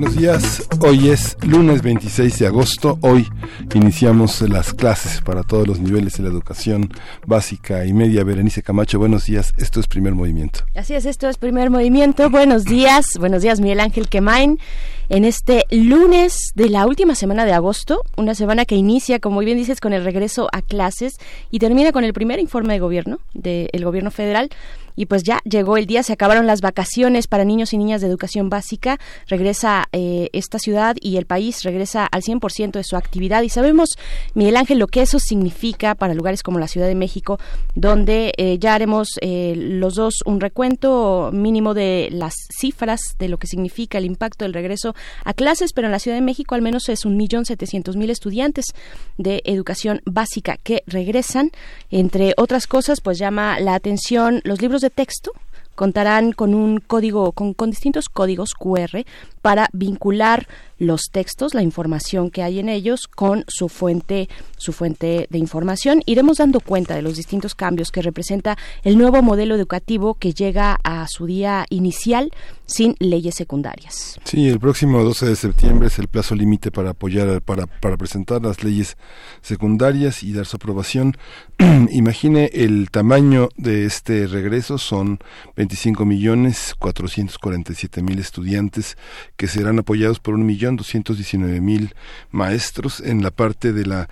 Buenos días. Hoy es lunes 26 de agosto. Hoy iniciamos las clases para todos los niveles de la educación básica y media. Berenice Camacho, buenos días. Esto es Primer Movimiento. Así es, esto es Primer Movimiento. Buenos días. Buenos días, Miguel Ángel Quemain. En este lunes de la última semana de agosto, una semana que inicia, como bien dices, con el regreso a clases y termina con el primer informe de gobierno del gobierno federal y pues ya llegó el día, se acabaron las vacaciones para niños y niñas de educación básica, regresa eh, esta ciudad y el país regresa al 100% de su actividad. Y sabemos, Miguel Ángel, lo que eso significa para lugares como la Ciudad de México, donde eh, ya haremos eh, los dos un recuento mínimo de las cifras de lo que significa el impacto del regreso a clases, pero en la Ciudad de México al menos es un millón setecientos mil estudiantes de educación básica que regresan, entre otras cosas, pues llama la atención los libros de texto contarán con un código, con, con distintos códigos QR para vincular los textos, la información que hay en ellos con su fuente, su fuente de información. Iremos dando cuenta de los distintos cambios que representa el nuevo modelo educativo que llega a su día inicial sin leyes secundarias. Sí, el próximo 12 de septiembre es el plazo límite para apoyar, para, para presentar las leyes secundarias y dar su aprobación. Imagine el tamaño de este regreso, son 25 millones 447 mil estudiantes que serán apoyados por un millón doscientos diecinueve mil maestros en la parte de la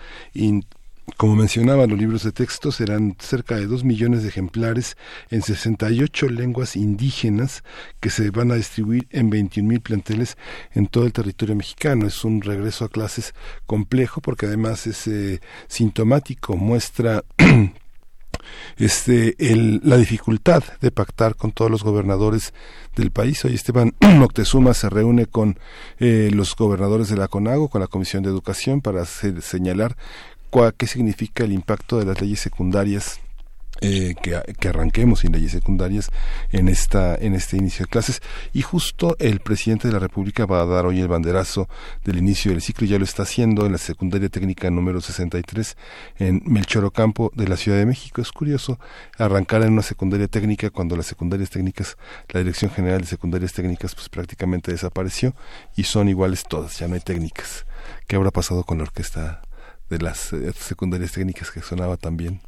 como mencionaba, los libros de texto serán cerca de dos millones de ejemplares en 68 lenguas indígenas que se van a distribuir en 21 mil planteles en todo el territorio mexicano. Es un regreso a clases complejo porque además es sintomático, muestra este, el, la dificultad de pactar con todos los gobernadores del país. Hoy Esteban Moctezuma se reúne con eh, los gobernadores de la CONAGO, con la Comisión de Educación, para señalar cuál, qué significa el impacto de las leyes secundarias eh, que, arranquemos sin leyes secundarias en esta en este inicio de clases. Y justo el presidente de la República va a dar hoy el banderazo del inicio del ciclo ya lo está haciendo en la secundaria técnica número 63 en Melchor Ocampo de la Ciudad de México. Es curioso arrancar en una secundaria técnica cuando las secundarias técnicas la Dirección General de Secundarias Técnicas pues prácticamente desapareció y son iguales todas ya no hay técnicas. Qué habrá pasado con la orquesta de las eh, secundarias técnicas que sonaba tan bien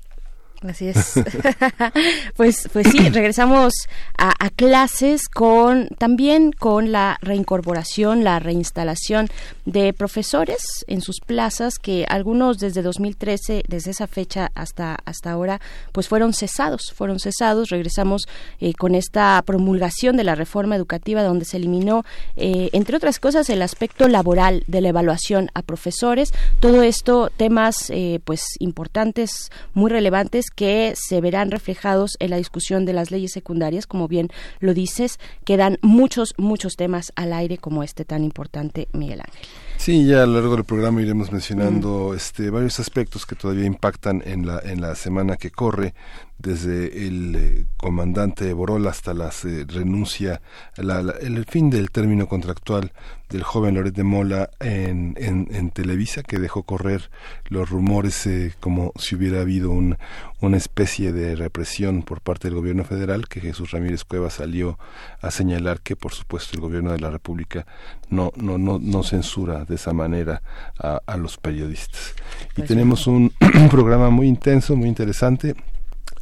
Así es. pues, pues sí, regresamos a, clases con también con la reincorporación, la reinstalación de profesores en sus plazas que algunos desde 2013, desde esa fecha hasta hasta ahora, pues fueron cesados, fueron cesados. Regresamos eh, con esta promulgación de la reforma educativa donde se eliminó, eh, entre otras cosas, el aspecto laboral de la evaluación a profesores. Todo esto temas, eh, pues importantes, muy relevantes que se verán reflejados en la discusión de las leyes secundarias, como bien lo dices, quedan muchos, muchos temas al aire como este tan importante, Miguel Ángel. Sí, ya a lo largo del programa iremos mencionando este, varios aspectos que todavía impactan en la, en la semana que corre, desde el eh, comandante Borol hasta la renuncia, el fin del término contractual del joven Loret de Mola en, en, Televisa, que dejó correr los rumores eh, como si hubiera habido un, una especie de represión por parte del gobierno federal, que Jesús Ramírez Cueva salió a señalar que, por supuesto, el gobierno de la República no, no, no, no censura de esa manera a, a los periodistas. Y pues tenemos un programa muy intenso, muy interesante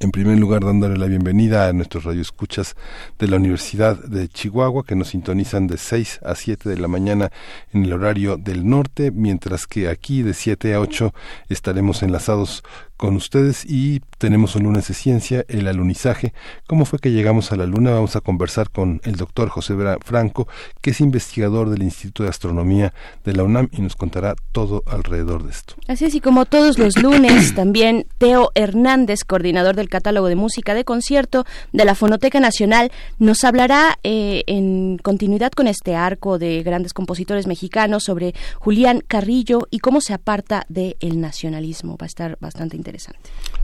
en primer lugar, dándole la bienvenida a nuestros radioescuchas de la Universidad de Chihuahua, que nos sintonizan de 6 a 7 de la mañana en el horario del norte, mientras que aquí de 7 a 8 estaremos enlazados con ustedes y tenemos un lunes de ciencia, el alunizaje. ¿Cómo fue que llegamos a la Luna? Vamos a conversar con el doctor José Franco, que es investigador del Instituto de Astronomía de la UNAM y nos contará todo alrededor de esto. Así es, y como todos los lunes, también Teo Hernández, coordinador del catálogo de música de concierto de la Fonoteca Nacional, nos hablará eh, en continuidad con este arco de grandes compositores mexicanos sobre Julián Carrillo y cómo se aparta del nacionalismo. Va a estar bastante interesante.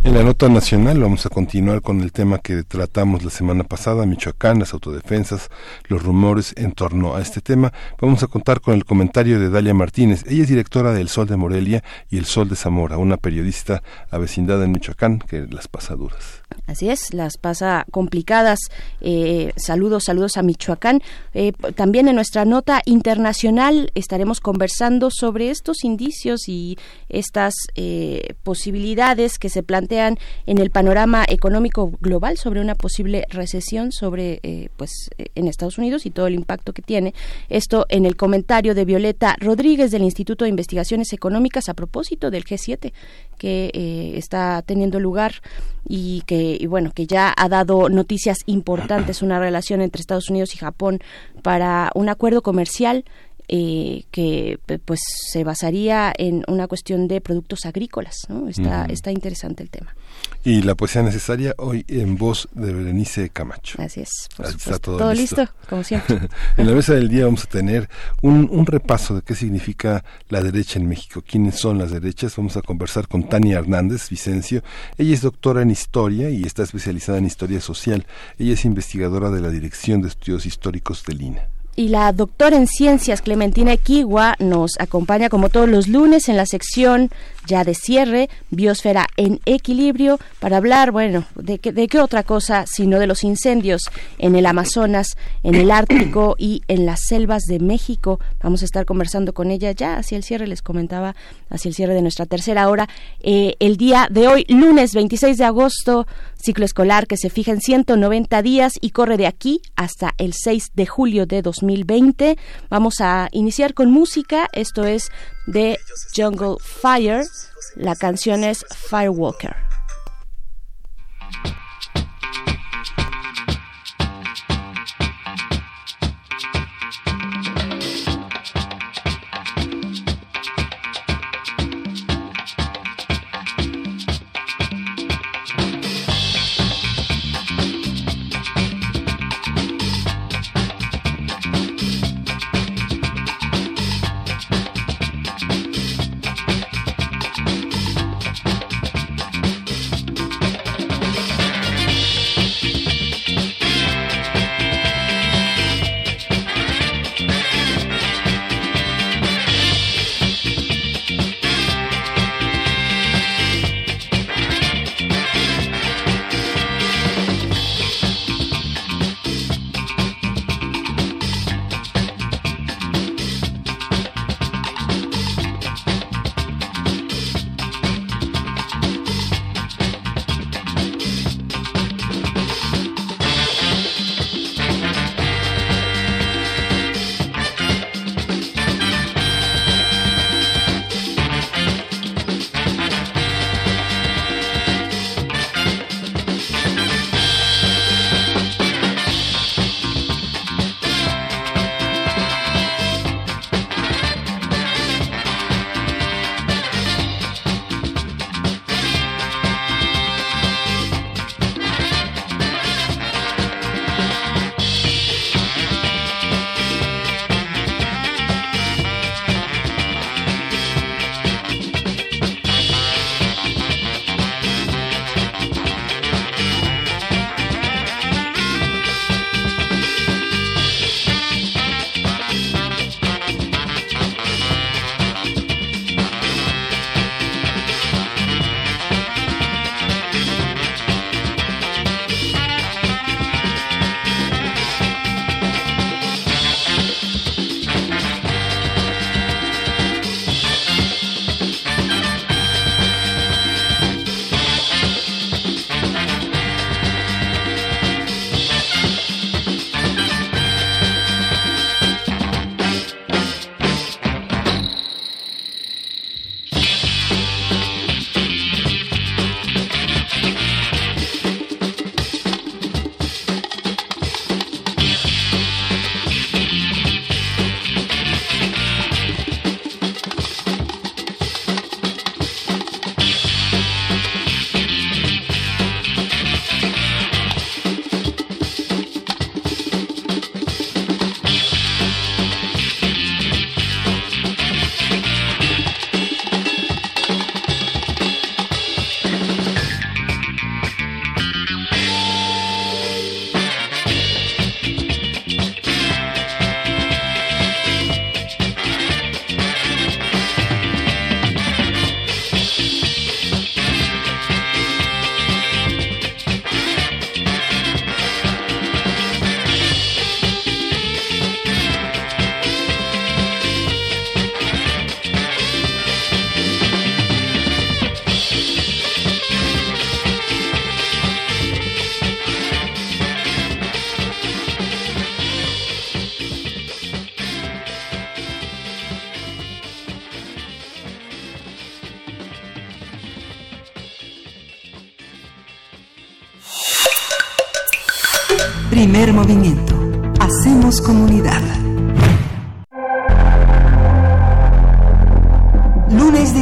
En la nota nacional vamos a continuar con el tema que tratamos la semana pasada, Michoacán, las autodefensas, los rumores en torno a este tema. Vamos a contar con el comentario de Dalia Martínez. Ella es directora del Sol de Morelia y el Sol de Zamora, una periodista avecindada en Michoacán que las pasaduras. Así es, las pasa complicadas. Eh, saludos, saludos a Michoacán. Eh, también en nuestra nota internacional estaremos conversando sobre estos indicios y estas eh, posibilidades que se plantean en el panorama económico global sobre una posible recesión sobre, pues, en Estados Unidos y todo el impacto que tiene. Esto en el comentario de Violeta Rodríguez del Instituto de Investigaciones Económicas a propósito del G7 que está teniendo lugar y que y bueno que ya ha dado noticias importantes una relación entre Estados Unidos y Japón para un acuerdo comercial eh, que pues se basaría en una cuestión de productos agrícolas ¿no? está está interesante el tema y la poesía necesaria hoy en voz de Berenice Camacho. Así es, Está todo, listo. como siempre. en la mesa del día vamos a tener un, un, repaso de qué significa la derecha en México, quiénes son las derechas. Vamos a conversar con Tania Hernández Vicencio. Ella es doctora en historia y está especializada en historia social. Ella es investigadora de la Dirección de Estudios Históricos de Lina y la doctora en ciencias Clementina Equigua nos acompaña como todos los lunes en la sección ya de cierre, Biosfera en Equilibrio, para hablar, bueno, de, de qué otra cosa sino de los incendios en el Amazonas, en el Ártico y en las selvas de México. Vamos a estar conversando con ella ya hacia el cierre, les comentaba, hacia el cierre de nuestra tercera hora. Eh, el día de hoy, lunes 26 de agosto, ciclo escolar que se fija en 190 días y corre de aquí hasta el 6 de julio de 2020. Vamos a iniciar con música, esto es de Jungle Fire. La canción es Firewalker.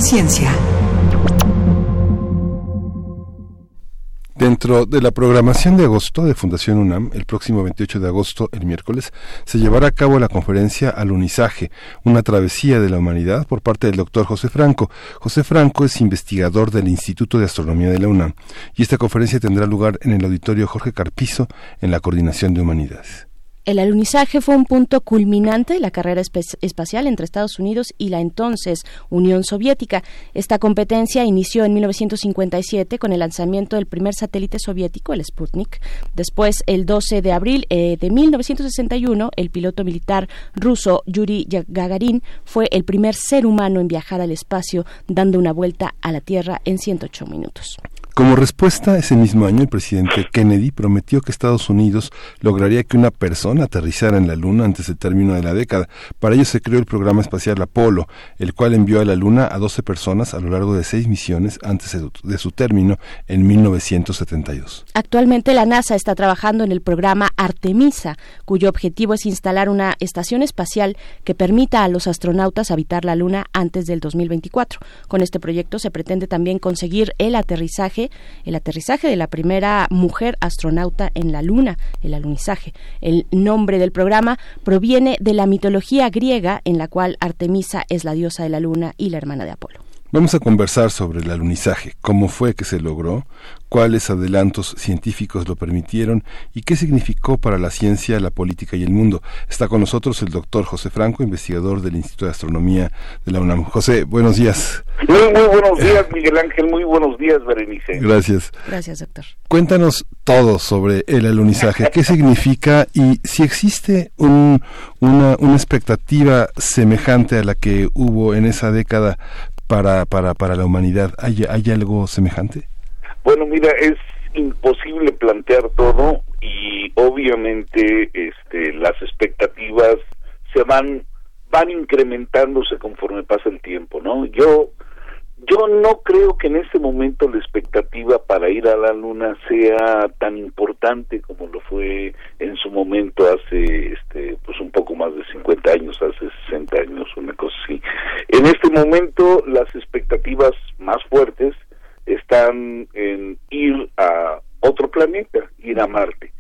Lunes de Ciencia. Dentro de la programación de agosto de Fundación UNAM, el próximo 28 de agosto, el miércoles, se llevará a cabo la conferencia Alunizaje, una travesía de la humanidad por parte del doctor José Franco. José Franco es investigador del Instituto de Astronomía de la UNAM y esta conferencia tendrá lugar en el auditorio Jorge Carpizo en la Coordinación de Humanidades. El alunizaje fue un punto culminante de la carrera espacial entre Estados Unidos y la entonces Unión Soviética. Esta competencia inició en 1957 con el lanzamiento del primer satélite soviético, el Sputnik. Después, el 12 de abril eh, de 1961, el piloto militar ruso Yuri Gagarin fue el primer ser humano en viajar al espacio, dando una vuelta a la Tierra en 108 minutos. Como respuesta, ese mismo año el presidente Kennedy prometió que Estados Unidos lograría que una persona aterrizara en la Luna antes del término de la década. Para ello se creó el programa espacial Apolo, el cual envió a la Luna a 12 personas a lo largo de seis misiones antes de su término en 1972. Actualmente la NASA está trabajando en el programa Artemisa, cuyo objetivo es instalar una estación espacial que permita a los astronautas habitar la Luna antes del 2024. Con este proyecto se pretende también conseguir el aterrizaje el aterrizaje de la primera mujer astronauta en la Luna, el alunizaje. El nombre del programa proviene de la mitología griega en la cual Artemisa es la diosa de la Luna y la hermana de Apolo. Vamos a conversar sobre el alunizaje, cómo fue que se logró, cuáles adelantos científicos lo permitieron y qué significó para la ciencia, la política y el mundo. Está con nosotros el doctor José Franco, investigador del Instituto de Astronomía de la UNAM. José, buenos días. Muy, muy buenos días, Miguel Ángel. Muy buenos días, Berenice. Gracias. Gracias, doctor. Cuéntanos todo sobre el alunizaje. ¿Qué significa y si existe un, una, una expectativa semejante a la que hubo en esa década para, para, para la humanidad? ¿Hay, ¿Hay algo semejante? Bueno, mira, es imposible plantear todo y obviamente este, las expectativas se van van incrementándose conforme pasa el tiempo, ¿no? Yo yo no creo que en este momento la expectativa para ir a la luna sea tan importante como lo fue en su momento hace este pues un poco más de 50 años, hace 60 años, una cosa así. En este momento las expectativas más fuertes están en ir a otro planeta, ir a Marte.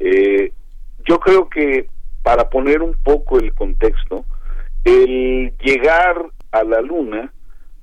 Eh, yo creo que para poner un poco el contexto, el llegar a la Luna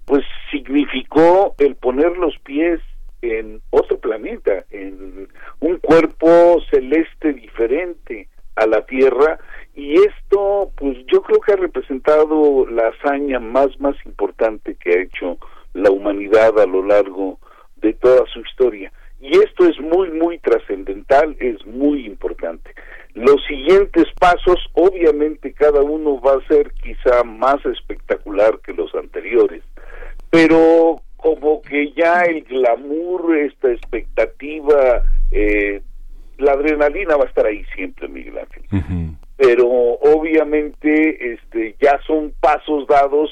pues significó el poner los pies en otro planeta, en un cuerpo celeste diferente a la Tierra. Y esto pues yo creo que ha representado la hazaña más más importante que ha hecho la humanidad a lo largo de toda su historia. Y esto es muy muy trascendental, es muy importante. Los siguientes pasos, obviamente cada uno va a ser quizá más espectacular que los anteriores, pero como que ya el glamour, esta expectativa, eh, la adrenalina va a estar ahí siempre, Miguel Ángel. Pero obviamente este, ya son pasos dados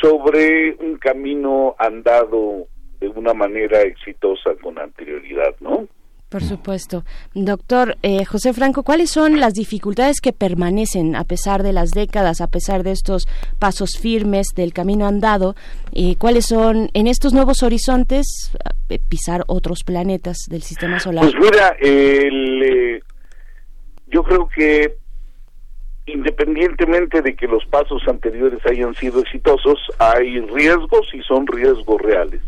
sobre un camino andado de una manera exitosa con anterioridad, ¿no? Por supuesto. Doctor eh, José Franco, ¿cuáles son las dificultades que permanecen a pesar de las décadas, a pesar de estos pasos firmes del camino andado? ¿Y cuáles son en estos nuevos horizontes eh, pisar otros planetas del sistema solar? Pues mira, eh, yo creo que independientemente de que los pasos anteriores hayan sido exitosos, hay riesgos y son riesgos reales.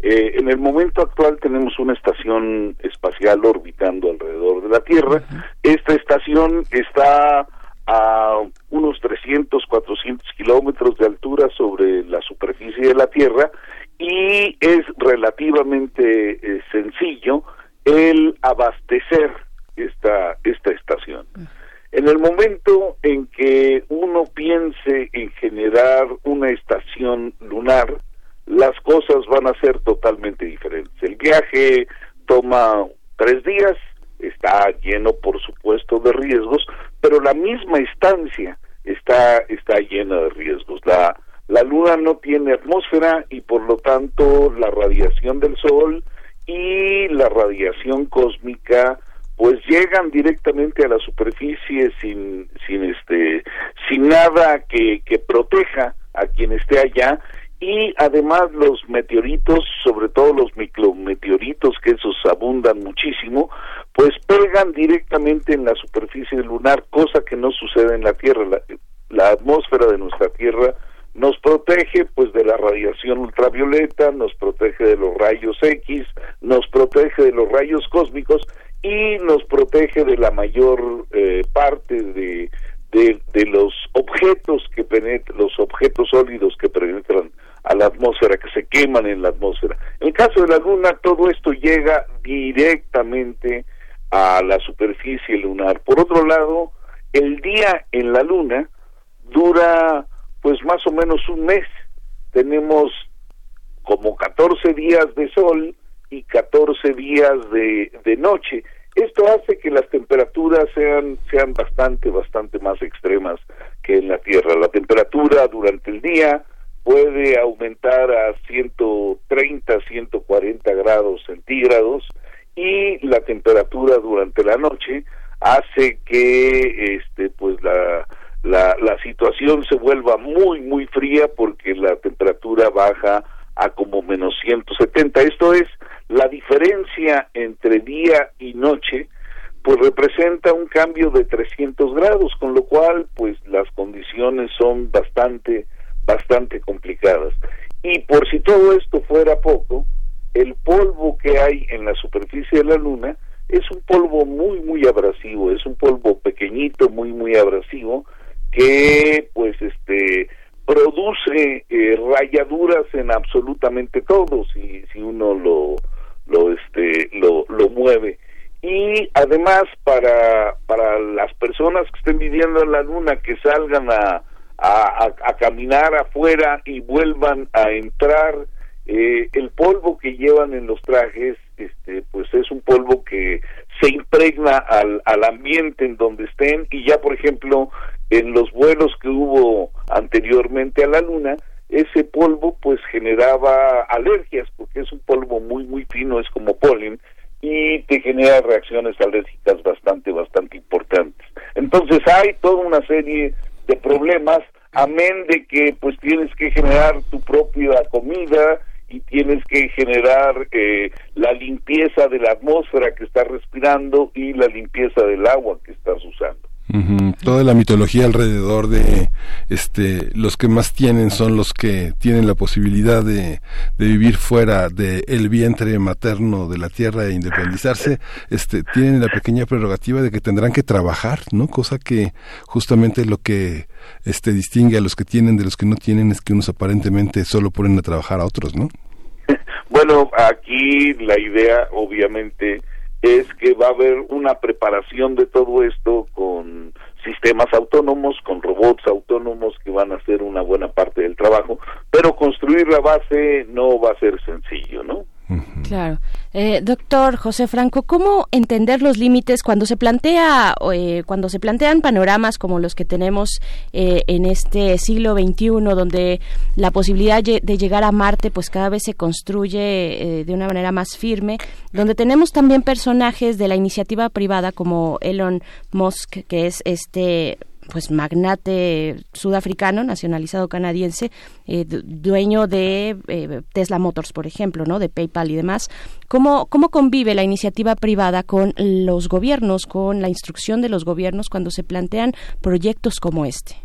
Eh, en el momento actual tenemos una estación espacial orbitando alrededor de la Tierra. Esta estación está a unos 300, 400 kilómetros de altura sobre la superficie de la Tierra y es relativamente eh, sencillo el abastecer esta, esta estación. En el momento en que uno piense en generar una estación lunar, las cosas van a ser totalmente diferentes. El viaje toma tres días, está lleno por supuesto de riesgos, pero la misma estancia está, está llena de riesgos. La, la luna no tiene atmósfera y por lo tanto la radiación del sol y la radiación cósmica pues llegan directamente a la superficie sin sin este sin nada que, que proteja a quien esté allá y además los meteoritos, sobre todo los micrometeoritos, que esos abundan muchísimo, pues pegan directamente en la superficie lunar, cosa que no sucede en la Tierra. La, atmósfera de nuestra Tierra nos protege pues de la radiación ultravioleta, nos protege de los rayos X, nos protege de los rayos cósmicos y nos protege de la mayor eh, parte de, de, de, los objetos que penetran, los objetos sólidos que penetran a la atmósfera, que se queman en la atmósfera. En el caso de la Luna, todo esto llega directamente a la superficie lunar. Por otro lado, el día en la Luna dura pues más o menos un mes. Tenemos como 14 días de sol y 14 días de, de noche. Esto hace que las temperaturas sean, sean bastante, bastante más extremas que en la Tierra. La temperatura durante el día puede aumentar a 130, 140 grados centígrados y la temperatura durante la noche hace que este pues la, la, la situación se vuelva muy muy fría porque la temperatura baja a como menos 170 esto es la diferencia entre día y noche pues representa un cambio de 300 grados con lo cual pues las condiciones son bastante bastante complicadas. Y por si todo esto fuera poco, el polvo que hay en la superficie de la Luna es un polvo muy, muy abrasivo, es un polvo pequeñito, muy, muy abrasivo, que pues este produce eh, rayaduras en absolutamente todo si, si uno lo, lo, este, lo, lo mueve y además para, para las personas que estén viviendo en la luna que salgan a, a, a, caminar afuera y vuelvan a entrar. Eh, el polvo que llevan en los trajes, este, pues es un polvo que se impregna al, al ambiente en donde estén y ya, por ejemplo, en los vuelos que hubo anteriormente a la Luna, ese polvo pues generaba alergias porque es un polvo muy muy fino, es como polen y te genera reacciones alérgicas bastante bastante importantes. Entonces hay toda una serie de problemas, amén de que pues tienes que generar tu propia comida y tienes que generar eh, la limpieza de la atmósfera que estás respirando y la limpieza del agua que estás usando. Toda la mitología alrededor de este los que más tienen son los que tienen la posibilidad de, de vivir fuera del el vientre materno de la tierra e independizarse, este tienen la pequeña prerrogativa de que tendrán que trabajar, ¿no? Cosa que justamente lo que este distingue a los que tienen de los que no tienen es que unos aparentemente solo ponen a trabajar a otros, ¿no? Bueno, aquí la idea obviamente es que va a haber una preparación de todo esto con sistemas autónomos, con robots autónomos que van a hacer una buena parte del trabajo, pero construir la base no va a ser sencillo, ¿no? Claro. Eh, doctor José Franco, ¿cómo entender los límites cuando se plantea, eh, cuando se plantean panoramas como los que tenemos eh, en este siglo XXI, donde la posibilidad de llegar a Marte, pues cada vez se construye de una manera más firme, donde tenemos también personajes de la iniciativa privada como Elon Musk, que es este pues magnate sudafricano, nacionalizado canadiense, eh, dueño de eh, Tesla Motors, por ejemplo, ¿no? De PayPal y demás. ¿Cómo, ¿Cómo convive la iniciativa privada con los gobiernos, con la instrucción de los gobiernos cuando se plantean proyectos como este?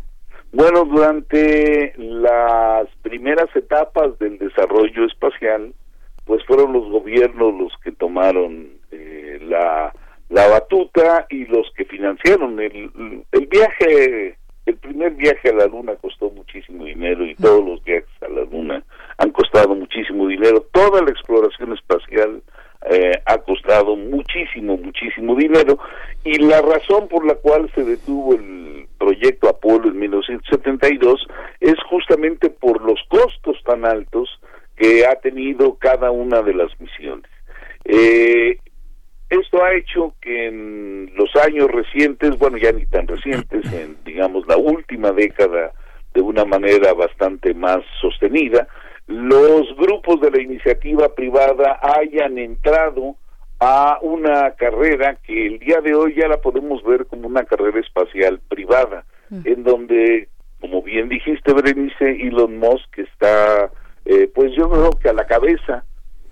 Bueno, durante las primeras etapas del desarrollo espacial, pues fueron los gobiernos los que tomaron eh, la la batuta y los que financiaron el, el viaje el primer viaje a la luna costó muchísimo dinero y todos los viajes a la luna han costado muchísimo dinero. Toda la exploración espacial eh, ha costado muchísimo muchísimo dinero y la razón por la cual se detuvo el proyecto Apolo en 1972 es justamente por los costos tan altos que ha tenido cada una de las misiones. Eh, esto ha hecho que en los años recientes, bueno, ya ni tan recientes, en digamos la última década, de una manera bastante más sostenida, los grupos de la iniciativa privada hayan entrado a una carrera que el día de hoy ya la podemos ver como una carrera espacial privada, en donde, como bien dijiste, Berenice, Elon Musk está, eh, pues yo creo que a la cabeza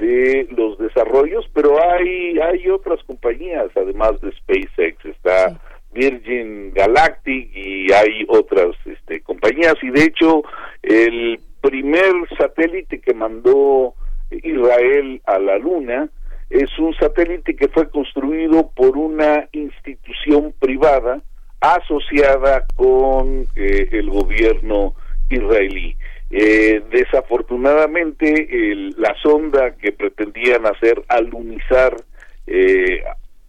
de los desarrollos, pero hay hay otras compañías, además de SpaceX, está Virgin Galactic y hay otras este, compañías, y de hecho el primer satélite que mandó Israel a la Luna, es un satélite que fue construido por una institución privada asociada con eh, el gobierno israelí. Eh, desafortunadamente, la sonda que pretendían hacer alunizar eh,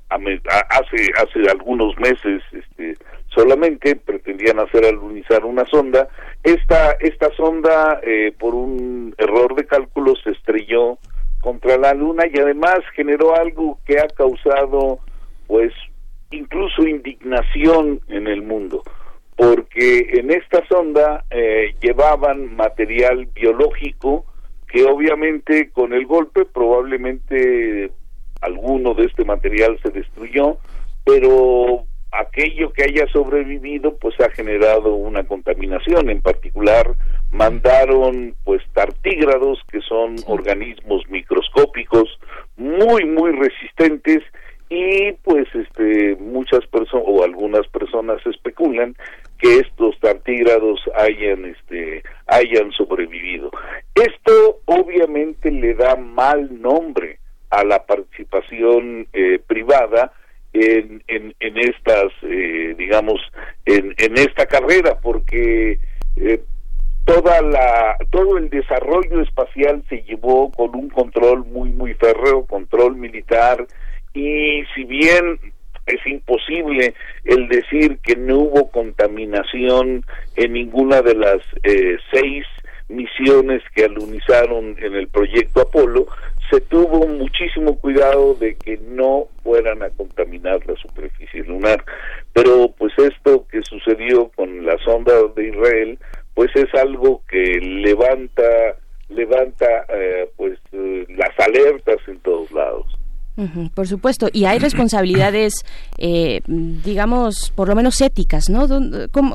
hace hace algunos meses este, solamente pretendían hacer alunizar una sonda. Esta esta sonda por un error de cálculo se estrelló contra la luna y además generó algo que ha causado pues incluso indignación en el mundo porque en esta sonda eh, llevaban material biológico que obviamente con el golpe probablemente alguno de este material se destruyó pero aquello que haya sobrevivido pues ha generado una contaminación. En particular mandaron pues tartígrados que son organismos microscópicos muy muy resistentes y pues este muchas personas o algunas personas especulan que estos tartígrados hayan este hayan sobrevivido. Esto obviamente le da mal nombre a la participación eh, privada en, en, en estas eh, digamos en, en esta carrera porque eh, toda la todo el desarrollo espacial se llevó con un control muy muy férreo control militar y si bien es imposible el decir que no hubo contaminación en ninguna de las eh, seis misiones que alunizaron en el proyecto Apolo, se tuvo muchísimo cuidado de que no fueran a contaminar la superficie lunar. Pero pues esto que sucedió con la sonda de Israel pues es algo que levanta levanta eh, pues eh, las alertas en todos lados. Por supuesto, y hay responsabilidades, eh, digamos, por lo menos éticas, ¿no?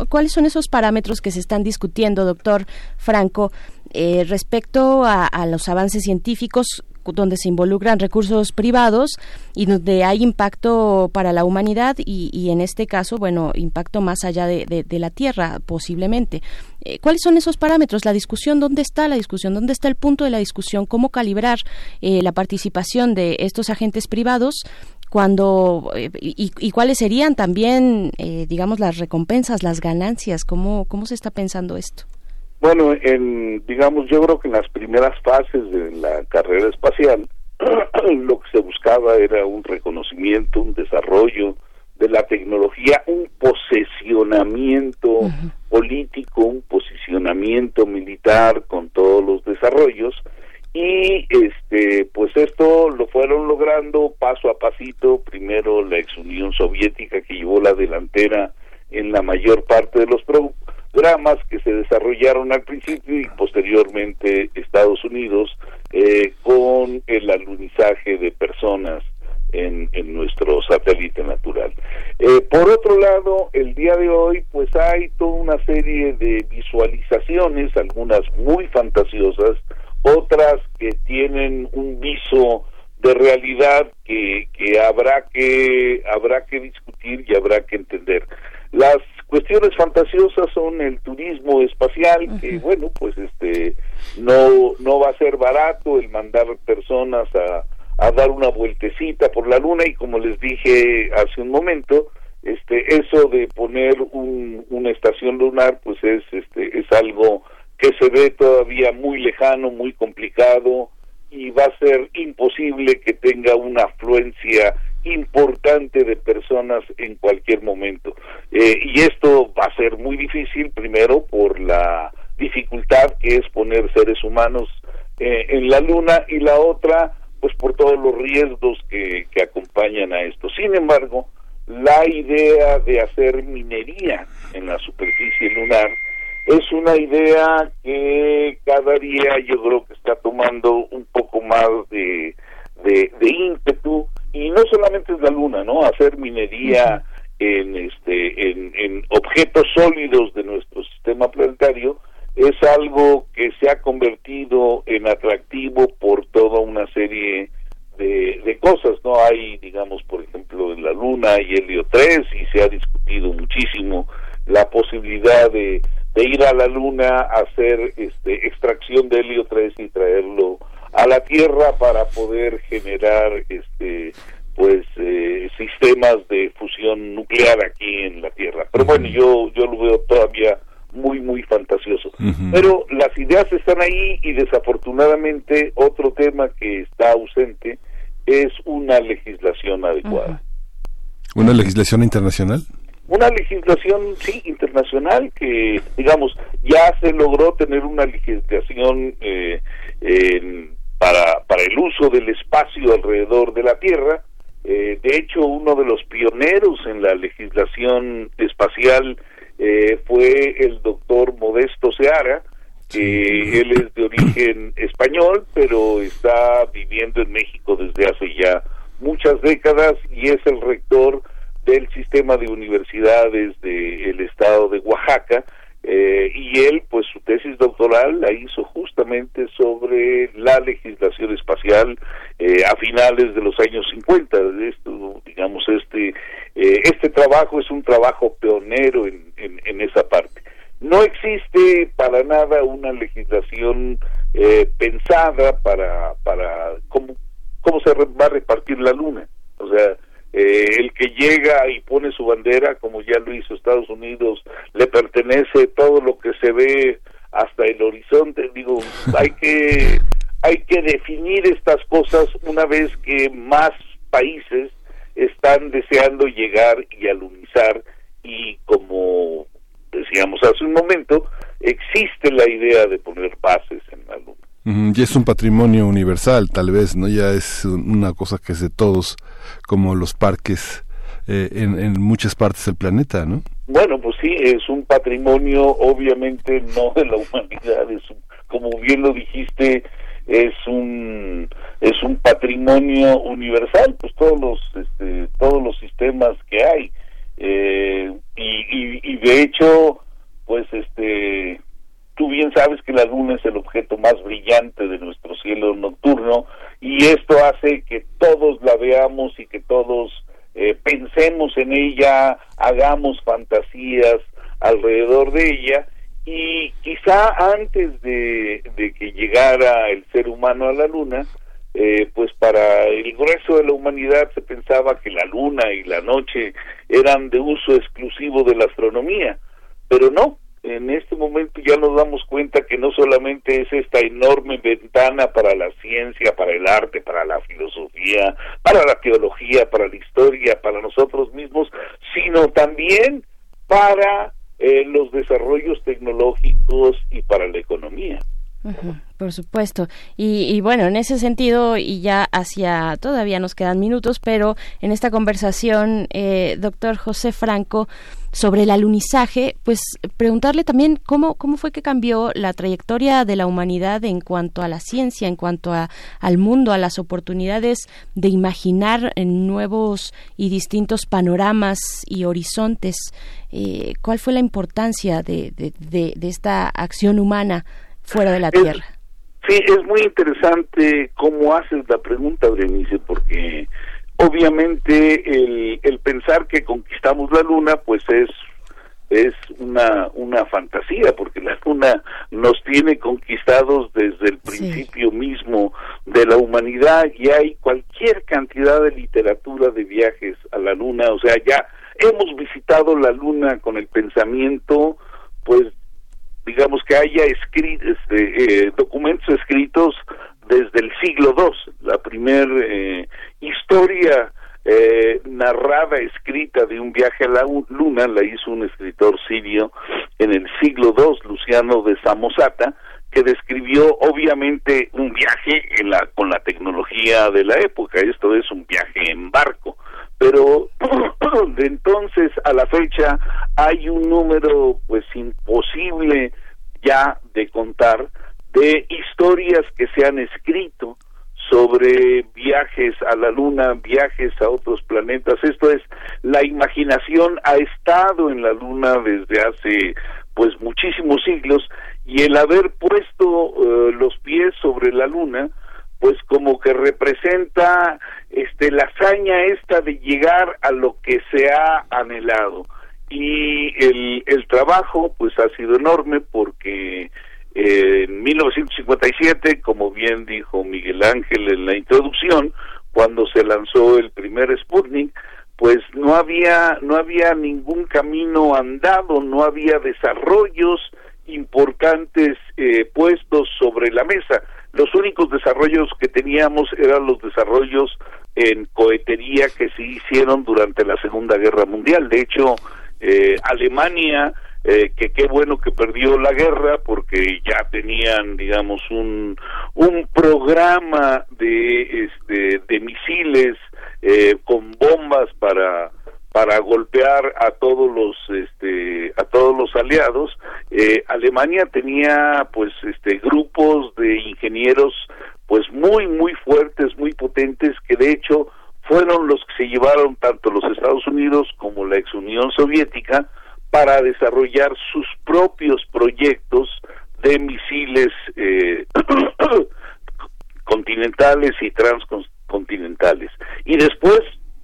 ¿Cuáles son esos parámetros que se están discutiendo, doctor Franco, respecto a, los avances científicos? donde se involucran recursos privados y donde hay impacto para la humanidad y, en este caso, bueno, impacto más allá de, la Tierra, posiblemente. Eh, ¿Cuáles son esos parámetros? La discusión, ¿dónde está la discusión? ¿Dónde está el punto de la discusión? ¿Cómo calibrar eh, la participación de estos agentes privados cuando eh, y, cuáles serían también digamos las recompensas las ganancias cómo cómo se está pensando esto bueno, en, digamos, yo creo que en las primeras fases de la carrera espacial, lo que se buscaba era un reconocimiento, un desarrollo de la tecnología, un posesionamiento político, un posicionamiento militar con todos los desarrollos. Y este pues esto lo fueron logrando paso a pasito. Primero la ex Unión Soviética que llevó la delantera en la mayor parte de los dramas que se desarrollaron al principio y posteriormente Estados Unidos eh, con el alunizaje de personas en, en nuestro satélite natural. Eh, por otro lado, el día de hoy, pues hay toda una serie de visualizaciones, algunas muy fantasiosas, otras que tienen un viso de realidad que, que habrá que habrá que discutir y habrá que entender. Las cuestiones fantasiosas son el turismo espacial, que bueno, pues este no no va a ser barato el mandar personas a, a dar una vueltecita por la luna y como les dije hace un momento, este eso de poner un, una estación lunar pues es este es algo que se ve todavía muy lejano, muy complicado y va a ser imposible que tenga una afluencia importante de personas en cualquier momento. Eh, y esto va a ser muy difícil, primero por la dificultad que es poner seres humanos eh, en la luna y la otra, pues por todos los riesgos que, acompañan a esto. Sin embargo, la idea de hacer minería en la superficie lunar es una idea que cada día yo creo que está tomando un poco más de, de ímpetu y no solamente es la luna, ¿no? Hacer minería en este en, en objetos sólidos de nuestro sistema planetario es algo que se ha convertido en atractivo por toda una serie de, de, cosas, ¿no? Hay, digamos, por ejemplo, en la Luna y Helio 3 y se ha discutido muchísimo la posibilidad de, de ir a la Luna a hacer este, extracción de Helio 3 y traerlo a la Tierra para poder generar este pues eh, sistemas de fusión nuclear aquí en la Tierra. Pero bueno, yo yo lo veo todavía muy, muy fantasioso. Pero las ideas están ahí y desafortunadamente otro tema que está ausente es una legislación adecuada. ¿Una legislación internacional? Una legislación, sí, internacional que, digamos, ya se logró tener una legislación eh, para, para el uso del espacio alrededor de la Tierra. Eh, de hecho, uno de los pioneros en la legislación espacial eh, fue el doctor Modesto Seara, que él es de origen español, pero está viviendo en México desde hace ya muchas décadas y es el rector del sistema de universidades del estado de Oaxaca. Eh, y él, pues su tesis doctoral la hizo justamente sobre la legislación espacial eh, a finales de los años 50. Esto, digamos, este eh, este trabajo es un trabajo pionero en, en, esa parte. No existe para nada una legislación eh, pensada para, para cómo, cómo se va a repartir la luna. O sea, eh, el que llega y pone su bandera, como ya lo hizo Estados Unidos, le pertenece todo lo que se ve hasta el horizonte. Digo, hay que, hay que definir estas cosas una vez que más países están deseando llegar y alunizar y como decíamos hace un momento, existe la idea de poner bases en la luna. y es un patrimonio universal, tal vez, ¿no? Ya es una cosa que es de todos, como los parques eh, en, en muchas partes del planeta, ¿no? Bueno, pues sí, es un patrimonio, obviamente no de la humanidad, es como bien lo dijiste, es un es un patrimonio universal pues todos los este, todos los sistemas que hay eh, y, y, de hecho pues este tú bien sabes que la luna es el objeto más brillante de nuestro cielo nocturno y esto hace que todos la veamos y que todos eh, pensemos en ella hagamos fantasías alrededor de ella. Y quizá antes de, que llegara el ser humano a la luna, eh, pues para el grueso de la humanidad se pensaba que la luna y la noche eran de uso exclusivo de la astronomía, pero no, en este momento ya nos damos cuenta que no solamente es esta enorme ventana para la ciencia, para el arte, para la filosofía, para la teología, para la historia, para nosotros mismos, sino también para eh, los desarrollos tecnológicos y para la economía. por supuesto. Y, bueno, en ese sentido, y ya hacia, todavía nos quedan minutos, pero en esta conversación, eh, doctor José Franco, sobre el alunizaje, pues preguntarle también cómo, cómo fue que cambió la trayectoria de la humanidad en cuanto a la ciencia, en cuanto a, al mundo, a las oportunidades de imaginar en nuevos y distintos panoramas y horizontes. Eh, ¿Cuál fue la importancia de, de, esta acción humana fuera de la Tierra? Sí, es muy interesante cómo haces la pregunta, Berenice, porque obviamente el, el pensar que conquistamos la luna pues es es una una fantasía porque la luna nos tiene conquistados desde el principio mismo de la humanidad y hay cualquier cantidad de literatura de viajes a la luna. O sea ya hemos visitado la luna con el pensamiento pues digamos que haya escrito este, eh, documentos escritos desde el siglo II. La primera eh, historia eh, narrada, escrita de un viaje a la luna la hizo un escritor sirio en el siglo II, Luciano de Samosata, que describió obviamente un viaje en la, con la tecnología de la época. Esto es un viaje en barco. Pero de entonces a la fecha hay un número pues imposible ya de contar de historias que se han escrito sobre viajes a la luna, viajes a otros planetas. Esto es, la imaginación ha estado en la luna desde hace pues muchísimos siglos y el haber puesto eh, los pies sobre la luna pues como que representa este la hazaña esta de llegar a lo que se ha anhelado y el, el trabajo pues ha sido enorme porque en 1957 como bien dijo Miguel Ángel en la introducción cuando se lanzó el primer Sputnik pues no había no había ningún camino andado no había desarrollos importantes eh, puestos sobre la mesa los únicos desarrollos que teníamos eran los desarrollos en cohetería que se hicieron durante la Segunda Guerra Mundial. De hecho, eh, Alemania, eh, que qué bueno que perdió la guerra porque ya tenían, digamos, un, un programa de, este, de misiles eh, con bombas para para golpear a todos los este a todos los aliados. Eh, Alemania tenía pues este grupos de ingenieros pues muy muy fuertes muy potentes que de hecho fueron los que se llevaron tanto los Estados Unidos como la ex Unión Soviética para desarrollar sus propios proyectos de misiles eh, continentales y transcontinentales y después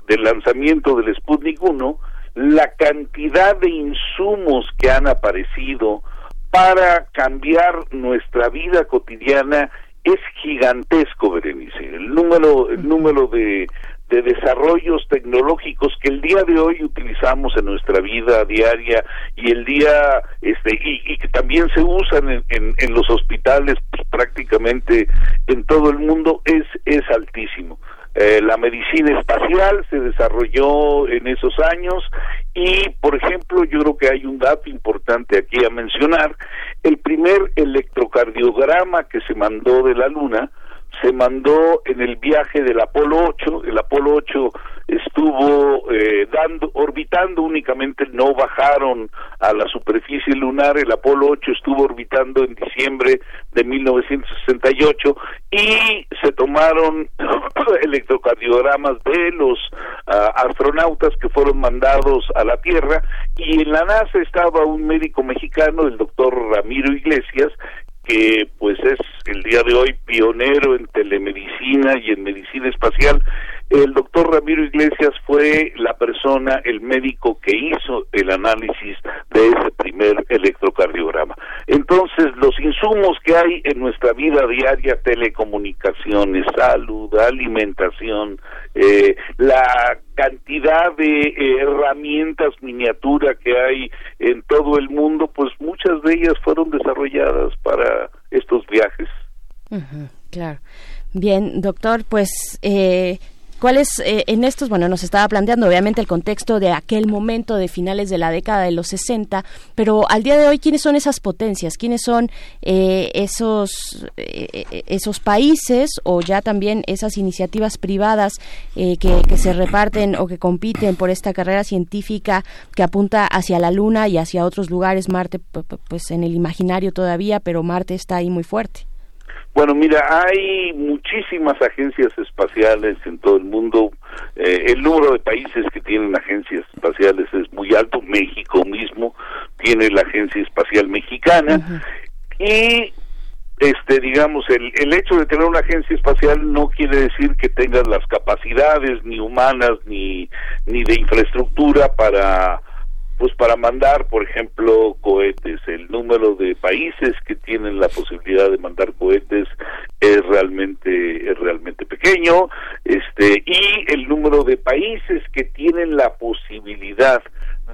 del lanzamiento del Sputnik 1, la cantidad de insumos que han aparecido para cambiar nuestra vida cotidiana es gigantesco, Berenice. El número, el número de, de desarrollos tecnológicos que el día de hoy utilizamos en nuestra vida diaria y el día este y, que también se usan en, en, en los hospitales pues, prácticamente en todo el mundo es es altísimo eh, la medicina espacial se desarrolló en esos años y, por ejemplo, yo creo que hay un dato importante aquí a mencionar. El primer electrocardiograma que se mandó de la Luna se mandó en el viaje del Apolo 8. El Apolo 8 estuvo eh, dando, orbitando únicamente, no bajaron a la superficie lunar. El Apolo 8 estuvo orbitando en diciembre de 1968 y se tomaron electrocardiogramas de los ah, astronautas que fueron mandados a la Tierra y en la NASA estaba un médico mexicano, el doctor Ramiro Iglesias, que pues es el día de hoy pionero en telemedicina y en medicina espacial. El doctor Ramiro Iglesias fue la persona, el médico que hizo el análisis de ese primer electrocardiograma. Entonces, los insumos que hay en nuestra vida diaria, telecomunicaciones, salud, alimentación, eh, la cantidad de herramientas miniatura que hay en todo el mundo, pues muchas de ellas fueron desarrolladas para estos viajes. claro. Bien, doctor, pues eh, ¿Cuáles eh, en estos, bueno, nos estaba planteando obviamente el contexto de aquel momento de finales de la década de los 60, pero al día de hoy, ¿quiénes son esas potencias? ¿Quiénes son eh, esos, eh, esos países o ya también esas iniciativas privadas que, que, se reparten o que compiten por esta carrera científica que apunta hacia la Luna y hacia otros lugares? Marte, pues en el imaginario todavía, pero Marte está ahí muy fuerte. Bueno, mira, hay muchísimas agencias espaciales en todo el mundo. Eh, el número de países que tienen agencias espaciales es muy alto. México mismo tiene la Agencia Espacial Mexicana. Y, este, digamos, el, el hecho de tener una agencia espacial no quiere decir que tengan las capacidades ni humanas ni, ni de infraestructura para pues para mandar, por ejemplo, cohetes. El número de países que tienen la posibilidad de mandar cohetes es realmente es realmente pequeño, este y el número de países que tienen la posibilidad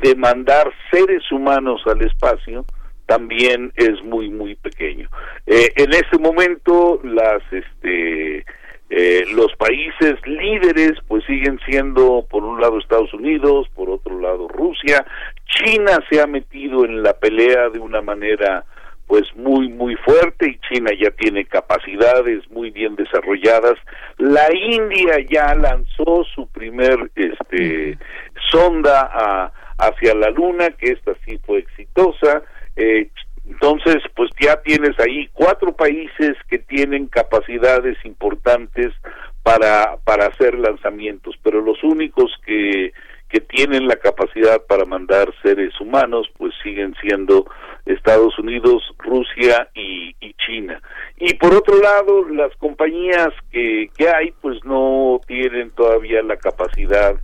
de mandar seres humanos al espacio también es muy muy pequeño. Eh, en este momento las este eh, los países líderes pues siguen siendo por un lado Estados Unidos, por otro lado Rusia, China se ha metido en la pelea de una manera pues muy muy fuerte y China ya tiene capacidades muy bien desarrolladas. La India ya lanzó su primer este sonda a, hacia la luna, que esta sí fue exitosa. Eh, entonces, pues ya tienes ahí cuatro países que tienen capacidades importantes para, para hacer lanzamientos, pero los únicos que, que tienen la capacidad para mandar seres humanos, pues siguen siendo Estados Unidos, Rusia y, China. Y por otro lado, las compañías que, que hay, pues no tienen todavía la capacidad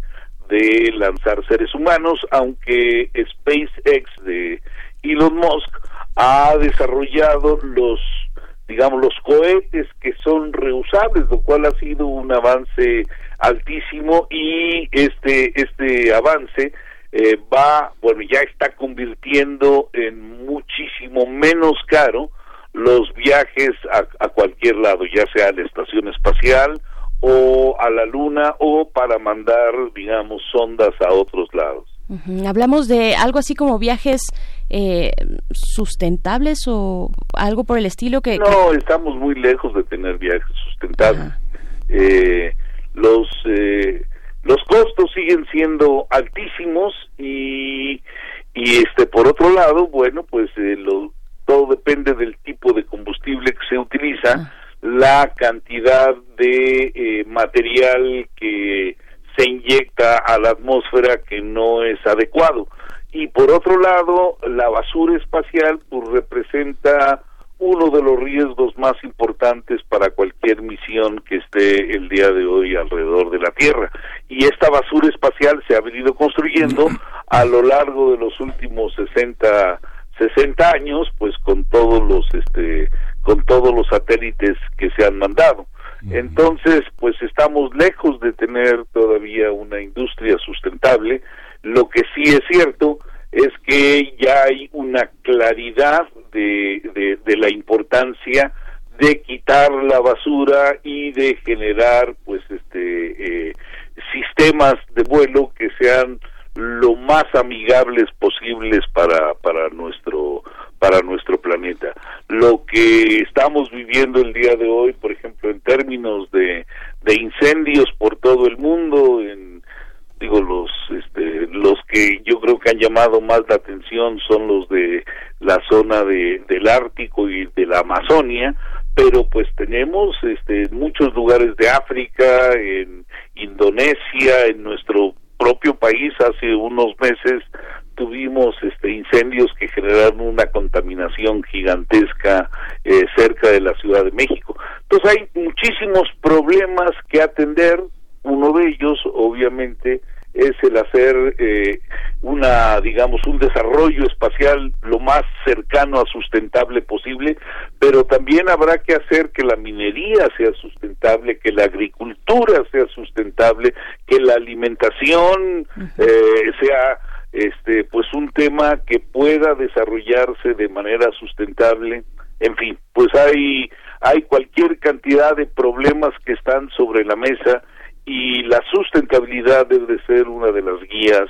de lanzar seres humanos, aunque SpaceX de Elon Musk ha desarrollado los digamos los cohetes que son reusables, lo cual ha sido un avance altísimo y este este avance eh, va bueno ya está convirtiendo en muchísimo menos caro los viajes a, a cualquier lado, ya sea a la estación espacial o a la luna o para mandar digamos sondas a otros lados. Hablamos de algo así como viajes eh, sustentables o algo por el estilo que... No, estamos muy lejos de tener viajes sustentables. Eh, los, eh, los costos siguen siendo altísimos y, y este por otro lado, bueno, pues lo, todo depende del tipo de combustible que se utiliza, ah. la cantidad de material que se inyecta a la atmósfera que no es adecuado. Y por otro lado, la basura espacial pues representa uno de los riesgos más importantes para cualquier misión que esté el día de hoy alrededor de la Tierra. Y esta basura espacial se ha venido construyendo a lo largo de los últimos 60 60 años, pues con todos los este con todos los satélites que se han mandado. Entonces, pues estamos lejos de tener todavía una industria sustentable. Lo que sí es cierto es que ya hay una claridad de, de, la importancia de quitar la basura y de generar pues este eh, sistemas de vuelo que sean lo más amigables posibles para para nuestro para nuestro planeta. Lo que estamos viviendo el día de hoy, por ejemplo, en términos de, de incendios por todo el mundo, en digo los este, los que yo creo que han llamado más la atención son los de la zona de, del Ártico y de la Amazonia, pero pues tenemos este muchos lugares de África, en Indonesia, en nuestro propio país hace unos meses tuvimos este incendios que generaron una contaminación gigantesca eh, cerca de la Ciudad de México. Entonces hay muchísimos problemas que atender. Uno de ellos, obviamente, es el hacer eh, una, digamos, un desarrollo espacial lo más cercano a sustentable posible, pero también habrá que hacer que la minería sea sustentable, que la agricultura sea sustentable, que la alimentación eh, sea este pues un tema que pueda desarrollarse de manera sustentable. En fin pues hay hay cualquier cantidad de problemas que están sobre la mesa y la sustentabilidad debe ser una de las guías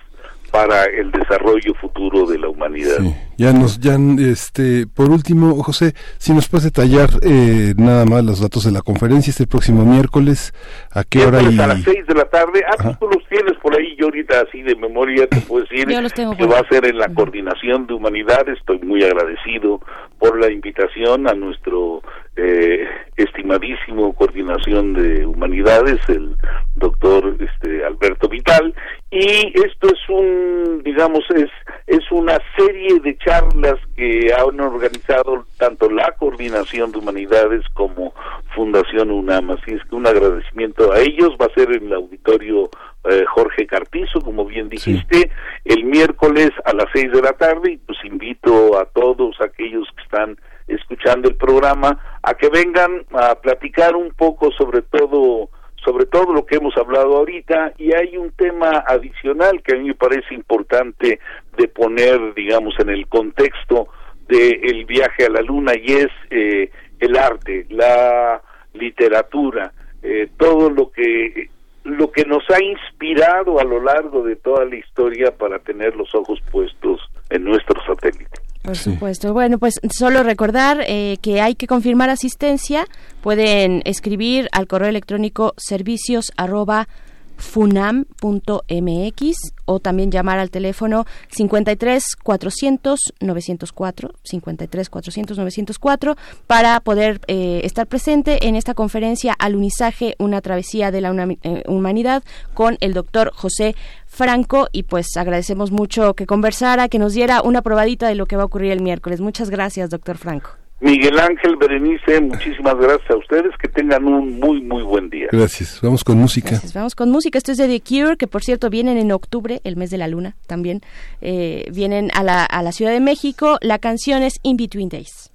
para el desarrollo futuro de la humanidad. Ya nos, ya, este, por último, José, si nos puedes detallar eh, nada más los datos de la conferencia este próximo miércoles, a qué hora y a las seis de la tarde. Ah, tú los tienes por ahí. Yo ahorita así de memoria te puedo decir que va a ser en la coordinación de humanidades. Estoy muy agradecido por la invitación a nuestro eh, estimadísimo coordinación de humanidades, el doctor este, Alberto Vital, y esto es un, digamos, es, es una serie de charlas que han organizado tanto la coordinación de humanidades como Fundación UNAM, así es que un agradecimiento a ellos, va a ser en el auditorio eh, Jorge Carpizo, como bien dijiste, el miércoles a las seis de la tarde, y pues invito a todos aquellos que están escuchando el programa a que vengan a platicar un poco sobre todo sobre todo lo que hemos hablado ahorita y hay un tema adicional que a mí me parece importante de poner digamos en el contexto del viaje a la luna y es eh, el arte la literatura eh, todo lo que lo que nos ha inspirado a lo largo de toda la historia para tener los ojos puestos en nuestro satélite por supuesto. Bueno, pues solo recordar eh, que hay que confirmar asistencia. Pueden escribir al correo electrónico servicios arroba funam.mx o también llamar al teléfono 53 400 904 53 400 904 para poder eh, estar presente en esta conferencia Alunizaje, una travesía de la eh, humanidad con el doctor José Franco y pues agradecemos mucho que conversara, que nos diera una probadita de lo que va a ocurrir el miércoles. Muchas gracias, doctor Franco. Miguel Ángel, Berenice, muchísimas gracias a ustedes, que tengan un muy, muy buen día. Gracias, vamos con música. Vamos con música, esto es de The Cure, que por cierto vienen en octubre, el mes de la luna también, eh, vienen a la, a la Ciudad de México, la canción es In Between Days.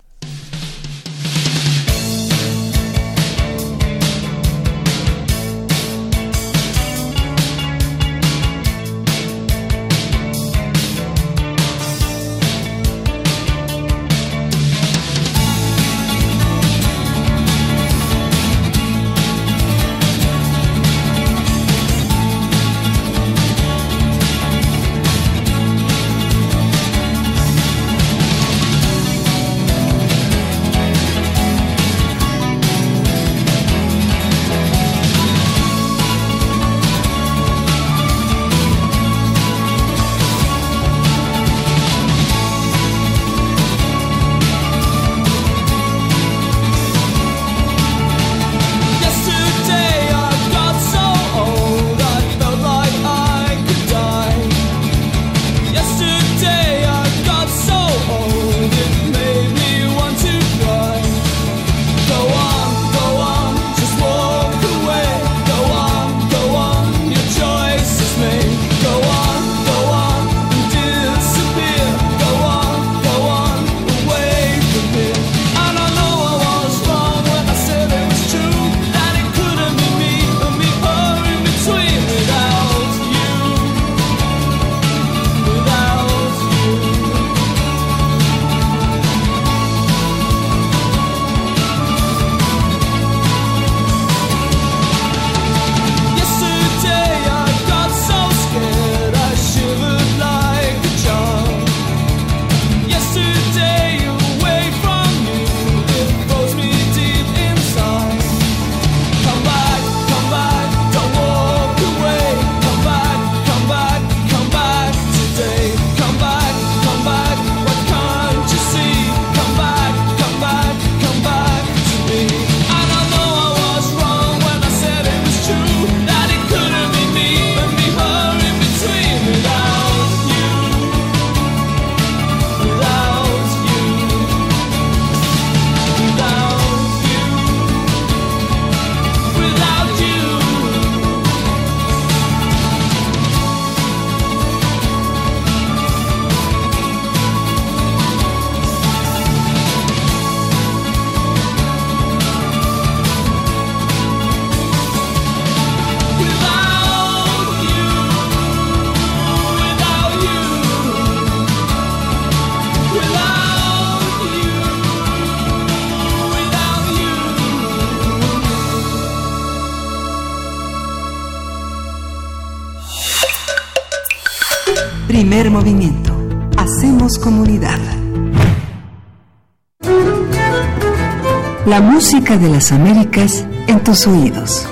La música de las Américas en tus oídos.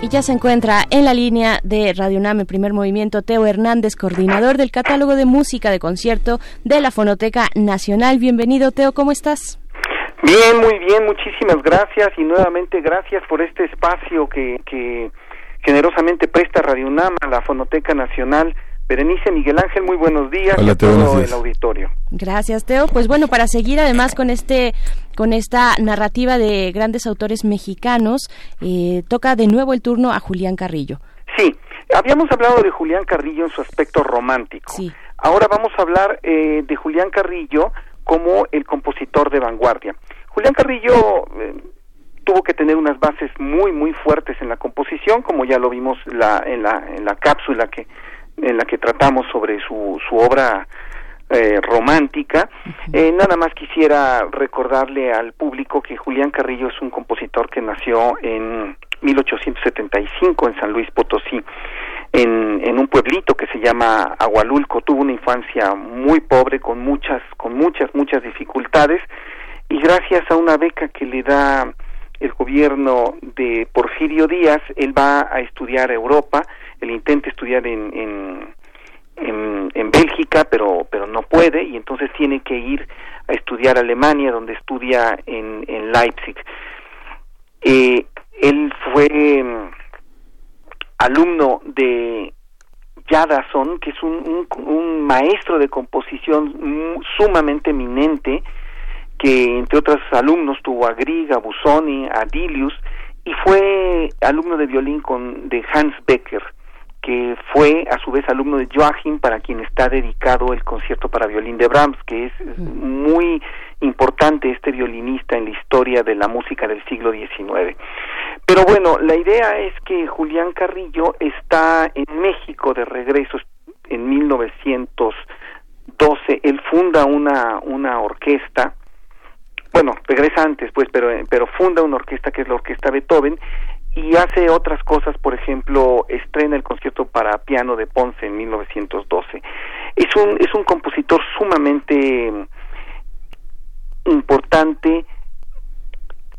Y ya se encuentra en la línea de Radio UNAM en primer movimiento Teo Hernández, coordinador del catálogo de música de concierto de la Fonoteca Nacional. Bienvenido, Teo, ¿cómo estás? Bien, muy bien, muchísimas gracias y nuevamente gracias por este espacio que, que generosamente presta Radio UNAM a la Fonoteca Nacional. Berenice Miguel Ángel, muy buenos días Hola, a todo el auditorio. Gracias, Teo. Pues bueno, para seguir además con este con esta narrativa de grandes autores mexicanos, eh, toca de nuevo el turno a Julián Carrillo. Sí, habíamos hablado de Julián Carrillo en su aspecto romántico. Sí. Ahora vamos a hablar eh, de Julián Carrillo como el compositor de vanguardia. Julián Carrillo eh, tuvo que tener unas bases muy muy fuertes en la composición como ya lo vimos la, en la en la cápsula que en la que tratamos sobre su su obra eh, romántica eh, nada más quisiera recordarle al público que Julián Carrillo es un compositor que nació en 1875 en San Luis Potosí en, en un pueblito que se llama Agualulco. Tuvo una infancia muy pobre con muchas con muchas muchas dificultades y gracias a una beca que le da el gobierno de Porfirio Díaz, él va a estudiar a Europa, él intenta estudiar en, en, en, Bélgica, pero, pero no puede, y entonces tiene que ir a estudiar a Alemania, donde estudia en, en Leipzig. Eh, él fue mm, alumno de Jadason, que es un, un, maestro de composición sumamente eminente, que entre otros alumnos tuvo a Grieg, a Busoni, a Dilius, y fue alumno de violín con, de Hans Becker, que fue a su vez alumno de Joachim, para quien está dedicado el concierto para violín de Brahms, que es muy importante este violinista en la historia de la música del siglo XIX. Pero bueno, la idea es que Julián Carrillo está en México de regreso en 1912. Él funda una, una orquesta, bueno, regresa antes, pues, pero, pero funda una orquesta que es la Orquesta Beethoven y hace otras cosas, por ejemplo, estrena el concierto para piano de Ponce en 1912. Es un, es un compositor sumamente importante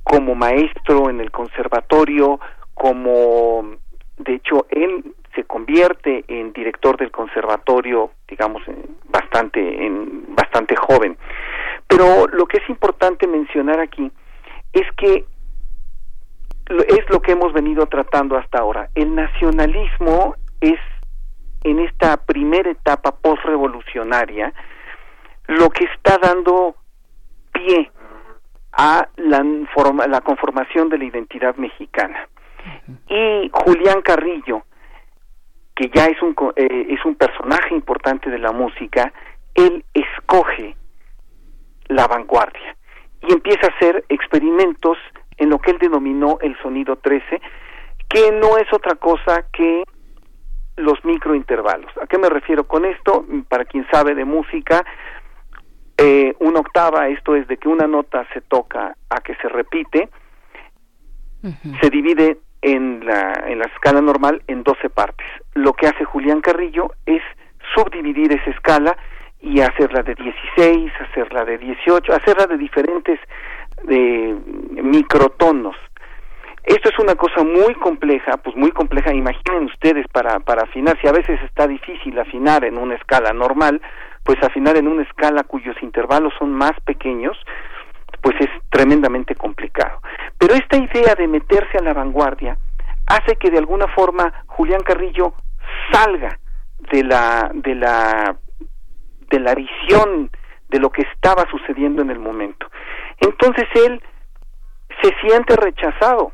como maestro en el conservatorio, como de hecho él se convierte en director del conservatorio, digamos, bastante en bastante joven. Pero lo que es importante mencionar aquí es que es lo que hemos venido tratando hasta ahora. El nacionalismo es en esta primera etapa postrevolucionaria lo que está dando pie a la, la conformación de la identidad mexicana. Y Julián Carrillo, que ya es un, eh, es un personaje importante de la música, él escoge la vanguardia y empieza a hacer experimentos en lo que él denominó el sonido 13, que no es otra cosa que los microintervalos. ¿A qué me refiero con esto? Para quien sabe de música, eh, una octava, esto es de que una nota se toca a que se repite, se divide en la, en la escala normal en 12 partes. Lo que hace Julián Carrillo es subdividir esa escala y hacerla de 16, hacerla de 18, hacerla de diferentes de microtonos. Esto es una cosa muy compleja, pues muy compleja. Imaginen ustedes para, para afinar, si a veces está difícil afinar en una escala normal, pues afinar en una escala cuyos intervalos son más pequeños, pues es tremendamente complicado. Pero esta idea de meterse a la vanguardia hace que de alguna forma Julián Carrillo salga de la de la de la visión de lo que estaba sucediendo en el momento. Entonces él se siente rechazado.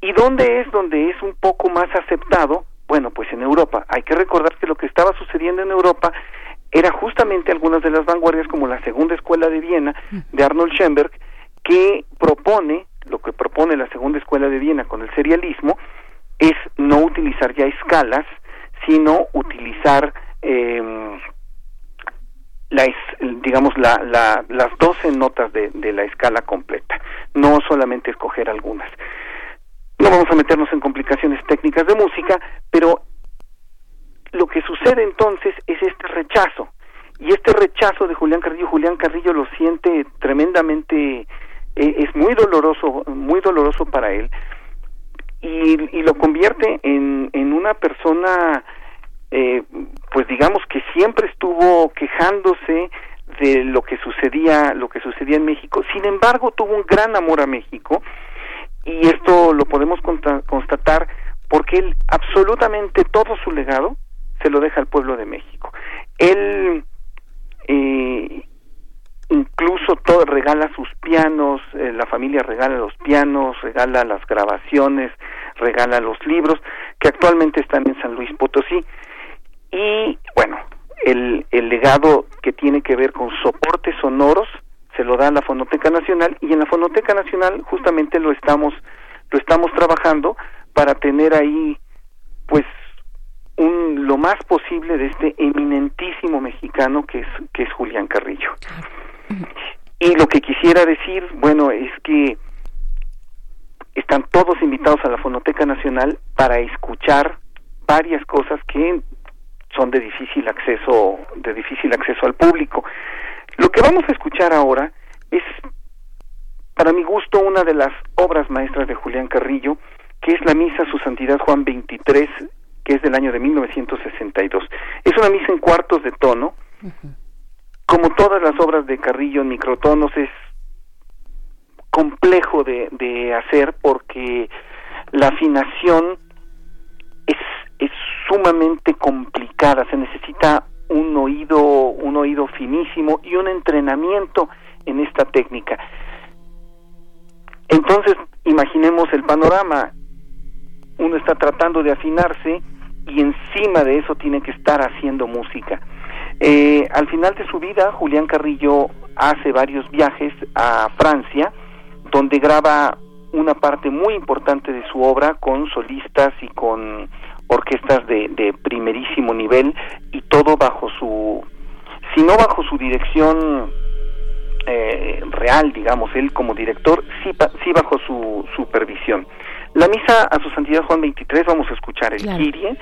¿Y dónde es donde es un poco más aceptado? Bueno, pues en Europa. Hay que recordar que lo que estaba sucediendo en Europa era justamente algunas de las vanguardias como la Segunda Escuela de Viena de Arnold Schoenberg, que propone, lo que propone la Segunda Escuela de Viena con el serialismo, es no utilizar ya escalas, sino utilizar eh, la, digamos la, la, las 12 notas de, de la escala completa, no solamente escoger algunas. No vamos a meternos en complicaciones técnicas de música, pero lo que sucede entonces es este rechazo. Y este rechazo de Julián Carrillo, Julián Carrillo lo siente tremendamente, eh, es muy doloroso, muy doloroso para él. Y, y lo convierte en, en una persona, eh, pues digamos que siempre estuvo quejándose de lo que sucedía, lo que sucedía en México. Sin embargo, tuvo un gran amor a México y esto lo podemos constatar porque él absolutamente todo su legado se lo deja al pueblo de México. Él eh, incluso todo regala sus pianos, eh, la familia regala los pianos, regala las grabaciones, regala los libros que actualmente están en San Luis Potosí. Y bueno, el, el legado que tiene que ver con soportes sonoros se lo da a la Fonoteca Nacional y en la Fonoteca Nacional justamente lo estamos lo estamos trabajando para tener ahí pues un, lo más posible de este eminentísimo mexicano que es, que es Julián Carrillo. Y lo que quisiera decir, bueno, es que están todos invitados a la Fonoteca Nacional para escuchar varias cosas que son de difícil acceso, de difícil acceso al público. Lo que vamos a escuchar ahora es para mi gusto, una de las obras maestras de Julián Carrillo, que es la Misa Su Santidad Juan 23, que es del año de 1962. Es una misa en cuartos de tono. Como todas las obras de Carrillo en microtonos, es complejo de, de hacer porque la afinación es, es sumamente complicada, se necesita un oído, un oído finísimo y un entrenamiento en esta técnica. Entonces, imaginemos el panorama. Uno está tratando de afinarse y encima de eso tiene que estar haciendo música. Eh, al final de su vida, Julián Carrillo hace varios viajes a Francia, donde graba una parte muy importante de su obra con solistas y con orquestas de, de primerísimo nivel y todo bajo su, si no bajo su dirección eh, real, digamos, él como director, sí, sí bajo su supervisión. La misa a su santidad Juan 23, vamos a escuchar el Kirie,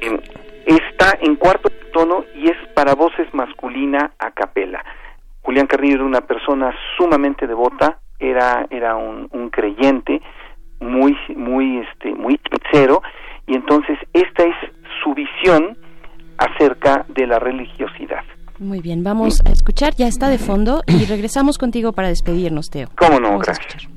eh, está en cuarto tono y es para voces masculina a capela. Julián Carrillo era una persona sumamente devota, era, era un, un creyente, muy, muy, este, muy sincero, y entonces esta es su visión acerca de la religiosidad. Muy bien, vamos a escuchar, ya está de fondo y regresamos contigo para despedirnos, Teo. ¿Cómo no? Gracias.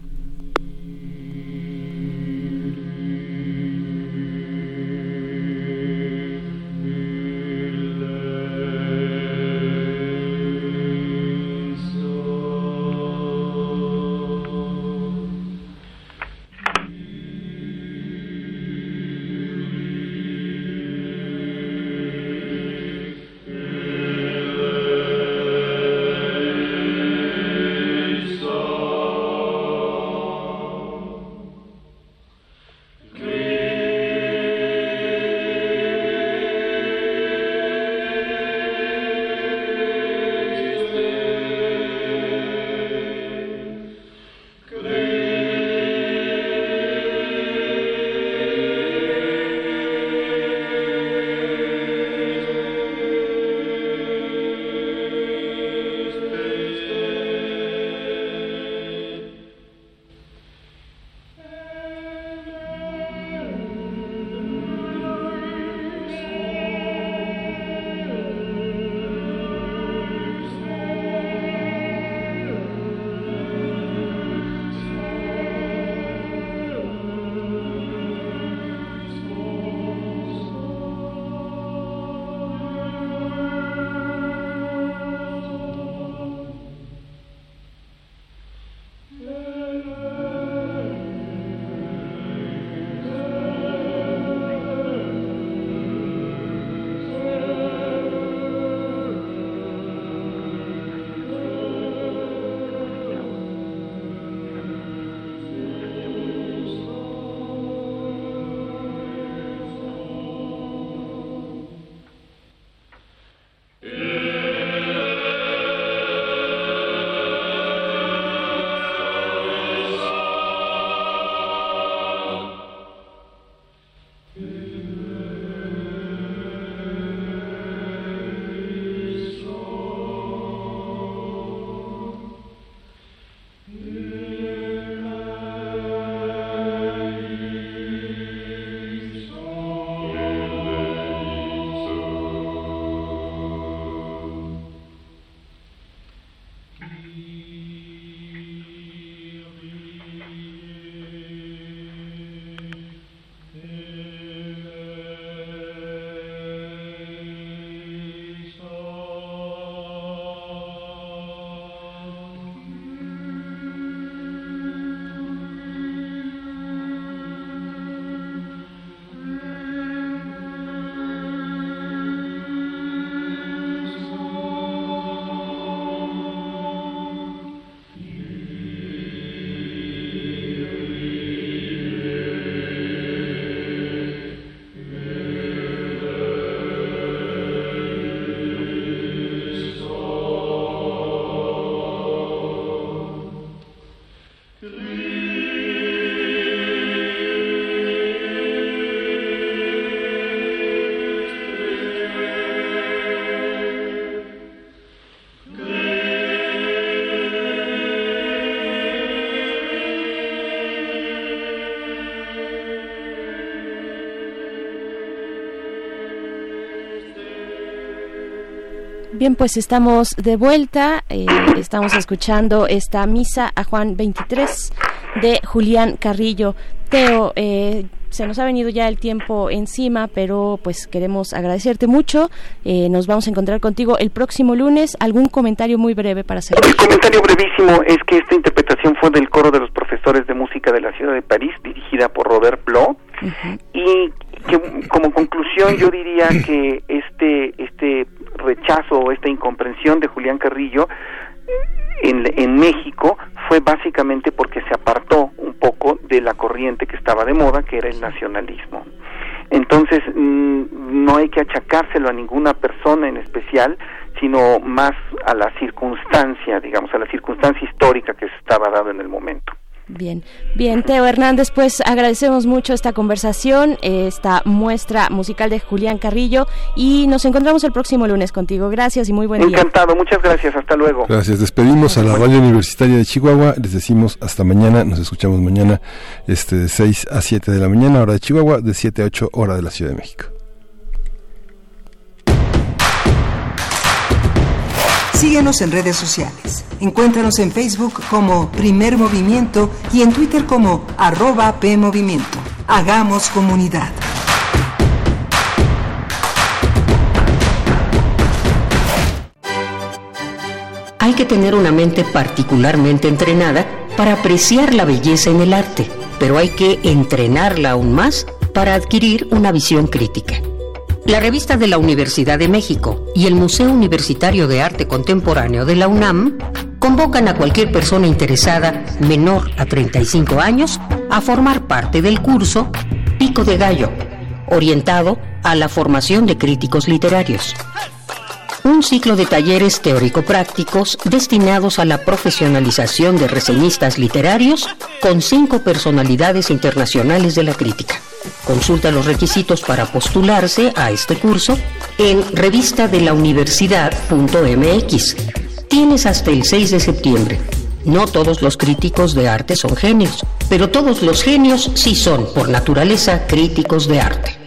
Bien, pues estamos de vuelta. Eh, estamos escuchando esta misa a Juan 23 de Julián Carrillo. Teo, eh, se nos ha venido ya el tiempo encima, pero pues queremos agradecerte mucho. Eh, nos vamos a encontrar contigo el próximo lunes. ¿Algún comentario muy breve para hacer? El comentario brevísimo es que esta interpretación fue del coro de los profesores de música de la ciudad de París, dirigida por Robert Bloch, y que como conclusión yo diría que este rechazo o esta incomprensión de Julián Carrillo en, México fue básicamente porque se apartó un poco de la corriente que estaba de moda, que era el nacionalismo. Entonces, mm, no hay que achacárselo a ninguna persona en especial, sino más a la circunstancia, digamos, a la circunstancia histórica que se estaba dando en el momento. Bien, bien, Teo Hernández, pues agradecemos mucho esta conversación, esta muestra musical de Julián Carrillo y nos encontramos el próximo lunes contigo. Gracias y muy buen día. Encantado, muchas gracias, hasta luego. Gracias, despedimos a la Radio Universitaria de Chihuahua, les decimos hasta mañana, nos escuchamos mañana este de 6 a 7 de la mañana, hora de Chihuahua, de 7 a 8 hora de la Ciudad de México. Síguenos en redes sociales. Encuéntranos en Facebook como Primer Movimiento y en Twitter como arroba PMovimiento. Hagamos comunidad. Hay que tener una mente particularmente entrenada para apreciar la belleza en el arte, pero hay que entrenarla aún más para adquirir una visión crítica. La revista de la Universidad de México y el Museo Universitario de Arte Contemporáneo de la UNAM convocan a cualquier persona interesada menor a 35 años a formar parte del curso Pico de Gallo, orientado a la formación de críticos literarios. Un ciclo de talleres teórico-prácticos destinados a la profesionalización de reseñistas literarios con cinco personalidades internacionales de la crítica. Consulta los requisitos para postularse a este curso en revistadelauniversidad.mx. Tienes hasta el 6 de septiembre. No todos los críticos de arte son genios, pero todos los genios sí son, por naturaleza, críticos de arte.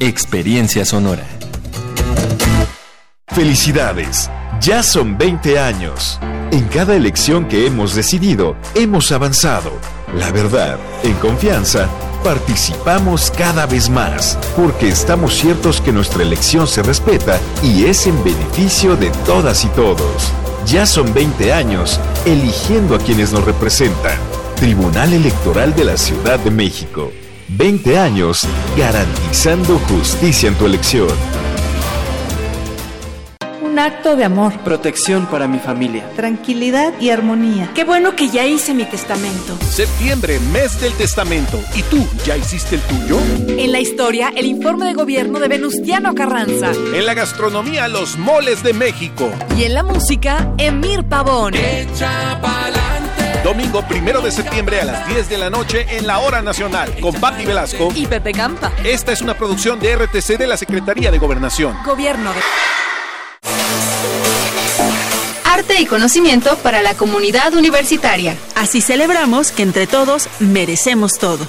experiencia sonora. Felicidades. Ya son 20 años. En cada elección que hemos decidido, hemos avanzado. La verdad, en confianza, participamos cada vez más, porque estamos ciertos que nuestra elección se respeta y es en beneficio de todas y todos. Ya son 20 años eligiendo a quienes nos representan. Tribunal Electoral de la Ciudad de México. 20 años garantizando justicia en tu elección un acto de amor. Protección para mi familia. Tranquilidad y armonía. Qué bueno que ya hice mi testamento. Septiembre, mes del testamento. ¿Y tú, ya hiciste el tuyo? En la historia, el informe de gobierno de Venustiano Carranza. En la gastronomía, los moles de México. Y en la música, Emir Pavón. Domingo primero de septiembre a las 10 de la noche en la Hora Nacional con Patti Velasco y Pepe Campa. Esta es una producción de RTC de la Secretaría de Gobernación. Gobierno de arte y conocimiento para la comunidad universitaria. Así celebramos que entre todos merecemos todo.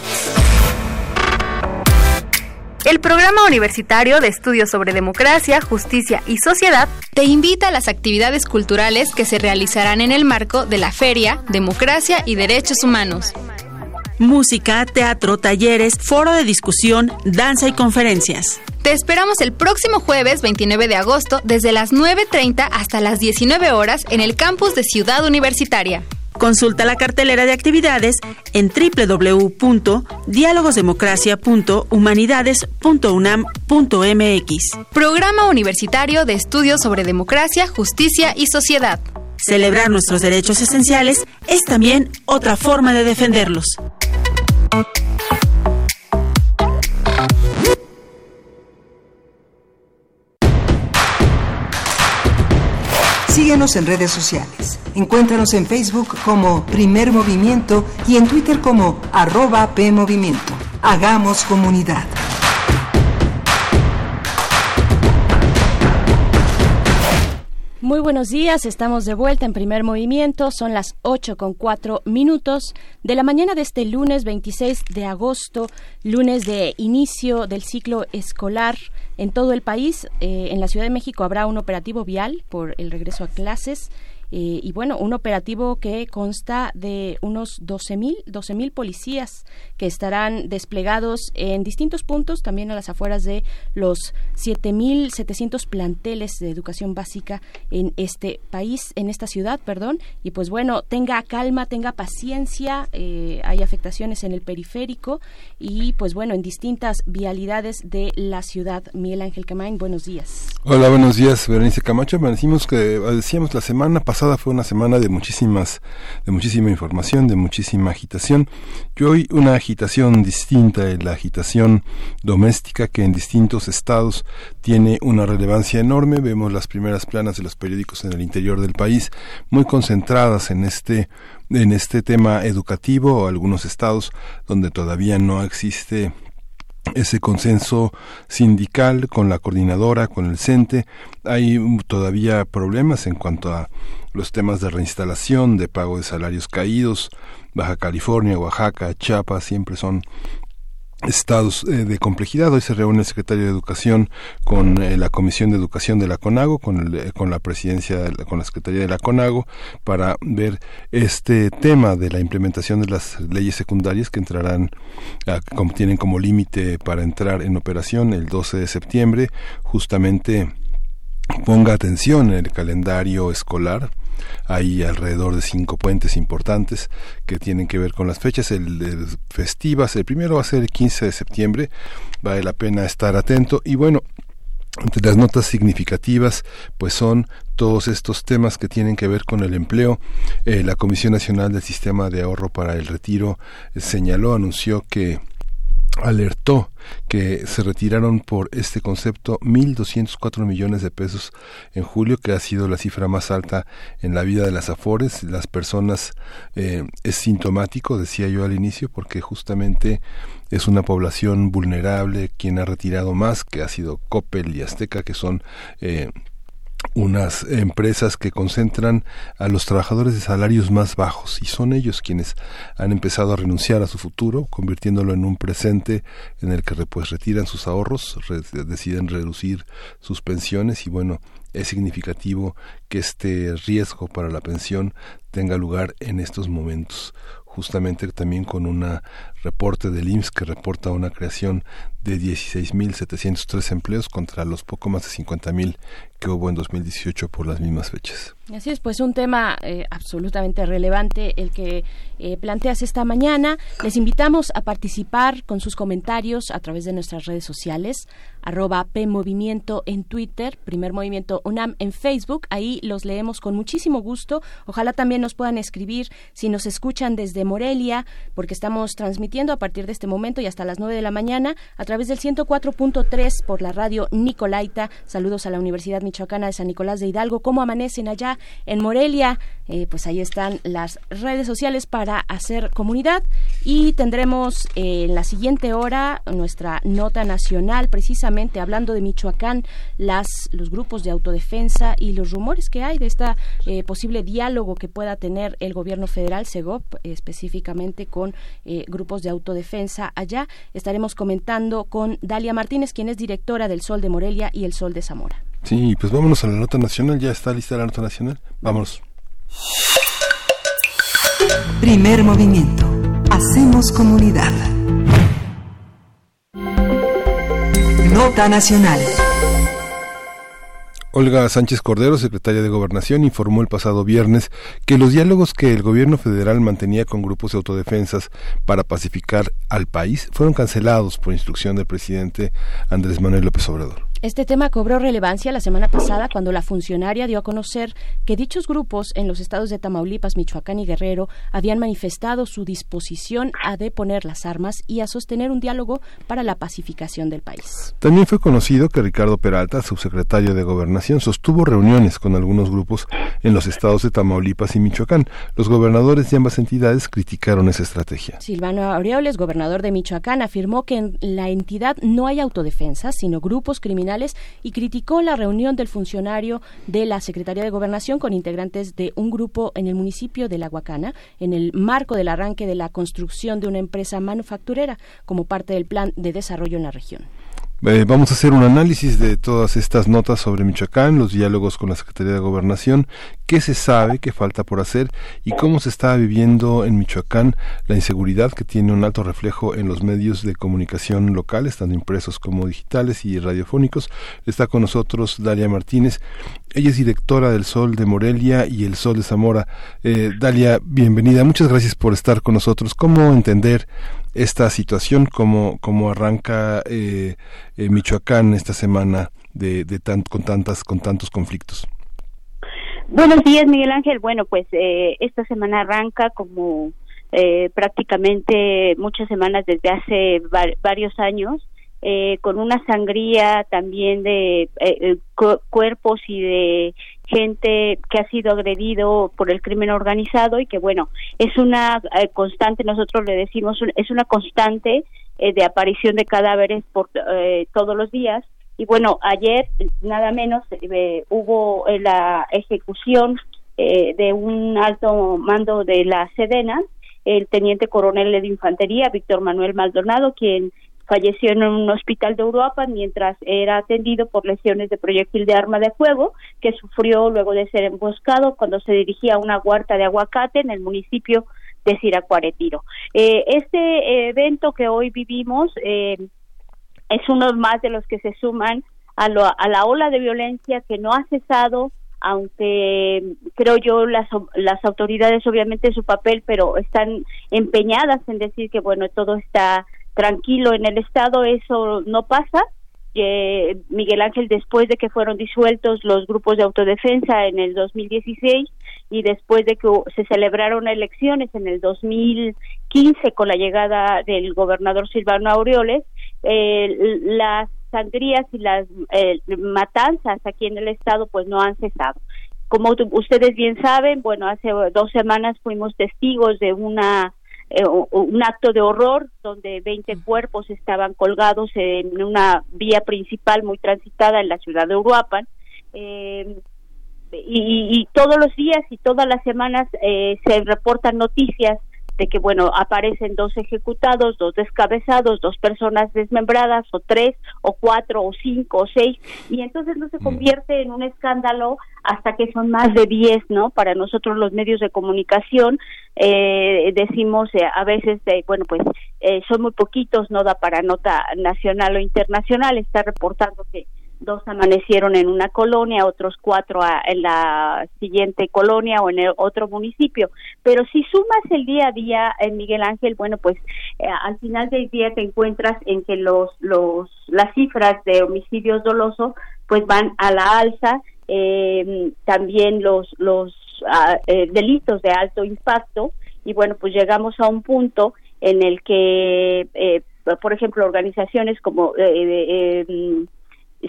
El Programa Universitario de Estudios sobre Democracia, Justicia y Sociedad te invita a las actividades culturales que se realizarán en el marco de la Feria Democracia y Derechos Humanos. Música, teatro, talleres, foro de discusión, danza y conferencias. Te esperamos el próximo jueves 29 de agosto desde las 9.30 hasta las 19 horas en el campus de Ciudad Universitaria. Consulta la cartelera de actividades en www.dialogosdemocracia.humanidades.unam.mx. Programa Universitario de Estudios sobre Democracia, Justicia y Sociedad. Celebrar nuestros derechos esenciales es también otra forma de defenderlos. Síguenos en redes sociales. Encuéntranos en Facebook como Primer Movimiento y en Twitter como arroba PMovimiento. Hagamos comunidad. Muy buenos días, estamos de vuelta en primer movimiento, son las 8 con 4 minutos de la mañana de este lunes 26 de agosto, lunes de inicio del ciclo escolar en todo el país. Eh, en la Ciudad de México habrá un operativo vial por el regreso a clases. Eh, y bueno, un operativo que consta de unos 12.000 12 mil policías que estarán desplegados en distintos puntos, también a las afueras de los 7.700 planteles de educación básica en este país, en esta ciudad, perdón. Y pues bueno, tenga calma, tenga paciencia, eh, hay afectaciones en el periférico y pues bueno, en distintas vialidades de la ciudad. Miguel Ángel Camain, buenos días. Hola, buenos días, Berenice Camacho. Decimos que decíamos la semana pasada pasada fue una semana de muchísimas, de muchísima información, de muchísima agitación. Y hoy una agitación distinta, la agitación doméstica que en distintos estados tiene una relevancia enorme. Vemos las primeras planas de los periódicos en el interior del país muy concentradas en este en este tema educativo, algunos estados donde todavía no existe ese consenso sindical con la coordinadora, con el CENTE. Hay todavía problemas en cuanto a los temas de reinstalación, de pago de salarios caídos. Baja California, Oaxaca, Chiapas siempre son estados eh, de complejidad. Hoy se reúne el secretario de Educación con eh, la Comisión de Educación de la CONAGO, con, eh, con la presidencia, con la Secretaría de la CONAGO, para ver este tema de la implementación de las leyes secundarias que entrarán, tienen como límite para entrar en operación el 12 de septiembre, justamente ponga atención en el calendario escolar hay alrededor de cinco puentes importantes que tienen que ver con las fechas. El, festivas, el primero va a ser el 15 de septiembre, vale la pena estar atento. Y bueno, entre las notas significativas, pues son todos estos temas que tienen que ver con el empleo. Eh, la Comisión Nacional del Sistema de Ahorro para el Retiro eh, señaló, anunció que alertó que se retiraron por este concepto 1.204 millones de pesos en julio, que ha sido la cifra más alta en la vida de las Afores. Las personas eh, es sintomático, decía yo al inicio, porque justamente es una población vulnerable quien ha retirado más, que ha sido Coppel y Azteca, que son eh, unas empresas que concentran a los trabajadores de salarios más bajos y son ellos quienes han empezado a renunciar a su futuro, convirtiéndolo en un presente en el que pues retiran sus ahorros, deciden reducir sus pensiones y bueno, es significativo que este riesgo para la pensión tenga lugar en estos momentos justamente también con un reporte del IMSS que reporta una creación de 16.703 empleos contra los poco más de 50.000 que hubo en 2018 por las mismas fechas. Así es, pues un tema eh, absolutamente relevante el que eh, planteas esta mañana. Les invitamos a participar con sus comentarios a través de nuestras redes sociales, arroba PMovimiento en Twitter, Primer Movimiento UNAM en Facebook. Ahí los leemos con muchísimo gusto. Ojalá también nos puedan escribir si nos escuchan desde Morelia, porque estamos transmitiendo a partir de este momento y hasta las 9 de la mañana a través del 104.3 por la radio Nicolaita. Saludos a la Universidad Michoacana de San Nicolás de Hidalgo. ¿Cómo amanecen allá en Morelia? Eh, pues ahí están las redes sociales para hacer comunidad y tendremos eh, en la siguiente hora nuestra nota nacional precisamente hablando de Michoacán, las los grupos de autodefensa y los rumores que hay de este posible diálogo que pueda tener el gobierno federal, SEGOP, específicamente con grupos de autodefensa allá. Estaremos comentando con Dalia Martínez, quien es directora del Sol de Morelia y el Sol de Zamora. Sí, pues vámonos a la nota nacional. Ya está lista la nota nacional. Vámonos. Primer movimiento. Hacemos comunidad. Nota nacional. Olga Sánchez Cordero, secretaria de Gobernación, informó el pasado viernes que los diálogos que el gobierno federal mantenía con grupos de autodefensas para pacificar al país fueron cancelados por instrucción del presidente Andrés Manuel López Obrador. Este tema cobró relevancia la semana pasada cuando la funcionaria dio a conocer que dichos grupos en los estados de Tamaulipas, Michoacán y Guerrero habían manifestado su disposición a deponer las armas y a sostener un diálogo para la pacificación del país. También fue conocido que Ricardo Peralta, subsecretario de Gobernación, sostuvo reuniones con algunos grupos en los estados de Tamaulipas y Michoacán. Los gobernadores de ambas entidades criticaron esa estrategia. Silvano Aureoles, gobernador de Michoacán, afirmó que en la entidad no hay autodefensa, sino grupos criminales y criticó la reunión del funcionario de la Secretaría de Gobernación con integrantes de un grupo en el municipio de La Huacana en el marco del arranque de la construcción de una empresa manufacturera como parte del plan de desarrollo en la región. Eh, vamos a hacer un análisis de todas estas notas sobre Michoacán, los diálogos con la Secretaría de Gobernación, qué se sabe, qué falta por hacer y cómo se está viviendo en Michoacán la inseguridad que tiene un alto reflejo en los medios de comunicación locales, tanto impresos como digitales y radiofónicos. Está con nosotros Dalia Martínez. Ella es directora del Sol de Morelia y el Sol de Zamora. Eh, Dalia, bienvenida. Muchas gracias por estar con nosotros. ¿Cómo entender esta situación, cómo, cómo arranca eh, eh, Michoacán esta semana de, de con, tantas, con tantos conflictos. Buenos días, Miguel Ángel. Bueno, pues eh, esta semana arranca como prácticamente muchas semanas desde hace varios años eh, con una sangría también de eh, eh, cuerpos y de gente que ha sido agredido por el crimen organizado y que bueno es una constante nosotros le decimos es una constante de aparición de cadáveres por todos los días. Y bueno ayer nada menos hubo la ejecución de un alto mando de la Sedena. El teniente coronel de infantería Víctor Manuel Maldonado quien falleció en un hospital de Europa mientras era atendido por lesiones de proyectil de arma de fuego que sufrió luego de ser emboscado cuando se dirigía a una huerta de aguacate en el municipio de Siracuaretiro. Eh, este evento que hoy vivimos eh, es uno más de los que se suman a, a la ola de violencia que no ha cesado aunque creo yo las, las autoridades obviamente su papel, pero están empeñadas en decir que bueno, todo está tranquilo en el Estado, eso no pasa. que Miguel Ángel, después de que fueron disueltos los grupos de autodefensa en el 2016 y después de que se celebraron elecciones en el 2015 con la llegada del gobernador Silvano Aureoles, eh, las sangrías y las eh, matanzas aquí en el Estado pues no han cesado. Como ustedes bien saben, bueno, hace dos semanas fuimos testigos de una eh, un acto de horror donde 20 cuerpos estaban colgados en una vía principal muy transitada en la ciudad de Uruapan. Eh, y, todos los días y todas las semanas eh, se reportan noticias de que, bueno, aparecen dos ejecutados, dos descabezados, dos personas desmembradas, o tres, o cuatro, o cinco, o seis, y entonces no se mm. convierte en un escándalo hasta que son más de diez, ¿no? Para nosotros los medios de comunicación eh, decimos eh, a veces, bueno, pues eh, son muy poquitos, no da para nota nacional o internacional, está reportando que dos amanecieron en una colonia, otros cuatro en la siguiente colonia o en el otro municipio. Pero si sumas el día a día, eh, Miguel Ángel, bueno, pues eh, al final del día te encuentras en que los, los, las cifras de homicidios dolosos pues van a la alza, eh, también los, los ah, delitos de alto impacto y bueno, pues llegamos a un punto en el que, por ejemplo, organizaciones como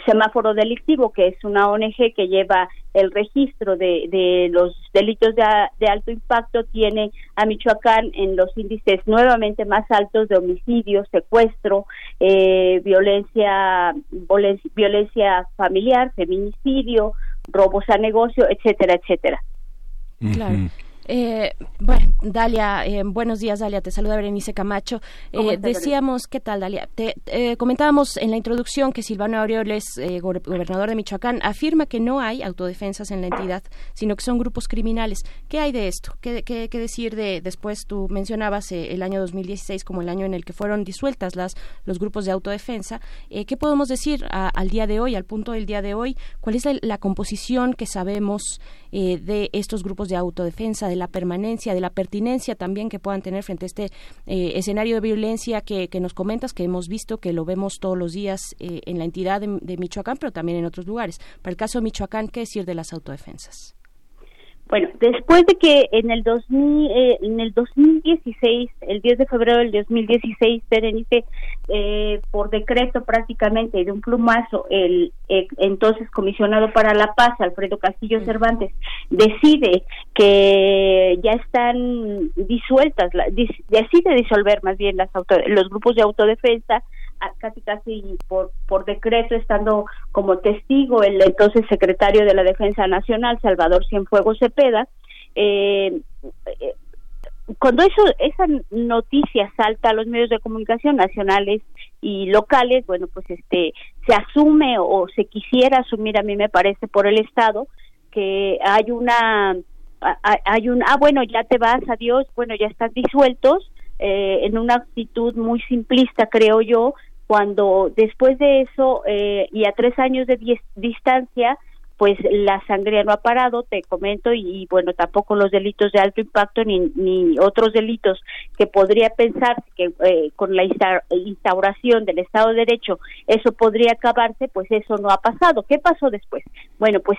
Semáforo Delictivo, que es una ONG que lleva el registro de, de los delitos de, alto impacto, tiene a Michoacán en los índices nuevamente más altos de homicidio, secuestro, eh, violencia, violencia familiar, feminicidio, robos a negocio, etcétera, etcétera. Claro. Eh, bueno, Dalia, eh, buenos días, Dalia. Te saluda Berenice Camacho. Eh, decíamos, ¿qué tal, Dalia? Te, eh, comentábamos en la introducción que Silvano Aureoles, gobernador de Michoacán, afirma que no hay autodefensas en la entidad, sino que son grupos criminales. ¿Qué hay de esto? ¿Qué, qué, decir de después? Tú mencionabas el año 2016 como el año en el que fueron disueltas las los grupos de autodefensa. ¿Qué podemos decir al día de hoy, al punto del día de hoy? ¿Cuál es la, la composición que sabemos de estos grupos de autodefensa, de la permanencia, de la pertinencia también que puedan tener frente a este eh, escenario de violencia que, nos comentas, que hemos visto, que lo vemos todos los días eh, en la entidad de, de Michoacán, pero también en otros lugares. Para el caso de Michoacán, ¿qué decir de las autodefensas? Bueno, después de que en el 2000, eh, en el 2016, el 10 de febrero del 2016, Berenice, eh, por decreto prácticamente de un plumazo, el entonces comisionado para la paz, Alfredo Castillo Cervantes, decide que ya están disueltas, decide disolver más bien las los grupos de autodefensa, casi casi por, por decreto, estando como testigo el entonces secretario de la Defensa Nacional, Salvador Cienfuegos Cepeda, eh, eh, cuando eso esa noticia salta a los medios de comunicación nacionales y locales, bueno, pues este se asume o se quisiera asumir a mí me parece por el estado que hay una hay un ah bueno ya te vas adiós bueno ya están disueltos eh, en una actitud muy simplista creo yo cuando después de eso eh, y a tres años de distancia pues la sangre no ha parado, te comento, y, bueno, tampoco los delitos de alto impacto ni, ni otros delitos que podría pensar que eh, con la instauración del Estado de Derecho eso podría acabarse, pues eso no ha pasado. ¿Qué pasó después? Bueno, pues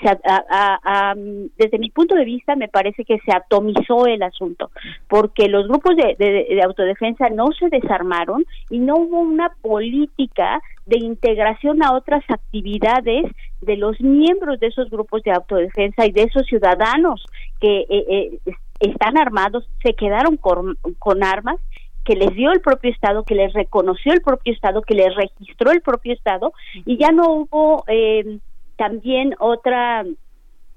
desde mi punto de vista me parece que se atomizó el asunto, porque los grupos de, de autodefensa no se desarmaron y no hubo una política de integración a otras actividades de los miembros de esos grupos de autodefensa y de esos ciudadanos que eh, eh, están armados, se quedaron con, armas que les dio el propio Estado, que les reconoció el propio Estado, que les registró el propio Estado y ya no hubo eh, también otra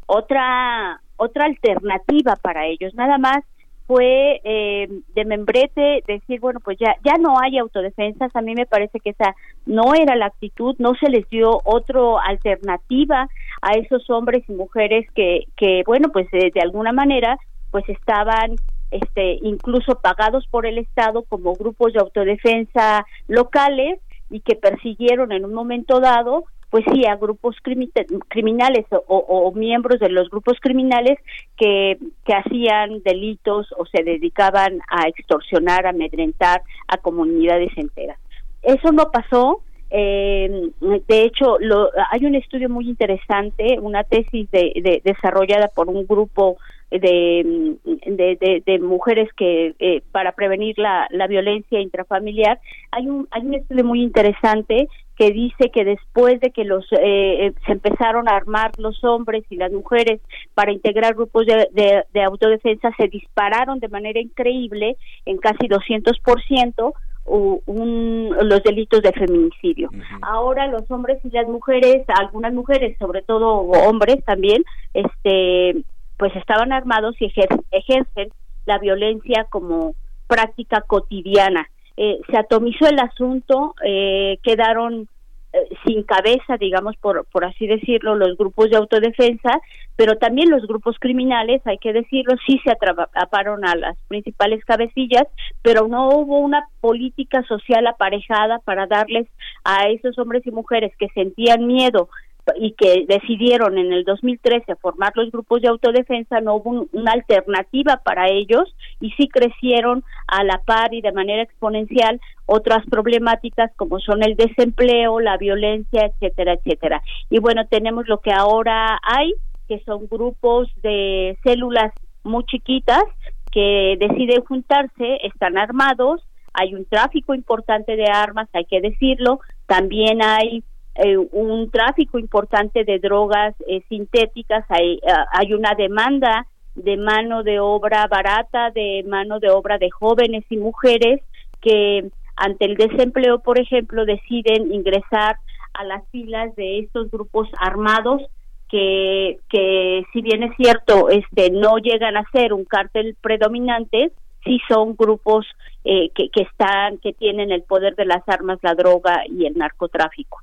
otra otra alternativa para ellos, nada más fue eh, de membrete decir, bueno, pues ya, ya no hay autodefensas, a mí me parece que esa no era la actitud, no se les dio otra alternativa a esos hombres y mujeres que, que bueno, pues eh, de alguna manera, pues estaban este, incluso pagados por el Estado como grupos de autodefensa locales y que persiguieron en un momento dado pues sí, a grupos criminales o, miembros de los grupos criminales que, que hacían delitos o se dedicaban a extorsionar, a amedrentar a comunidades enteras. Eso no pasó. Eh, de hecho, lo, hay un estudio muy interesante, una tesis de, desarrollada por un grupo de, de, de, mujeres que eh, para prevenir la, la violencia intrafamiliar hay un hay un estudio muy interesante que dice que después de que los eh, eh, se empezaron a armar los hombres y las mujeres para integrar grupos de, de, autodefensa se dispararon de manera increíble en casi 200% un, los delitos de feminicidio. Ahora los hombres y las mujeres, algunas mujeres, sobre todo hombres también, este pues estaban armados y ejercen la violencia como práctica cotidiana. Eh, se atomizó el asunto, eh, quedaron eh, sin cabeza, digamos, por, por así decirlo, los grupos de autodefensa, pero también los grupos criminales, hay que decirlo, sí se atraparon a las principales cabecillas, pero no hubo una política social aparejada para darles a esos hombres y mujeres que sentían miedo y que decidieron en el 2013 formar los grupos de autodefensa, no hubo una alternativa para ellos y sí crecieron a la par y de manera exponencial otras problemáticas como son el desempleo, la violencia, etcétera, etcétera. Y bueno, tenemos lo que ahora hay, que son grupos de células muy chiquitas que deciden juntarse, están armados, hay un tráfico importante de armas, hay que decirlo, también hay eh, un tráfico importante de drogas eh, sintéticas, hay, ah, hay una demanda de mano de obra barata, de mano de obra de jóvenes y mujeres que ante el desempleo, por ejemplo, deciden ingresar a las filas de estos grupos armados que, que si bien es cierto, este, no llegan a ser un cártel predominante, sí son grupos eh, que, que están, que tienen el poder de las armas, la droga y el narcotráfico.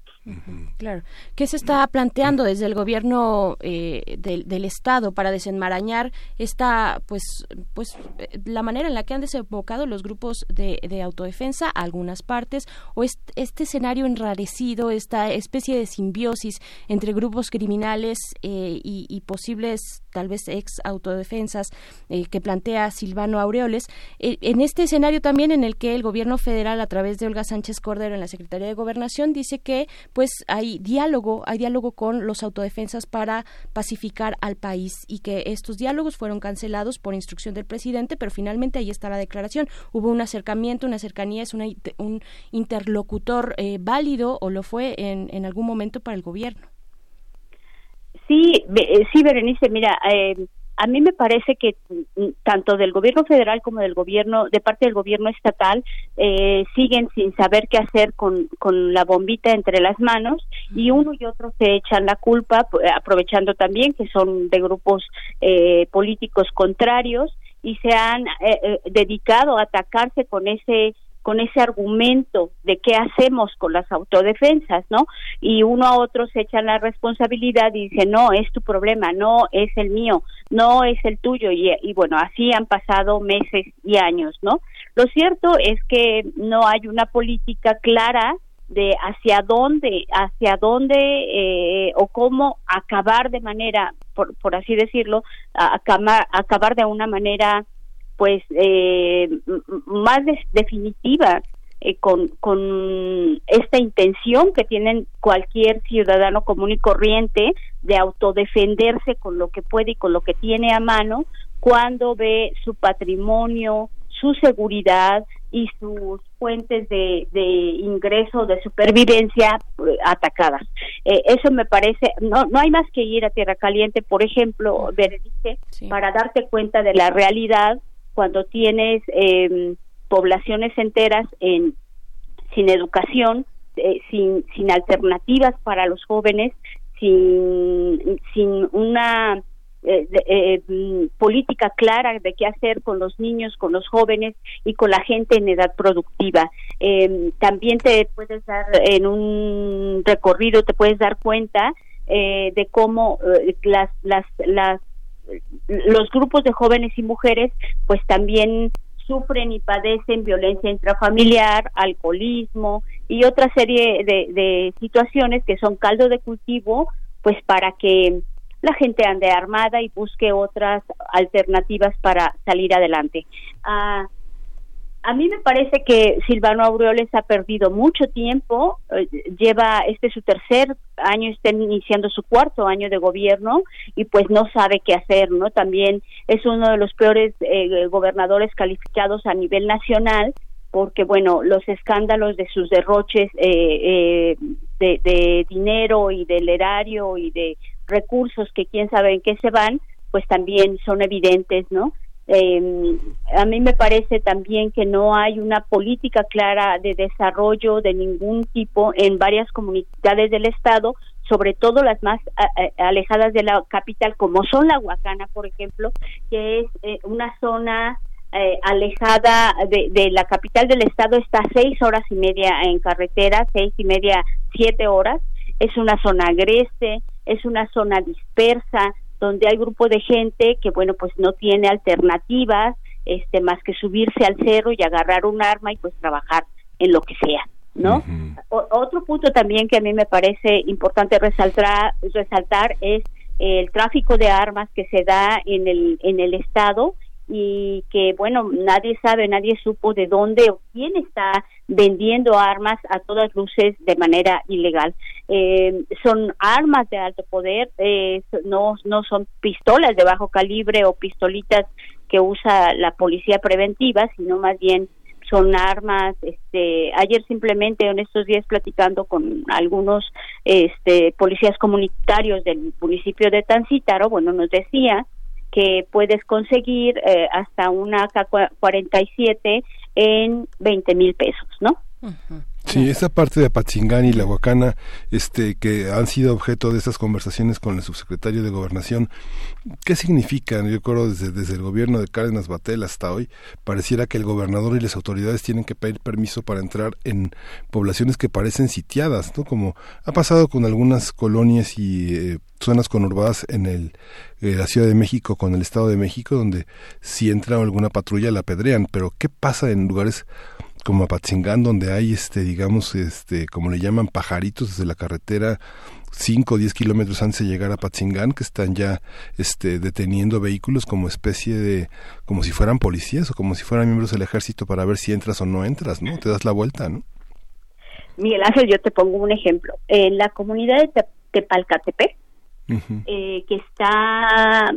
Claro. ¿Qué se está planteando desde el gobierno eh, del, Estado para desenmarañar esta, pues, pues, la manera en la que han desembocado los grupos de, autodefensa algunas partes o este, escenario enrarecido, esta especie de simbiosis entre grupos criminales eh, y, posibles tal vez ex autodefensas eh, que plantea Silvano Aureoles. Eh, en este escenario también en el que el gobierno federal, a través de Olga Sánchez Cordero en la Secretaría de Gobernación, dice que pues hay diálogo, hay diálogo con los autodefensas para pacificar al país y que estos diálogos fueron cancelados por instrucción del presidente, pero finalmente ahí está la declaración. Hubo un acercamiento, una cercanía, es un interlocutor eh, válido o lo fue en algún momento para el gobierno. Sí, eh, sí, Berenice, mira, eh, a mí me parece que mm, tanto del gobierno federal como del gobierno, de parte del gobierno estatal, eh, siguen sin saber qué hacer con, con la bombita entre las manos y uno y otro se echan la culpa, aprovechando también que son de grupos eh, políticos contrarios y se han eh, dedicado a atacarse con ese con ese argumento de qué hacemos con las autodefensas, ¿no? Y uno a otro se echan la responsabilidad y dice, no, es tu problema, no es el mío, no es el tuyo. Y, y bueno, así han pasado meses y años, ¿no? Lo cierto es que no hay una política clara de hacia dónde, hacia dónde eh, o cómo acabar de manera, por, por así decirlo, acabar, acabar de una manera pues eh, más definitiva eh, con, con esta intención que tienen cualquier ciudadano común y corriente de autodefenderse con lo que puede y con lo que tiene a mano cuando ve su patrimonio, su seguridad y sus fuentes de, de ingreso, de supervivencia eh, atacadas. eso me parece, no, no hay más que ir a Tierra Caliente, por ejemplo, Berenice, para darte cuenta de la realidad cuando tienes eh, poblaciones enteras en, sin educación, eh, sin, sin alternativas para los jóvenes, sin, sin una eh, eh, mm, política clara de qué hacer con los niños, con los jóvenes y con la gente en edad productiva. Eh, también te puedes dar en un recorrido, te puedes dar cuenta eh, de cómo las, las, las los grupos de jóvenes y mujeres pues también sufren y padecen violencia intrafamiliar, alcoholismo y otra serie de, de situaciones que son caldo de cultivo pues para que la gente ande armada y busque otras alternativas para salir adelante. Ah, a mí me parece que Silvano Aureoles ha perdido mucho tiempo, eh, lleva este su tercer año, está iniciando su cuarto año de gobierno y pues no sabe qué hacer, ¿no? También es uno de los peores eh, gobernadores calificados a nivel nacional porque, bueno, los escándalos de sus derroches eh, de, de dinero y del erario y de recursos que quién sabe en qué se van, pues también son evidentes, ¿no? Eh, a mí me parece también que no hay una política clara de desarrollo de ningún tipo en varias comunidades del Estado, sobre todo las más alejadas de la capital, como son la Huacana, por ejemplo, que es eh, una zona eh, alejada de, de, la capital del estado, está seis horas y media en carretera, seis y media, siete horas. Es una zona agreste, es una zona dispersa, donde hay grupo de gente que bueno pues no tiene alternativas este más que subirse al cerro y agarrar un arma y pues trabajar en lo que sea no otro punto también que a mí me parece importante resaltar resaltar es el tráfico de armas que se da en el en el estado y que bueno nadie sabe nadie supo de dónde o quién está vendiendo armas a todas luces de manera ilegal. Eh, son armas de alto poder eh, no no son pistolas de bajo calibre o pistolitas que usa la policía preventiva sino más bien son armas este ayer simplemente en estos días platicando con algunos este policías comunitarios del municipio de Tancítaro bueno nos decía que puedes conseguir eh, hasta una K-47 en 20 mil pesos, ¿no? Sí, esa parte de Apatzingán y la Huacana, este, que han sido objeto de estas conversaciones con el subsecretario de Gobernación, ¿qué significan? Yo creo desde, desde el gobierno de Cárdenas Batel hasta hoy, pareciera que el gobernador y las autoridades tienen que pedir permiso para entrar en poblaciones que parecen sitiadas, ¿no? Como ha pasado con algunas colonias y eh, zonas conurbadas en el, eh, la Ciudad de México con el Estado de México, donde si entra alguna patrulla la apedrean, pero ¿qué pasa en lugares como Apatzingán, donde hay, este, digamos, este, como le llaman, pajaritos desde la carretera 5 o 10 kilómetros antes de llegar a Patzingán, que están ya este, deteniendo vehículos como especie de, como si fueran policías o como si fueran miembros del ejército para ver si entras o no entras, ¿no? Te das la vuelta, ¿no? Miguel Ángel, yo te pongo un ejemplo. En la comunidad de Tepalcatepec, eh, que está ah,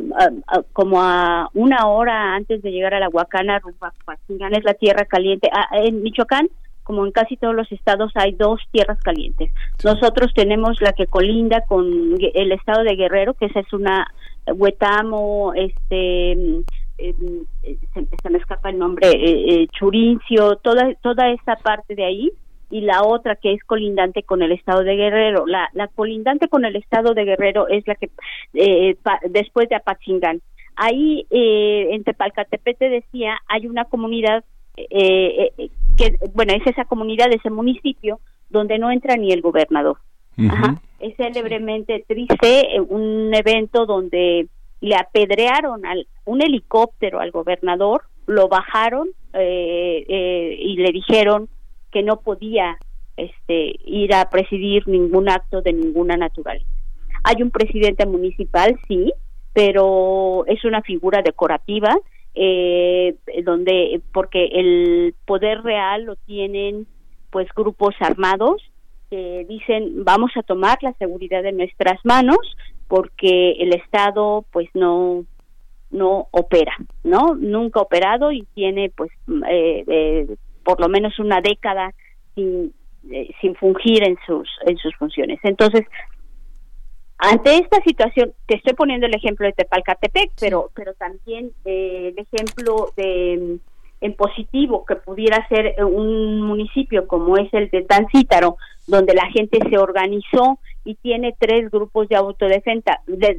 ah, como a una hora antes de llegar a la Huacana, Patzingán es la tierra caliente. Ah, en Michoacán como en casi todos los estados hay dos tierras calientes. Nosotros tenemos la que colinda con el estado de Guerrero, que esa es una Huetamo, este mm, em, se, me escapa el nombre, eh, eh, Churincio, toda toda esa parte de ahí y la otra que es colindante con el estado de Guerrero. La, la colindante con el estado de Guerrero es la que eh, después de Apatzingán. Ahí eh, en Tepalcatepec te decía hay una comunidad eh, eh, que, bueno, es esa comunidad, ese municipio donde no entra ni el gobernador. Es célebremente triste eh, un evento donde le apedrearon al, un helicóptero al gobernador, lo bajaron eh, y le dijeron que no podía este, ir a presidir ningún acto de ninguna naturaleza. Hay un presidente municipal, sí, pero es una figura decorativa eh, donde porque el poder real lo tienen pues grupos armados que dicen vamos a tomar la seguridad de nuestras manos porque el Estado pues no no opera, ¿no? Nunca ha operado y tiene pues eh, eh, por lo menos una década sin, eh, sin fungir en sus en sus funciones. Entonces ante esta situación, te estoy poniendo el ejemplo de Tepalcatepec, pero, pero también eh, el ejemplo de en positivo que pudiera ser un municipio como es el de Tancítaro, donde la gente se organizó y tiene tres grupos de autodefensa, de,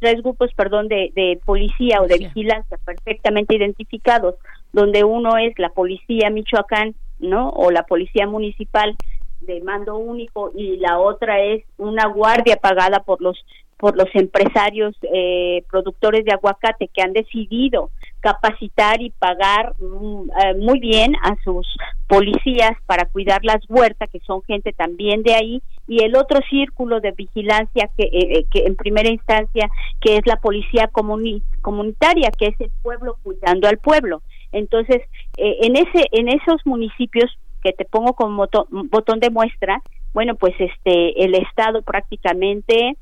tres grupos, perdón, de, de policía o de vigilancia perfectamente identificados, donde uno es la policía Michoacán, ¿no? O la policía municipal de mando único y la otra es una guardia pagada por los por los empresarios eh, productores de aguacate que han decidido capacitar y pagar mm, eh, muy bien a sus policías para cuidar las huertas que son gente también de ahí y el otro círculo de vigilancia que, eh, que en primera instancia que es la policía comunitaria que es el pueblo cuidando al pueblo. Entonces en ese en esos municipios que te pongo como botón de muestra, bueno, pues este el Estado prácticamente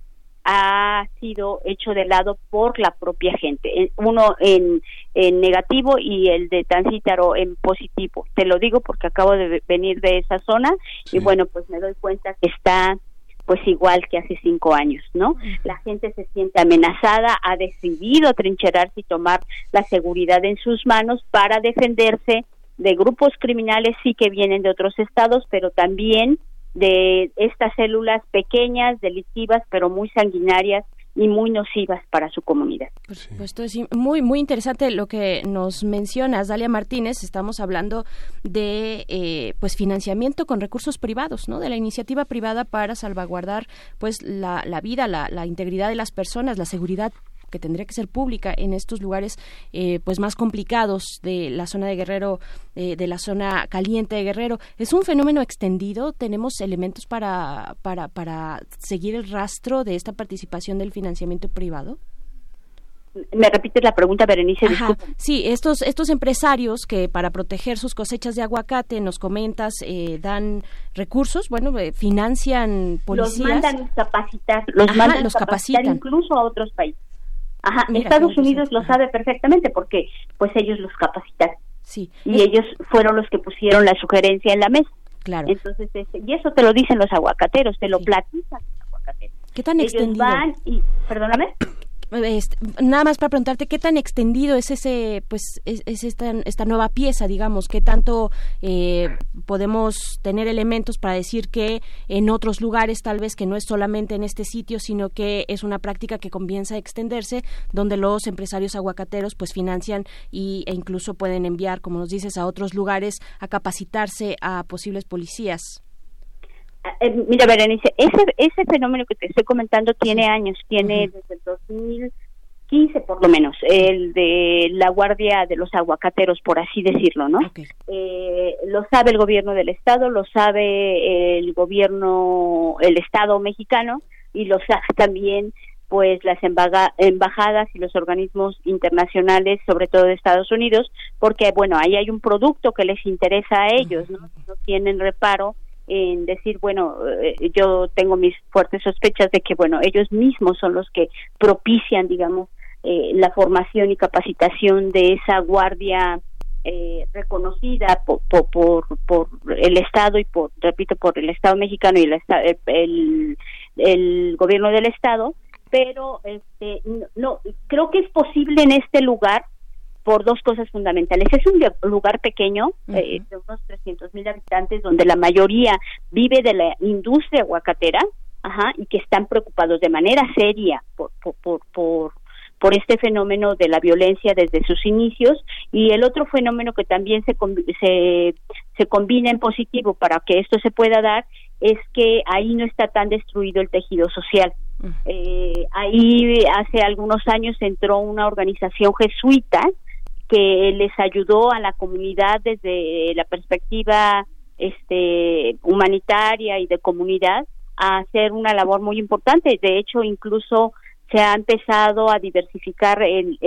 ha sido hecho de lado por la propia gente, uno en, en negativo y el de Tancítaro en positivo. Te lo digo porque acabo de venir de esa zona y bueno, pues me doy cuenta que está pues igual que hace cinco años, ¿no? La gente se siente amenazada, ha decidido trincherarse y tomar la seguridad en sus manos para defenderse de grupos criminales sí que vienen de otros estados, pero también de estas células pequeñas, delictivas, pero muy sanguinarias y muy nocivas para su comunidad. Por supuesto, es muy, muy interesante lo que nos mencionas, Dalia Martínez. Estamos hablando de eh, pues financiamiento con recursos privados, ¿no? De la iniciativa privada para salvaguardar pues la, la vida, la, la integridad de las personas, la seguridad que tendría que ser pública en estos lugares eh, pues más complicados de la zona de Guerrero, eh, de la zona caliente de Guerrero. ¿Es un fenómeno extendido? ¿Tenemos elementos para, para, para seguir el rastro de esta participación del financiamiento privado? me repites la pregunta, Berenice. Sí, estos, estos empresarios que para proteger sus cosechas de aguacate, nos comentas, eh, dan recursos, bueno, financian policías. Los mandan capacitar, los mandan los capacitar incluso a otros países. Ajá, Estados Unidos lo sabe perfectamente porque pues ellos los capacitaron. Sí. Y ellos fueron los que pusieron la sugerencia en la mesa. Claro. Entonces, este, y eso te lo dicen los aguacateros, te lo platican los aguacateros. ¿Qué tan ellos extendido? van y, perdóname nada más para preguntarte qué tan extendido es ese pues es, esta, esta nueva pieza digamos qué tanto eh, podemos tener elementos para decir que en otros lugares tal vez que no es solamente en este sitio sino que es una práctica que comienza a extenderse donde los empresarios aguacateros pues financian y, e incluso pueden enviar como nos dices a otros lugares a capacitarse a posibles policías eh, mira, Berenice, ese, ese fenómeno que te estoy comentando tiene años, tiene desde el 15 por lo menos, el de la Guardia de los Aguacateros, por así decirlo, ¿no? Eh, lo sabe el gobierno del Estado, lo sabe el gobierno, el Estado mexicano y lo sabe también pues las embajadas y los organismos internacionales, sobre todo de Estados Unidos, porque bueno, ahí hay un producto que les interesa a ellos, ¿no? No tienen reparo en decir, bueno, eh, yo tengo mis fuertes sospechas de que, bueno, ellos mismos son los que propician, digamos, eh, la formación y capacitación de esa guardia eh, reconocida por, por, por, el Estado y por, repito, por el Estado mexicano y el, el, el gobierno del Estado, pero este, no, creo que es posible en este lugar por dos cosas fundamentales. Es un lugar pequeño, eh, de unos 300 mil habitantes, donde la mayoría vive de la industria aguacatera, ajá, y que están preocupados de manera seria por, por, por, por, este fenómeno de la violencia desde sus inicios. Y el otro fenómeno que también se, se, se combina en positivo para que esto se pueda dar es que ahí no está tan destruido el tejido social. Eh, ahí hace algunos años entró una organización jesuita que les ayudó a la comunidad desde la perspectiva este humanitaria y de comunidad a hacer una labor muy importante. De hecho, incluso se ha empezado a diversificar el,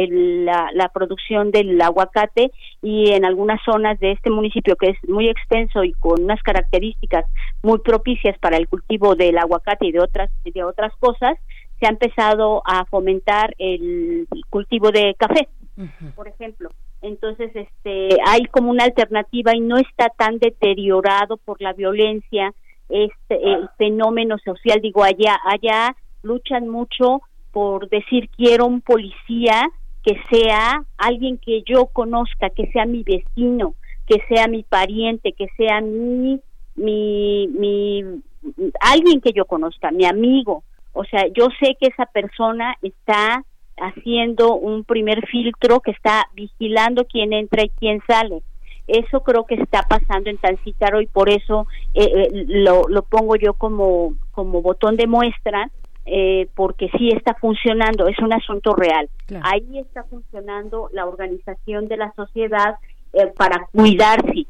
la, la, producción del aguacate y en algunas zonas de este municipio que es muy extenso y con unas características muy propicias para el cultivo del aguacate y de otras de otras cosas se ha empezado a fomentar el cultivo de café por ejemplo. Entonces este hay como una alternativa y no está tan deteriorado por la violencia este el fenómeno social. Digo allá allá luchan mucho por decir quiero un policía que sea alguien que yo conozca que sea mi vecino que sea mi pariente que sea mi mi mi alguien que yo conozca mi amigo o sea yo sé que esa persona está haciendo un primer filtro que está vigilando quién entra y quién sale. Eso creo que está pasando en Tancítaro y por eso eh, eh, lo, lo, pongo yo como, como botón de muestra, eh, porque sí está funcionando, es un asunto real. Ahí está funcionando la organización de la sociedad para cuidarse.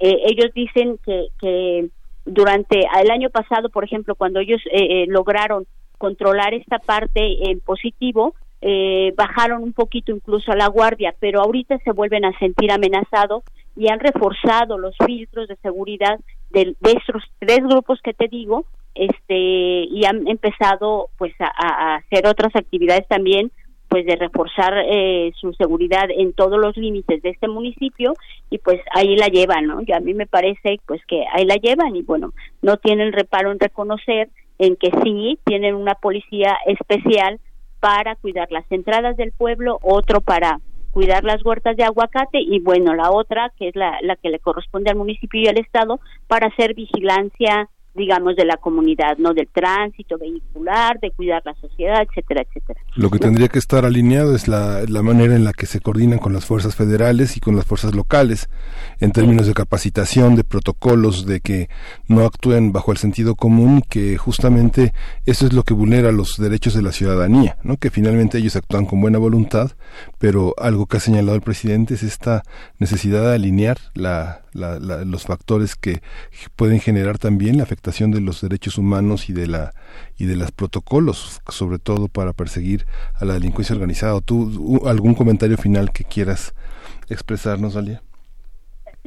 ellos dicen que, que durante el año pasado, por ejemplo, cuando ellos lograron controlar esta parte en positivo, eh, bajaron un poquito incluso a la guardia, pero ahorita se vuelven a sentir amenazados y han reforzado los filtros de seguridad de, estos tres grupos que te digo, este, y han empezado pues a, hacer otras actividades también pues de reforzar eh, su seguridad en todos los límites de este municipio y pues ahí la llevan, ¿no? Y a mí me parece pues que ahí la llevan y bueno, no tienen reparo en reconocer en que sí tienen una policía especial para cuidar las entradas del pueblo, otro para cuidar las huertas de aguacate y bueno, la otra, que es la, la que le corresponde al municipio y al Estado, para hacer vigilancia digamos, de la comunidad, ¿no? Del tránsito vehicular, de cuidar la sociedad, etcétera, etcétera. Lo que tendría que estar alineado es la, la manera en la que se coordinan con las fuerzas federales y con las fuerzas locales, en términos de capacitación, de protocolos, de que no actúen bajo el sentido común, que justamente eso es lo que vulnera los derechos de la ciudadanía, ¿no? Que finalmente ellos actúan con buena voluntad, pero algo que ha señalado el presidente es esta necesidad de alinear la, los factores que pueden generar también la afectación de los derechos humanos y de la y de los protocolos, sobre todo para perseguir a la delincuencia organizada. ¿Tú algún comentario final que quieras expresarnos, Dalia?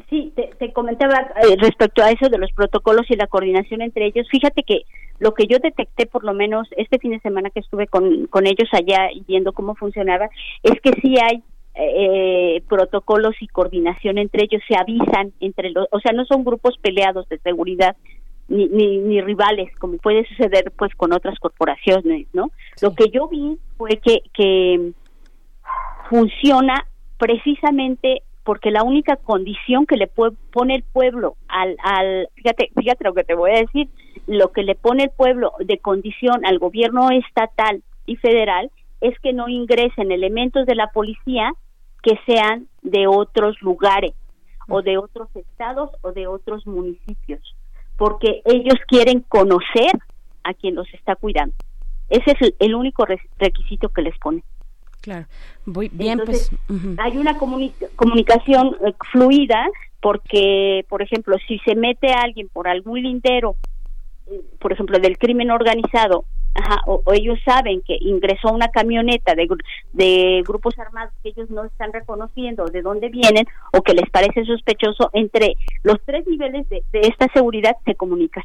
Sí, te, comentaba eh, respecto a eso de los protocolos y la coordinación entre ellos. Fíjate que lo que yo detecté, por lo menos este fin de semana que estuve con, con ellos allá y viendo cómo funcionaba, es que sí hay eh, protocolos y coordinación entre ellos, se avisan entre los, o sea, no son grupos peleados de seguridad ni, ni, rivales, como puede suceder pues con otras corporaciones, ¿no? Lo que yo vi fue que, que funciona precisamente porque la única condición que le pone el pueblo al, al fíjate, fíjate lo que te voy a decir, lo que le pone el pueblo de condición al gobierno estatal y federal es que no ingresen elementos de la policía que sean de otros lugares o de otros estados o de otros municipios, porque ellos quieren conocer a quien los está cuidando. Ese es el, único requisito que les pone. Claro, bien, pues, hay una comunicación eh, fluida porque, por ejemplo, si se mete alguien por algún lindero, por ejemplo, del crimen organizado, o, ellos saben que ingresó una camioneta de, de grupos armados que ellos no están reconociendo de dónde vienen o que les parece sospechoso, entre los tres niveles de, esta seguridad se comunican.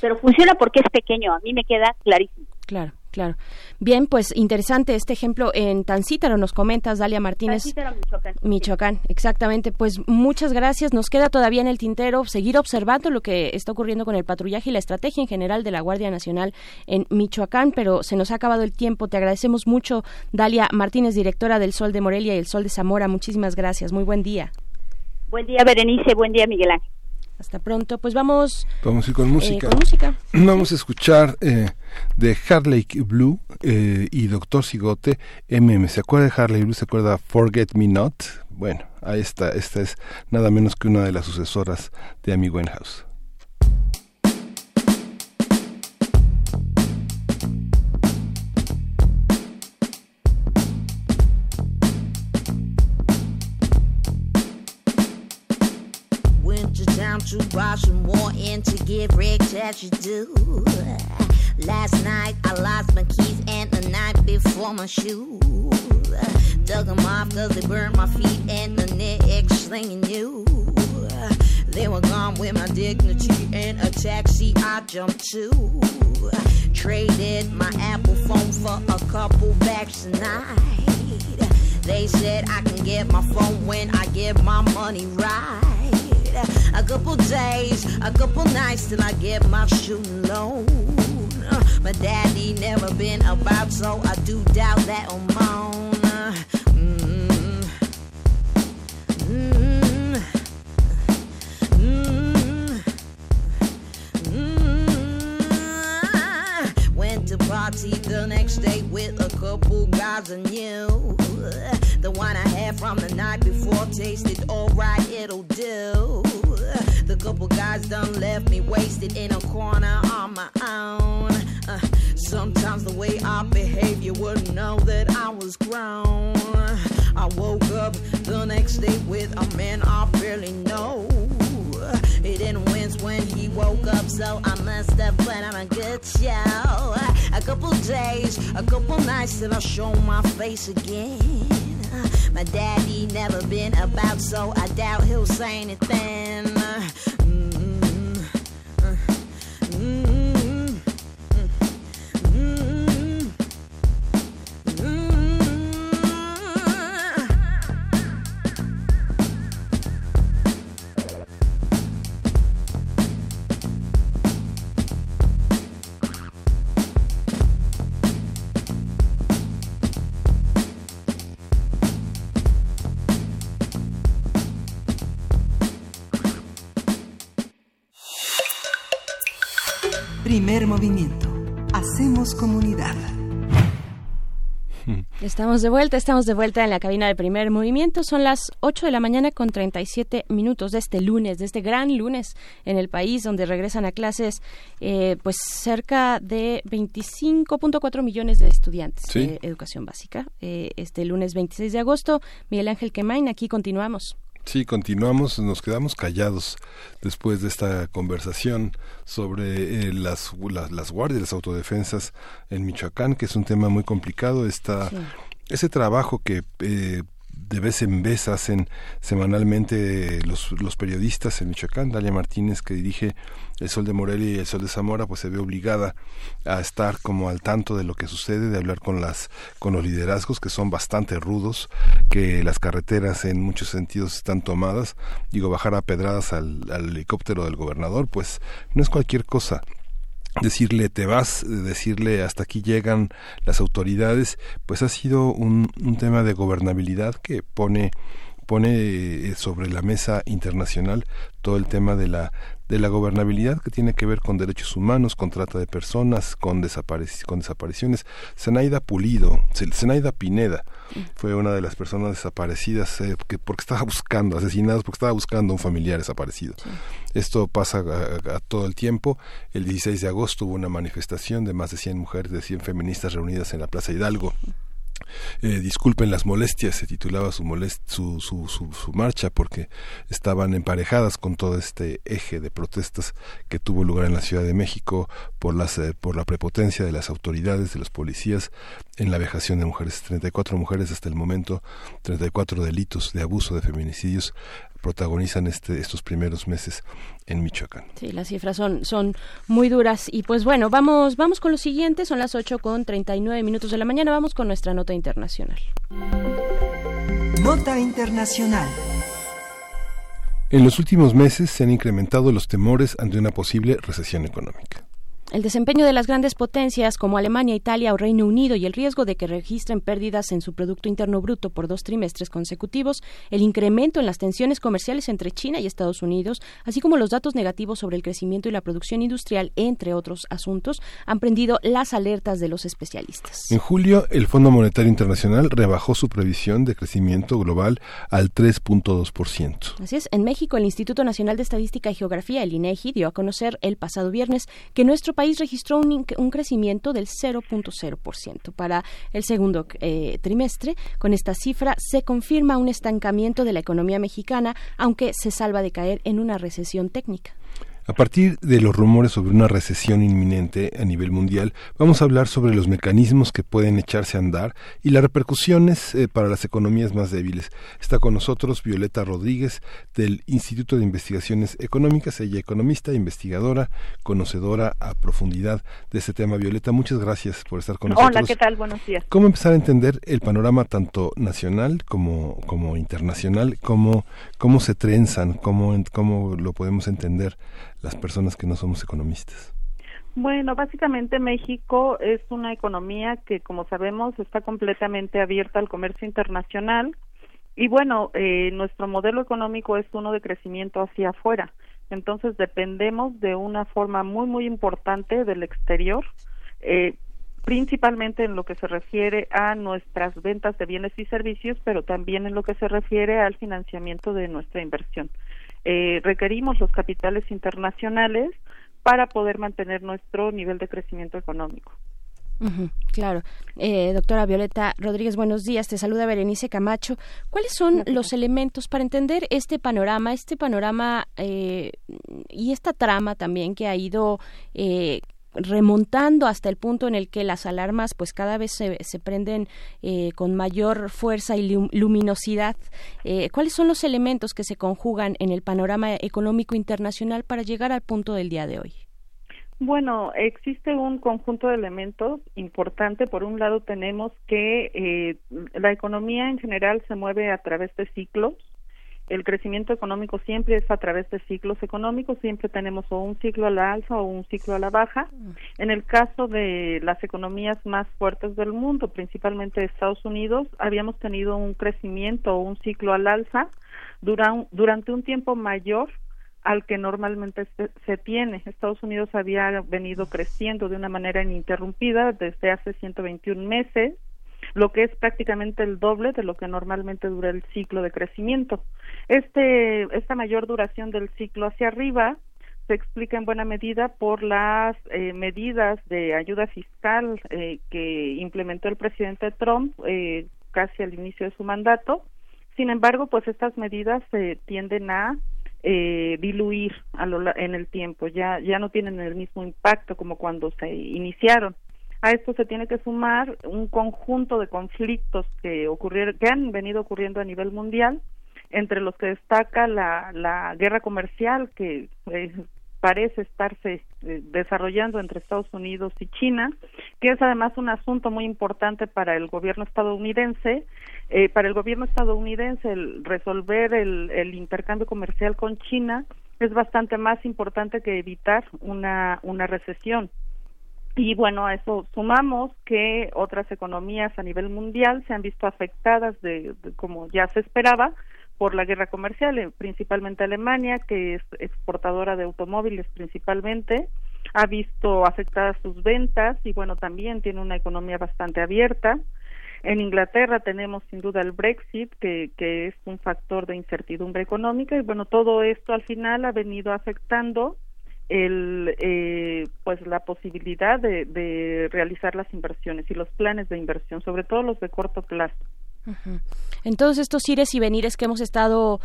Pero funciona porque es pequeño, a mí me queda clarísimo. Claro. Claro. Bien, pues interesante este ejemplo en Tancítaro, nos comentas, Dalia Martínez. Tancítaro, Michoacán. Michoacán, exactamente. Pues muchas gracias. Nos queda todavía en el tintero seguir observando lo que está ocurriendo con el patrullaje y la estrategia en general de la Guardia Nacional en Michoacán, pero se nos ha acabado el tiempo. Te agradecemos mucho, Dalia Martínez, directora del Sol de Morelia y el Sol de Zamora. Muchísimas gracias. Muy buen día. Buen día, Berenice. Buen día, Miguel Ángel. Hasta pronto. Pues vamos. Vamos a ir con eh, música. con música. Vamos a escuchar eh, de Harley Blue eh, y Doctor Sigote MM. ¿Se acuerda de Harley Blue? ¿Se acuerda Forget Me Not? Bueno, ahí está. Esta es nada menos que una de las sucesoras de Amy Winehouse. To buy some more in to give Rick that you do. Last night I lost my keys and the night before my shoes. Dug them off cause they burned my feet and the neck slinging you. knew. They were gone with my dignity and a taxi I jumped to. Traded my Apple phone for a couple bags tonight. They said I can get my phone when I get my money right. A couple days, a couple nights till I get my shooting loan. My daddy never been about, so I do doubt that own. Mm-hmm. Mm-hmm. Mm-hmm. To party the next day with a couple guys I knew. The one I had from the night before tasted alright, it'll do. The couple guys done left me wasted in a corner on my own. Uh, sometimes the way I behave, you wouldn't know that I was grown. I woke up the next day with a man I barely know. He didn't wince when he woke up, so I must have put on a good show. A couple days, a couple nights till I show my face again. My daddy never been about, so I doubt he'll say anything. Primer movimiento. Hacemos comunidad. Estamos de vuelta, estamos de vuelta en la cabina de primer movimiento. Son las 8 de la mañana con 37 minutos de este lunes, de este gran lunes en el país, donde regresan a clases eh, pues cerca de 25.4 millones de estudiantes de educación básica. Eh, este lunes 26 de agosto, Miguel Ángel Quemain, aquí continuamos. Sí, continuamos, nos quedamos callados después de esta conversación sobre eh, las, las, guardias, las autodefensas en Michoacán, que es un tema muy complicado. Está ese trabajo que eh, de vez en vez hacen semanalmente los, los periodistas en Michoacán. Dalia Martínez, que dirige El Sol de Morelia y El Sol de Zamora, pues se ve obligada a estar como al tanto de lo que sucede, de hablar con las con los liderazgos que son bastante rudos, que las carreteras en muchos sentidos están tomadas. Digo, bajar a pedradas al, al helicóptero del gobernador, pues no es cualquier cosa decirle te vas, decirle hasta aquí llegan las autoridades, pues ha sido un, un tema de gobernabilidad que pone pone eh, sobre la mesa internacional todo el tema de la de la gobernabilidad que tiene que ver con derechos humanos, con trata de personas, con, con desapariciones. Zenaida Pulido, Zenaida Pineda, fue una de las personas desaparecidas eh, que porque estaba buscando, asesinadas porque estaba buscando a un familiar desaparecido. Esto pasa a, todo el tiempo. El 16 de agosto hubo una manifestación de más de 100 mujeres, de 100 feministas reunidas en la Plaza Hidalgo eh, disculpen las molestias, se titulaba su, su, su, su, marcha porque estaban emparejadas con todo este eje de protestas que tuvo lugar en la Ciudad de México por, las, eh, por la prepotencia de las autoridades, de los policías en la vejación de mujeres. 34 mujeres hasta el momento, 34 delitos de abuso, de feminicidios protagonizan este, estos primeros meses en Michoacán. Sí, las cifras son, son muy duras. Y pues bueno, vamos, vamos con lo siguiente, son las 8 con 39 minutos de la mañana, vamos con nuestra nota internacional. Nota internacional. En los últimos meses se han incrementado los temores ante una posible recesión económica. El desempeño de las grandes potencias como Alemania, Italia o Reino Unido y el riesgo de que registren pérdidas en su Producto Interno Bruto por dos trimestres consecutivos, el incremento en las tensiones comerciales entre China y Estados Unidos, así como los datos negativos sobre el crecimiento y la producción industrial, entre otros asuntos, han prendido las alertas de los especialistas. En julio, el Fondo Monetario Internacional rebajó su previsión de crecimiento global al 3.2%. Así es, en México, el Instituto Nacional de Estadística y Geografía, el INEGI, dio a conocer el pasado viernes que nuestro país registró un, un crecimiento del 0.0% para el segundo eh, trimestre. Con esta cifra se confirma un estancamiento de la economía mexicana, aunque se salva de caer en una recesión técnica. A partir de los rumores sobre una recesión inminente a nivel mundial, vamos a hablar sobre los mecanismos que pueden echarse a andar y las repercusiones eh, para las economías más débiles. Está con nosotros Violeta Rodríguez del Instituto de Investigaciones Económicas, ella economista, investigadora, conocedora a profundidad de este tema. Violeta, muchas gracias por estar con nosotros. Hola, ¿qué tal? Buenos días. ¿Cómo empezar a entender el panorama tanto nacional como, como internacional? ¿Cómo, cómo se trenzan? ¿Cómo, ¿Cómo lo podemos entender? Las personas que no somos economistas? Bueno, básicamente México es una economía que, como sabemos, está completamente abierta al comercio internacional y bueno, eh, nuestro modelo económico es uno de crecimiento hacia afuera. Entonces dependemos de una forma muy, muy importante del exterior, eh, principalmente en lo que se refiere a nuestras ventas de bienes y servicios, pero también en lo que se refiere al financiamiento de nuestra inversión eh, requerimos los capitales internacionales para poder mantener nuestro nivel de crecimiento económico. claro. Eh, doctora Violeta Rodríguez, buenos días. Te saluda Berenice Camacho. ¿Cuáles son los elementos para entender este panorama, este panorama eh, y esta trama también que ha ido eh, remontando hasta el punto en el que las alarmas pues cada vez se, se prenden eh, con mayor fuerza y luminosidad. Eh, ¿Cuáles son los elementos que se conjugan en el panorama económico internacional para llegar al punto del día de hoy? Bueno, existe un conjunto de elementos importante. Por un lado tenemos que eh, la economía en general se mueve a través de ciclos el crecimiento económico siempre es a través de ciclos económicos, siempre tenemos o un ciclo a la alza o un ciclo a la baja. Mm. En el caso de las economías más fuertes del mundo, principalmente Estados Unidos, habíamos tenido un crecimiento o un ciclo al alza durante un tiempo mayor al que normalmente se, tiene. Estados Unidos había venido creciendo de una manera ininterrumpida desde hace 121 meses lo que es prácticamente el doble de lo que normalmente dura el ciclo de crecimiento. Este, esta mayor duración del ciclo hacia arriba se explica en buena medida por las eh, medidas de ayuda fiscal eh, que implementó el presidente Trump eh, casi al inicio de su mandato. Sin embargo, pues estas medidas se tienden a diluir a en el tiempo, ya, ya no tienen el mismo impacto como cuando se iniciaron. A esto se tiene que sumar un conjunto de conflictos que ocurrieron, que han venido ocurriendo a nivel mundial, entre los que destaca la, la guerra comercial que eh, parece estarse eh, desarrollando entre Estados Unidos y China, que es además un asunto muy importante para el gobierno estadounidense. Eh, para el gobierno estadounidense, el resolver el, el intercambio comercial con China es bastante más importante que evitar una recesión. Y bueno, a eso sumamos que otras economías a nivel mundial se han visto afectadas de, como ya se esperaba por la guerra comercial, eh, principalmente Alemania, que es exportadora de automóviles principalmente, ha visto afectadas sus ventas y bueno, también tiene una economía bastante abierta. En Inglaterra tenemos sin duda el Brexit, que, que es un factor de incertidumbre económica y bueno, todo esto al final ha venido afectando el eh, pues la posibilidad de, de realizar las inversiones y los planes de inversión, sobre todo los de corto plazo. En todos estos ires y venires que hemos estado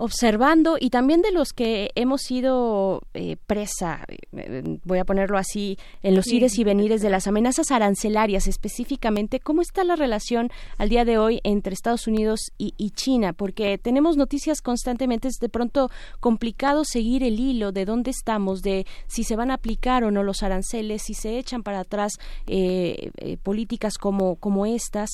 observando y también de los que hemos sido eh, presa, eh, voy a ponerlo así, en los ires y venires de las amenazas arancelarias específicamente, ¿cómo está la relación al día de hoy entre Estados Unidos y, China? Porque tenemos noticias constantemente, es de pronto complicado seguir el hilo de dónde estamos, de si se van a aplicar o no los aranceles, si se echan para atrás eh, políticas como, como estas.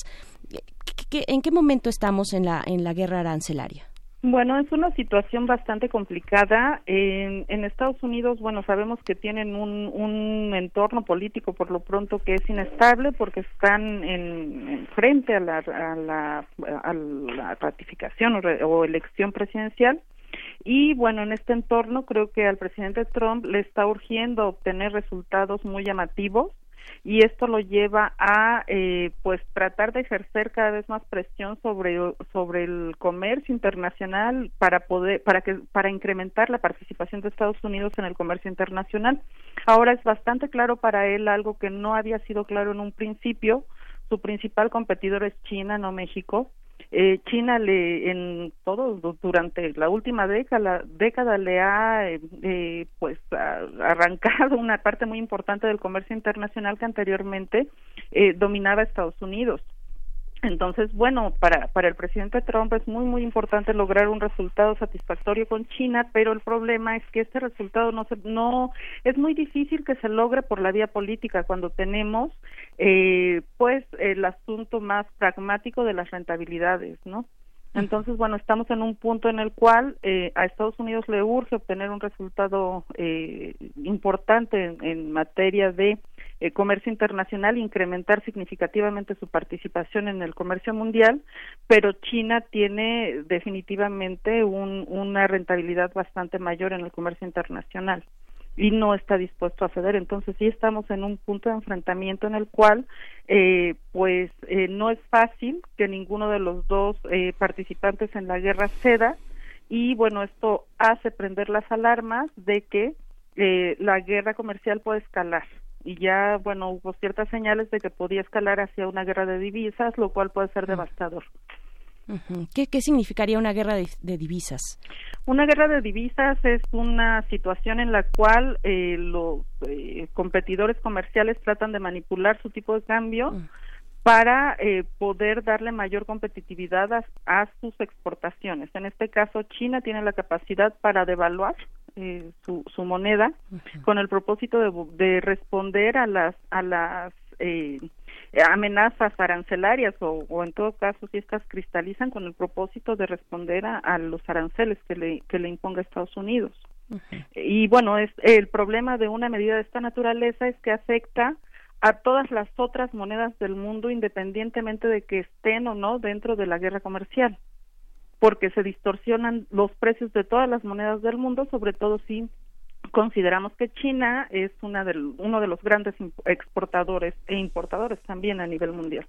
¿En qué momento estamos en la, en la guerra arancelaria? Bueno, es una situación bastante complicada. En, Estados Unidos, bueno, sabemos que tienen un, un, entorno político por lo pronto que es inestable porque están en, frente a la, la, a la ratificación o, o elección presidencial. Y bueno, en este entorno creo que al presidente Trump le está urgiendo obtener resultados muy llamativos y esto lo lleva a eh, pues tratar de ejercer cada vez más presión sobre sobre el comercio internacional para poder para que para incrementar la participación de Estados Unidos en el comercio internacional. Ahora es bastante claro para él algo que no había sido claro en un principio. Su principal competidor es China no México eh, China le en todo durante la última década década le ha eh, eh, pues arrancado una parte muy importante del comercio internacional que anteriormente eh, dominaba Estados Unidos entonces, bueno, para, para el presidente Trump es muy, muy importante lograr un resultado satisfactorio con China, pero el problema es que este resultado no, se, no es muy difícil que se logre por la vía política cuando tenemos, eh, pues, el asunto más pragmático de las rentabilidades, ¿no? Entonces, bueno, estamos en un punto en el cual eh, a Estados Unidos le urge obtener un resultado eh, importante en, en materia de eh, comercio internacional, incrementar significativamente su participación en el comercio mundial, pero China tiene definitivamente un, una rentabilidad bastante mayor en el comercio internacional y no está dispuesto a ceder. Entonces sí estamos en un punto de enfrentamiento en el cual, eh, pues, eh, no es fácil que ninguno de los dos eh, participantes en la guerra ceda y bueno, esto hace prender las alarmas de que eh, la guerra comercial puede escalar y ya, bueno, hubo ciertas señales de que podía escalar hacia una guerra de divisas, lo cual puede ser devastador. ¿Qué, ¿Qué, significaría una guerra de, divisas? Una guerra de divisas es una situación en la cual eh, los eh, competidores comerciales tratan de manipular su tipo de cambio mm. para eh, poder darle mayor competitividad a, sus exportaciones. En este caso, China tiene la capacidad para devaluar eh, su, su, moneda con el propósito de, de, responder a las a las eh, amenazas arancelarias o, o, en todo caso si estas cristalizan con el propósito de responder a, a los aranceles que le que le imponga Estados Unidos. Y bueno es el problema de una medida de esta naturaleza es que afecta a todas las otras monedas del mundo independientemente de que estén o no dentro de la guerra comercial porque se distorsionan los precios de todas las monedas del mundo, sobre todo si consideramos que China es una del, uno de los grandes exportadores e importadores también a nivel mundial.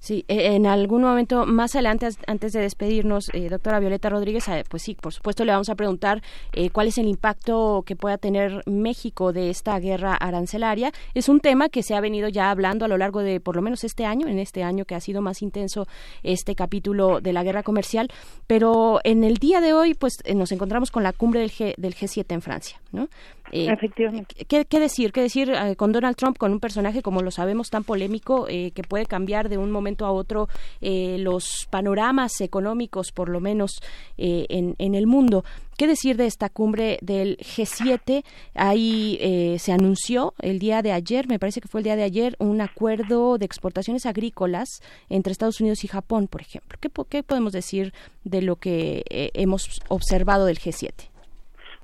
Sí, e, en algún momento más adelante, antes de despedirnos, eh, doctora Violeta Rodríguez, eh, pues sí, por supuesto le vamos a preguntar eh, cuál es el impacto que pueda tener México de esta guerra arancelaria. Es un tema que se ha venido ya hablando a lo largo de por lo menos este año, en este año que ha sido más intenso este capítulo de la guerra comercial, pero en el día de hoy, pues nos encontramos con la cumbre del, G, del G7 en Francia, ¿no? Eh, Efectivamente. ¿qué, ¿qué, decir? ¿Qué decir eh, con Donald Trump, con un personaje, como lo sabemos, tan polémico, eh, que puede cambiar de un momento a otro eh, los panoramas económicos, por lo menos, eh, en, en, el mundo? ¿Qué decir de esta cumbre del G7? Ahí se anunció el día de ayer, me parece que fue el día de ayer, un acuerdo de exportaciones agrícolas entre Estados Unidos y Japón, por ejemplo. ¿Qué, qué podemos decir de lo que hemos observado del G7?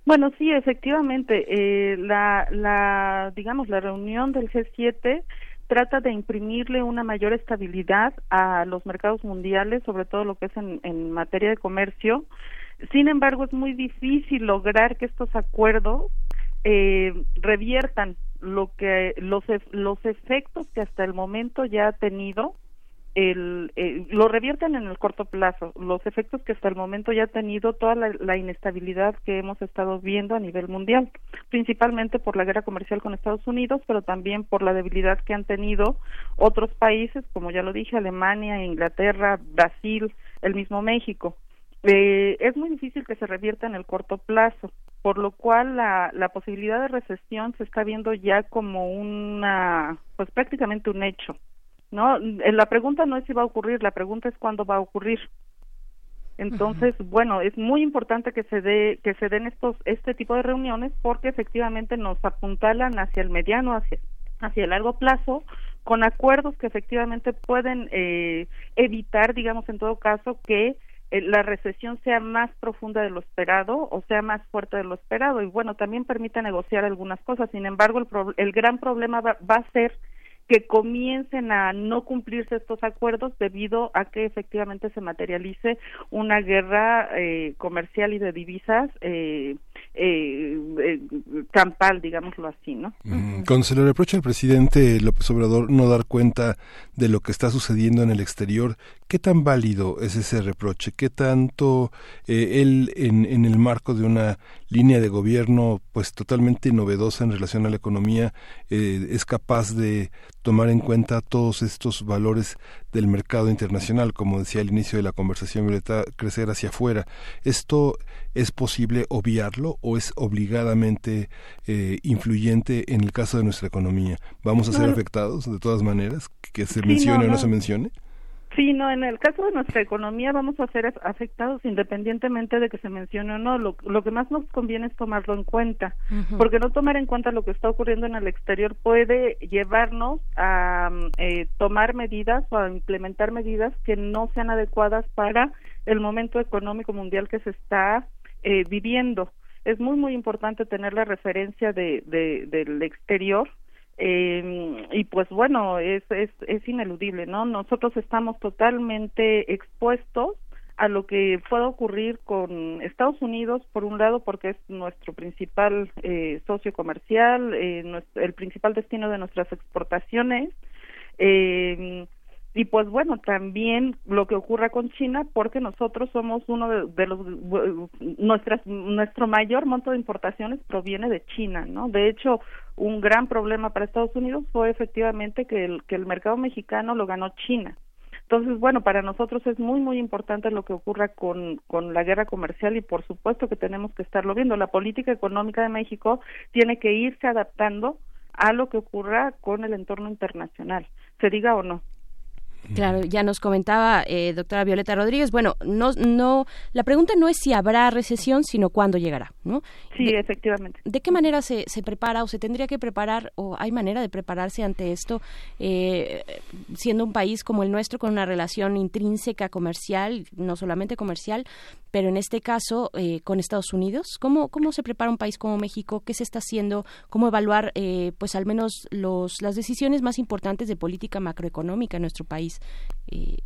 Bueno, sí, efectivamente, eh, la, la, digamos, la reunión del G7 trata de imprimirle una mayor estabilidad a los mercados mundiales, sobre todo lo que es en, en materia de comercio. Sin embargo, es muy difícil lograr que estos acuerdos eh, reviertan lo que los los efectos que hasta el momento ya ha tenido el, eh, lo revierten en el corto plazo. Los efectos que hasta el momento ya ha tenido toda la, inestabilidad que hemos estado viendo a nivel mundial, principalmente por la guerra comercial con Estados Unidos, pero también por la debilidad que han tenido otros países, como ya lo dije, Alemania, Inglaterra, Brasil, el mismo México. Eh, es muy difícil que se revierta en el corto plazo, por lo cual la, la posibilidad de recesión se está viendo ya como una, pues prácticamente un hecho no eh, la pregunta no es si va a ocurrir la pregunta es cuándo va a ocurrir. Entonces bueno es muy importante que se dé que se den estos este tipo de reuniones porque efectivamente nos apuntalan hacia el mediano hacia hacia el largo plazo con acuerdos que efectivamente pueden eh, evitar digamos en todo caso que eh, la recesión sea más profunda de lo esperado o sea más fuerte de lo esperado. Y bueno también permite negociar algunas cosas. Sin embargo el, el gran problema va, va a ser que comiencen a no cumplirse estos acuerdos debido a que efectivamente se materialice una guerra eh, comercial y de divisas eh, eh, eh campal, digámoslo así, ¿no? Cuando se le reprocha al presidente López Obrador no dar cuenta de lo que está sucediendo en el exterior, ¿qué tan válido es ese reproche? ¿Qué tanto él en, en el marco de una línea de gobierno pues totalmente novedosa en relación a la economía es capaz de tomar en cuenta todos estos valores del mercado internacional, como decía al inicio de la conversación, Violeta, crecer hacia afuera. ¿Esto es posible obviarlo o es obligadamente eh, influyente en el caso de nuestra economía? ¿Vamos a ser afectados de todas maneras, que se mencione o no se mencione? Sí, no, en el caso de nuestra economía vamos a ser afectados independientemente de que se mencione o no. Lo, lo que más nos conviene es tomarlo en cuenta, porque no tomar en cuenta lo que está ocurriendo en el exterior puede llevarnos a eh, tomar medidas o a implementar medidas que no sean adecuadas para el momento económico mundial que se está eh, viviendo. Es muy, muy importante tener la referencia de, de, del exterior eh, y pues bueno, es, es, ineludible, ¿no? Nosotros estamos totalmente expuestos a lo que pueda ocurrir con Estados Unidos, por un lado, porque es nuestro principal eh, socio comercial, eh, el principal destino de nuestras exportaciones, eh, y pues bueno también lo que ocurra con China porque nosotros somos uno de, los nuestras nuestro mayor monto de importaciones proviene de China no de hecho un gran problema para Estados Unidos fue efectivamente que el que el mercado mexicano lo ganó China entonces, bueno, para nosotros es muy, muy importante lo que ocurra con, con la guerra comercial y por supuesto que tenemos que estarlo viendo. La política económica de México tiene que irse adaptando a lo que ocurra con el entorno internacional, se diga o no. Claro, ya nos comentaba eh, doctora Violeta Rodríguez. Bueno, no, no, la pregunta no es si habrá recesión, sino cuándo llegará, ¿no? Sí, efectivamente. ¿De qué manera se, se prepara o se tendría que preparar o hay manera de prepararse ante esto, eh, siendo un país como el nuestro con una relación intrínseca comercial, no solamente comercial, pero en este caso eh, con Estados Unidos? ¿Cómo, ¿Cómo se prepara un país como México? ¿Qué se está haciendo? ¿Cómo evaluar, eh, pues al menos los, las decisiones más importantes de política macroeconómica en nuestro país? Eh,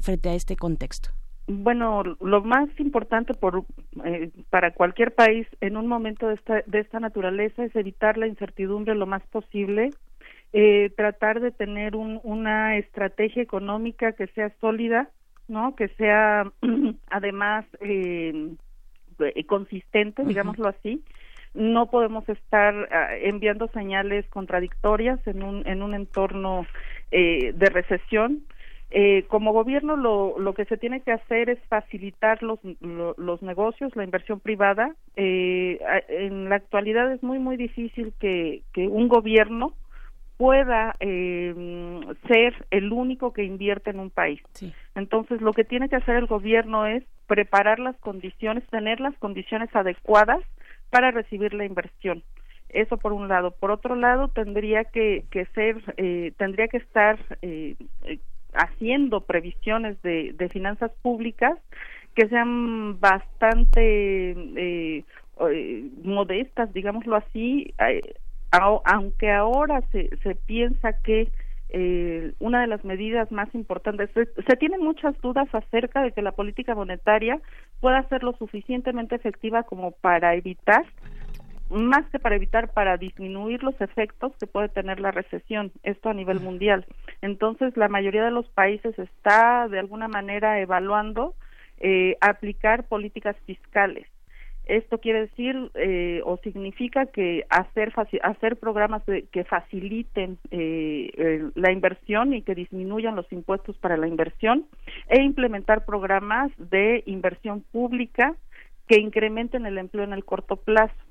frente a este contexto? Bueno, lo más importante por, eh, para cualquier país en un momento de esta, de esta naturaleza es evitar la incertidumbre lo más posible, eh, tratar de tener un, una estrategia económica que sea sólida, no, que sea además eh, consistente, digámoslo así. No podemos estar ah, enviando señales contradictorias en un en un entorno eh, de recesión. Eh, como gobierno lo, lo que se tiene que hacer es facilitar los, los negocios, la inversión privada. Eh, en la actualidad es muy, muy difícil que, que un gobierno pueda eh, ser el único que invierte en un país. Entonces, lo que tiene que hacer el gobierno es preparar las condiciones, tener las condiciones adecuadas para recibir la inversión. Eso por un lado. Por otro lado, tendría que, que ser, eh, tendría que estar eh, eh, haciendo previsiones de, de finanzas públicas que sean bastante eh, eh modestas, digámoslo así, aunque ahora se, se piensa que eh, una de las medidas más importantes. Se, se, tienen muchas dudas acerca de que la política monetaria pueda ser lo suficientemente efectiva como para evitar más que para evitar, para disminuir los efectos que puede tener la recesión, esto a nivel mundial. Entonces, la mayoría de los países está de alguna manera evaluando eh, aplicar políticas fiscales. Esto quiere decir eh, o significa que hacer hacer programas que faciliten eh, la inversión y que disminuyan los impuestos para la inversión e implementar programas de inversión pública que incrementen el empleo en el corto plazo.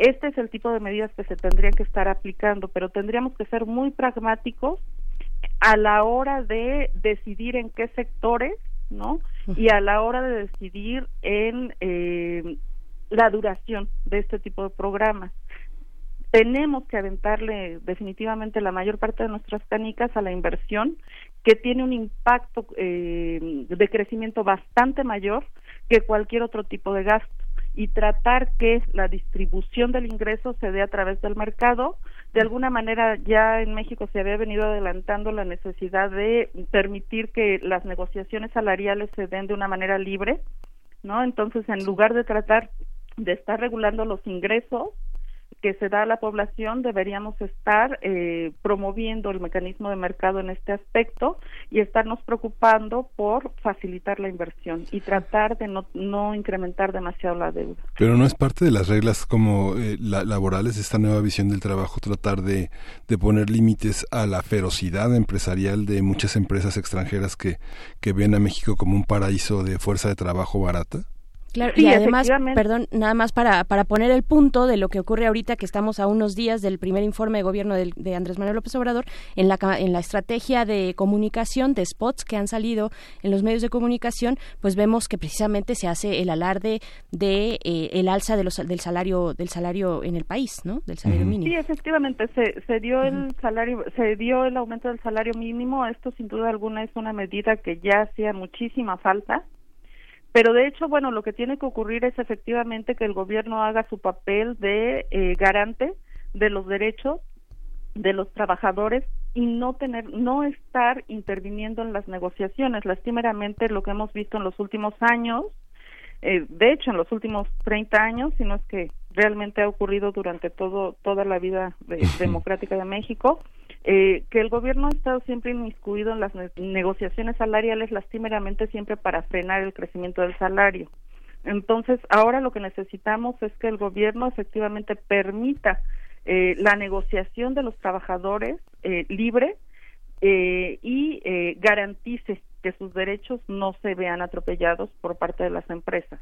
Este es el tipo de medidas que se tendrían que estar aplicando, pero tendríamos que ser muy pragmáticos a la hora de decidir en qué sectores, ¿no? Y a la hora de decidir en eh, la duración de este tipo de programas. Tenemos que aventarle definitivamente la mayor parte de nuestras canicas a la inversión, que tiene un impacto eh, de crecimiento bastante mayor que cualquier otro tipo de gasto y tratar que la distribución del ingreso se dé a través del mercado. De alguna manera ya en México se había venido adelantando la necesidad de permitir que las negociaciones salariales se den de una manera libre, ¿no? Entonces, en lugar de tratar de estar regulando los ingresos que se da a la población, deberíamos estar eh, promoviendo el mecanismo de mercado en este aspecto y estarnos preocupando por facilitar la inversión y tratar de no, no incrementar demasiado la deuda. Pero no es parte de las reglas como eh, laborales, esta nueva visión del trabajo, tratar de, de poner límites a la ferocidad empresarial de muchas empresas extranjeras que, que ven a México como un paraíso de fuerza de trabajo barata. Claro, y además, perdón, nada más para, para poner el punto de lo que ocurre ahorita, que estamos a unos días del primer informe de gobierno de, Andrés Manuel López Obrador, en la, en la estrategia de comunicación, de spots que han salido en los medios de comunicación, pues vemos que precisamente se hace el alarde de eh, el alza de los, del salario del salario en el país, ¿no? Del salario mínimo. Sí, efectivamente, se, se dio el salario, se dio el aumento del salario mínimo. Esto, sin duda alguna, es una medida que ya hacía muchísima falta pero de hecho, bueno, lo que tiene que ocurrir es efectivamente que el gobierno haga su papel de eh, garante de los derechos de los trabajadores y no tener no estar interviniendo en las negociaciones. Lastimeramente lo que hemos visto en los últimos años eh, de hecho en los últimos 30 años sino es que realmente ha ocurrido durante todo toda la vida democrática de México eh, que el gobierno ha estado siempre inmiscuido en las negociaciones salariales lastimeramente siempre para frenar el crecimiento del salario. Entonces, ahora lo que necesitamos es que el gobierno efectivamente permita eh, la negociación de los trabajadores eh, libre eh, y eh, garantice que sus derechos no se vean atropellados por parte de las empresas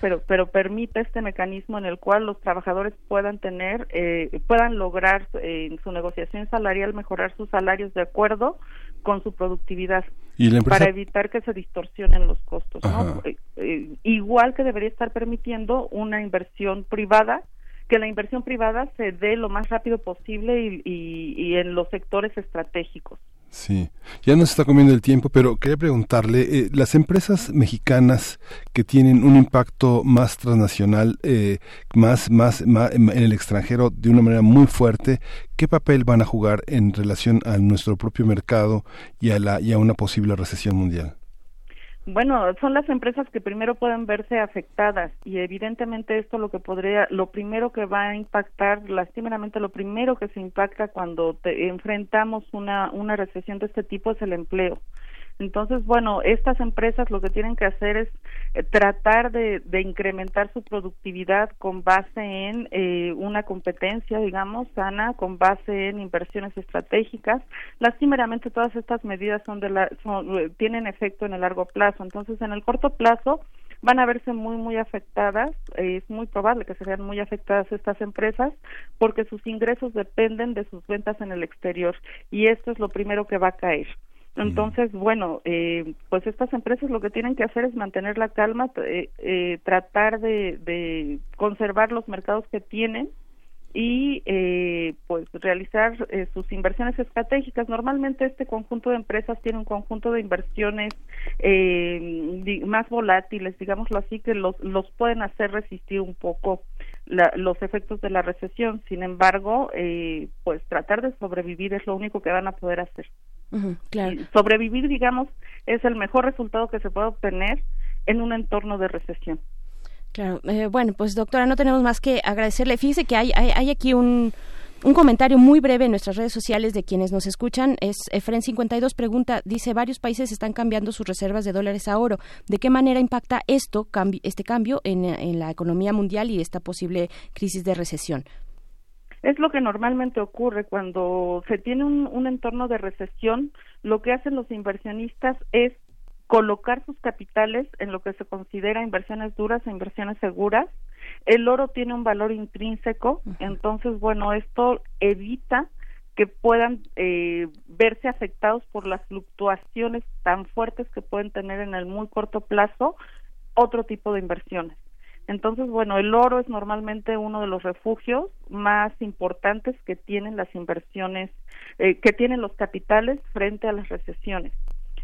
pero pero permite este mecanismo en el cual los trabajadores puedan tener eh, puedan lograr eh, en su negociación salarial mejorar sus salarios de acuerdo con su productividad para evitar que se distorsionen los costos eh, igual que debería estar permitiendo una inversión privada que la inversión privada se dé lo más rápido posible y en los sectores estratégicos Sí, ya nos está comiendo el tiempo, pero quería preguntarle, eh, las empresas mexicanas que tienen un impacto más transnacional, eh, más, más, más en el extranjero de una manera muy fuerte, ¿qué papel van a jugar en relación a nuestro propio mercado y a, la, y a una posible recesión mundial? Bueno, son las empresas que primero pueden verse afectadas y evidentemente esto lo que podría, lo primero que va a impactar, lastimeramente lo primero que se impacta cuando te enfrentamos una, una recesión de este tipo es el empleo. Entonces, bueno, estas empresas lo que tienen que hacer es eh, tratar de, de, incrementar su productividad con base en eh, una competencia, digamos, sana, con base en inversiones estratégicas. Lastimeramente, todas estas medidas son de la, son, tienen efecto en el largo plazo. Entonces, en el corto plazo, van a verse muy muy afectadas es muy probable que se vean muy afectadas estas empresas porque sus ingresos dependen de sus ventas en el exterior y esto es lo primero que va a caer entonces, bueno, eh, pues estas empresas lo que tienen que hacer es mantener la calma, eh, eh, tratar de, de, conservar los mercados que tienen y eh, pues realizar eh, sus inversiones estratégicas. Normalmente este conjunto de empresas tiene un conjunto de inversiones más volátiles, digámoslo así, que los, los pueden hacer resistir un poco la, los efectos de la recesión. Sin embargo, eh, pues tratar de sobrevivir es lo único que van a poder hacer sobrevivir, digamos, es el mejor resultado que se puede obtener en un entorno de recesión. Claro, eh, bueno, pues doctora, no tenemos más que agradecerle. Fíjese que hay, hay, aquí un, un comentario muy breve en nuestras redes sociales de quienes nos escuchan. Es Efren52 pregunta, dice, varios países están cambiando sus reservas de dólares a oro. ¿De qué manera impacta esto, este cambio en, la economía mundial y esta posible crisis de recesión? Es lo que normalmente ocurre cuando se tiene un, un entorno de recesión. Lo que hacen los inversionistas es colocar sus capitales en lo que se considera inversiones duras e inversiones seguras. El oro tiene un valor intrínseco, entonces, bueno, esto evita que puedan eh, verse afectados por las fluctuaciones tan fuertes que pueden tener en el muy corto plazo otro tipo de inversiones. Entonces, bueno, el oro es normalmente uno de los refugios más importantes que tienen las inversiones, eh, que tienen los capitales frente a las recesiones.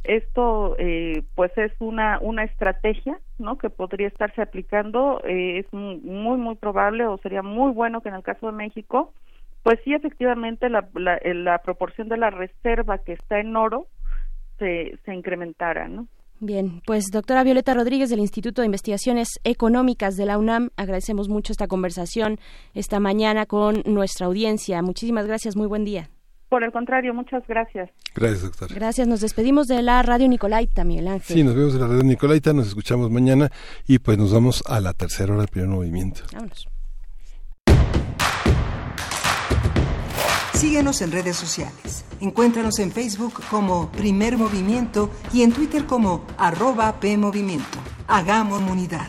Esto, eh, pues, es una, una estrategia, ¿no? Que podría estarse aplicando. Eh, es muy, muy probable o sería muy bueno que en el caso de México, pues sí, efectivamente, la, la, la proporción de la reserva que está en oro se, se incrementara, ¿no? Bien, pues doctora Violeta Rodríguez del Instituto de Investigaciones Económicas de la UNAM, agradecemos mucho esta conversación esta mañana con nuestra audiencia. Muchísimas gracias, muy buen día. Por el contrario, muchas gracias. Gracias, doctor. Gracias, nos despedimos de la Radio Nicolaita, Miguel Ángel. Sí, nos vemos de la Radio Nicolaita, nos escuchamos mañana y pues nos vamos a la tercera hora del primer movimiento. Vámonos. Síguenos en redes sociales. Encuéntranos en Facebook como Primer Movimiento y en Twitter como arroba PMovimiento. Hagamos comunidad.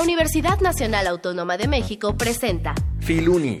La Universidad Nacional Autónoma de México presenta Filuni,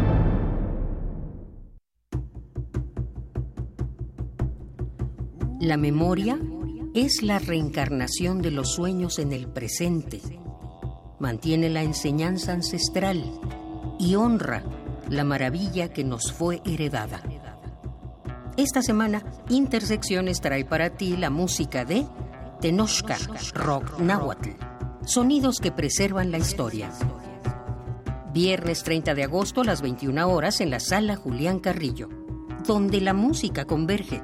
La memoria es la reencarnación de los sueños en el presente. Mantiene la enseñanza ancestral y honra la maravilla que nos fue heredada. Esta semana, Intersecciones trae para ti la música de Tenochca, Rock Nahuatl, sonidos que preservan la historia. Viernes 30 de agosto a las 21 horas en la sala Julián Carrillo, donde la música converge.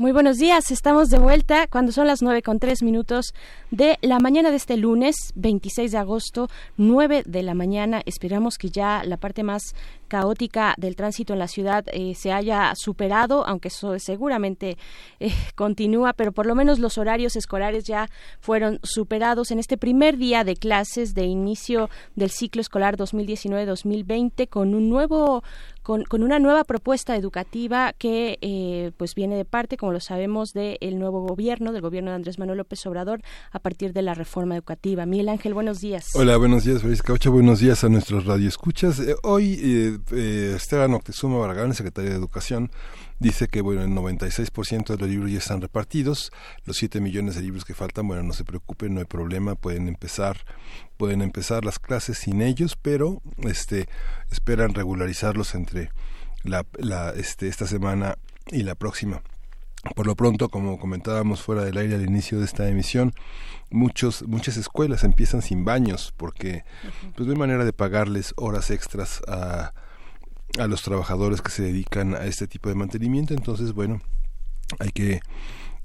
Muy buenos días, estamos de vuelta cuando son las nueve con tres minutos de la mañana de este lunes 26 de agosto, 9 de la mañana. Esperamos que ya la parte más caótica del tránsito en la ciudad eh, se haya superado, aunque eso seguramente eh, continúa, pero por lo menos los horarios escolares ya fueron superados en este primer día de clases de inicio del ciclo escolar 2019-2020 con un nuevo con, con, una nueva propuesta educativa que eh, pues viene de parte, como lo sabemos, del nuevo gobierno, del gobierno de Andrés Manuel López Obrador, a partir de la reforma educativa. Miguel Ángel, buenos días. Hola, buenos días, Feliz Caucha, buenos días a nuestros radioescuchas. Eh, hoy eh, eh, Esteban Octezuma Barragán, secretario de Educación, dice que bueno, el 96% de los libros ya están repartidos, los 7 millones de libros que faltan, bueno, no se preocupen, no hay problema, pueden empezar pueden empezar las clases sin ellos, pero este esperan regularizarlos entre la, la este esta semana y la próxima. Por lo pronto, como comentábamos fuera del aire al inicio de esta emisión, muchos, muchas escuelas empiezan sin baños porque pues no hay manera de pagarles horas extras a, a los trabajadores que se dedican a este tipo de mantenimiento. Entonces, bueno, hay que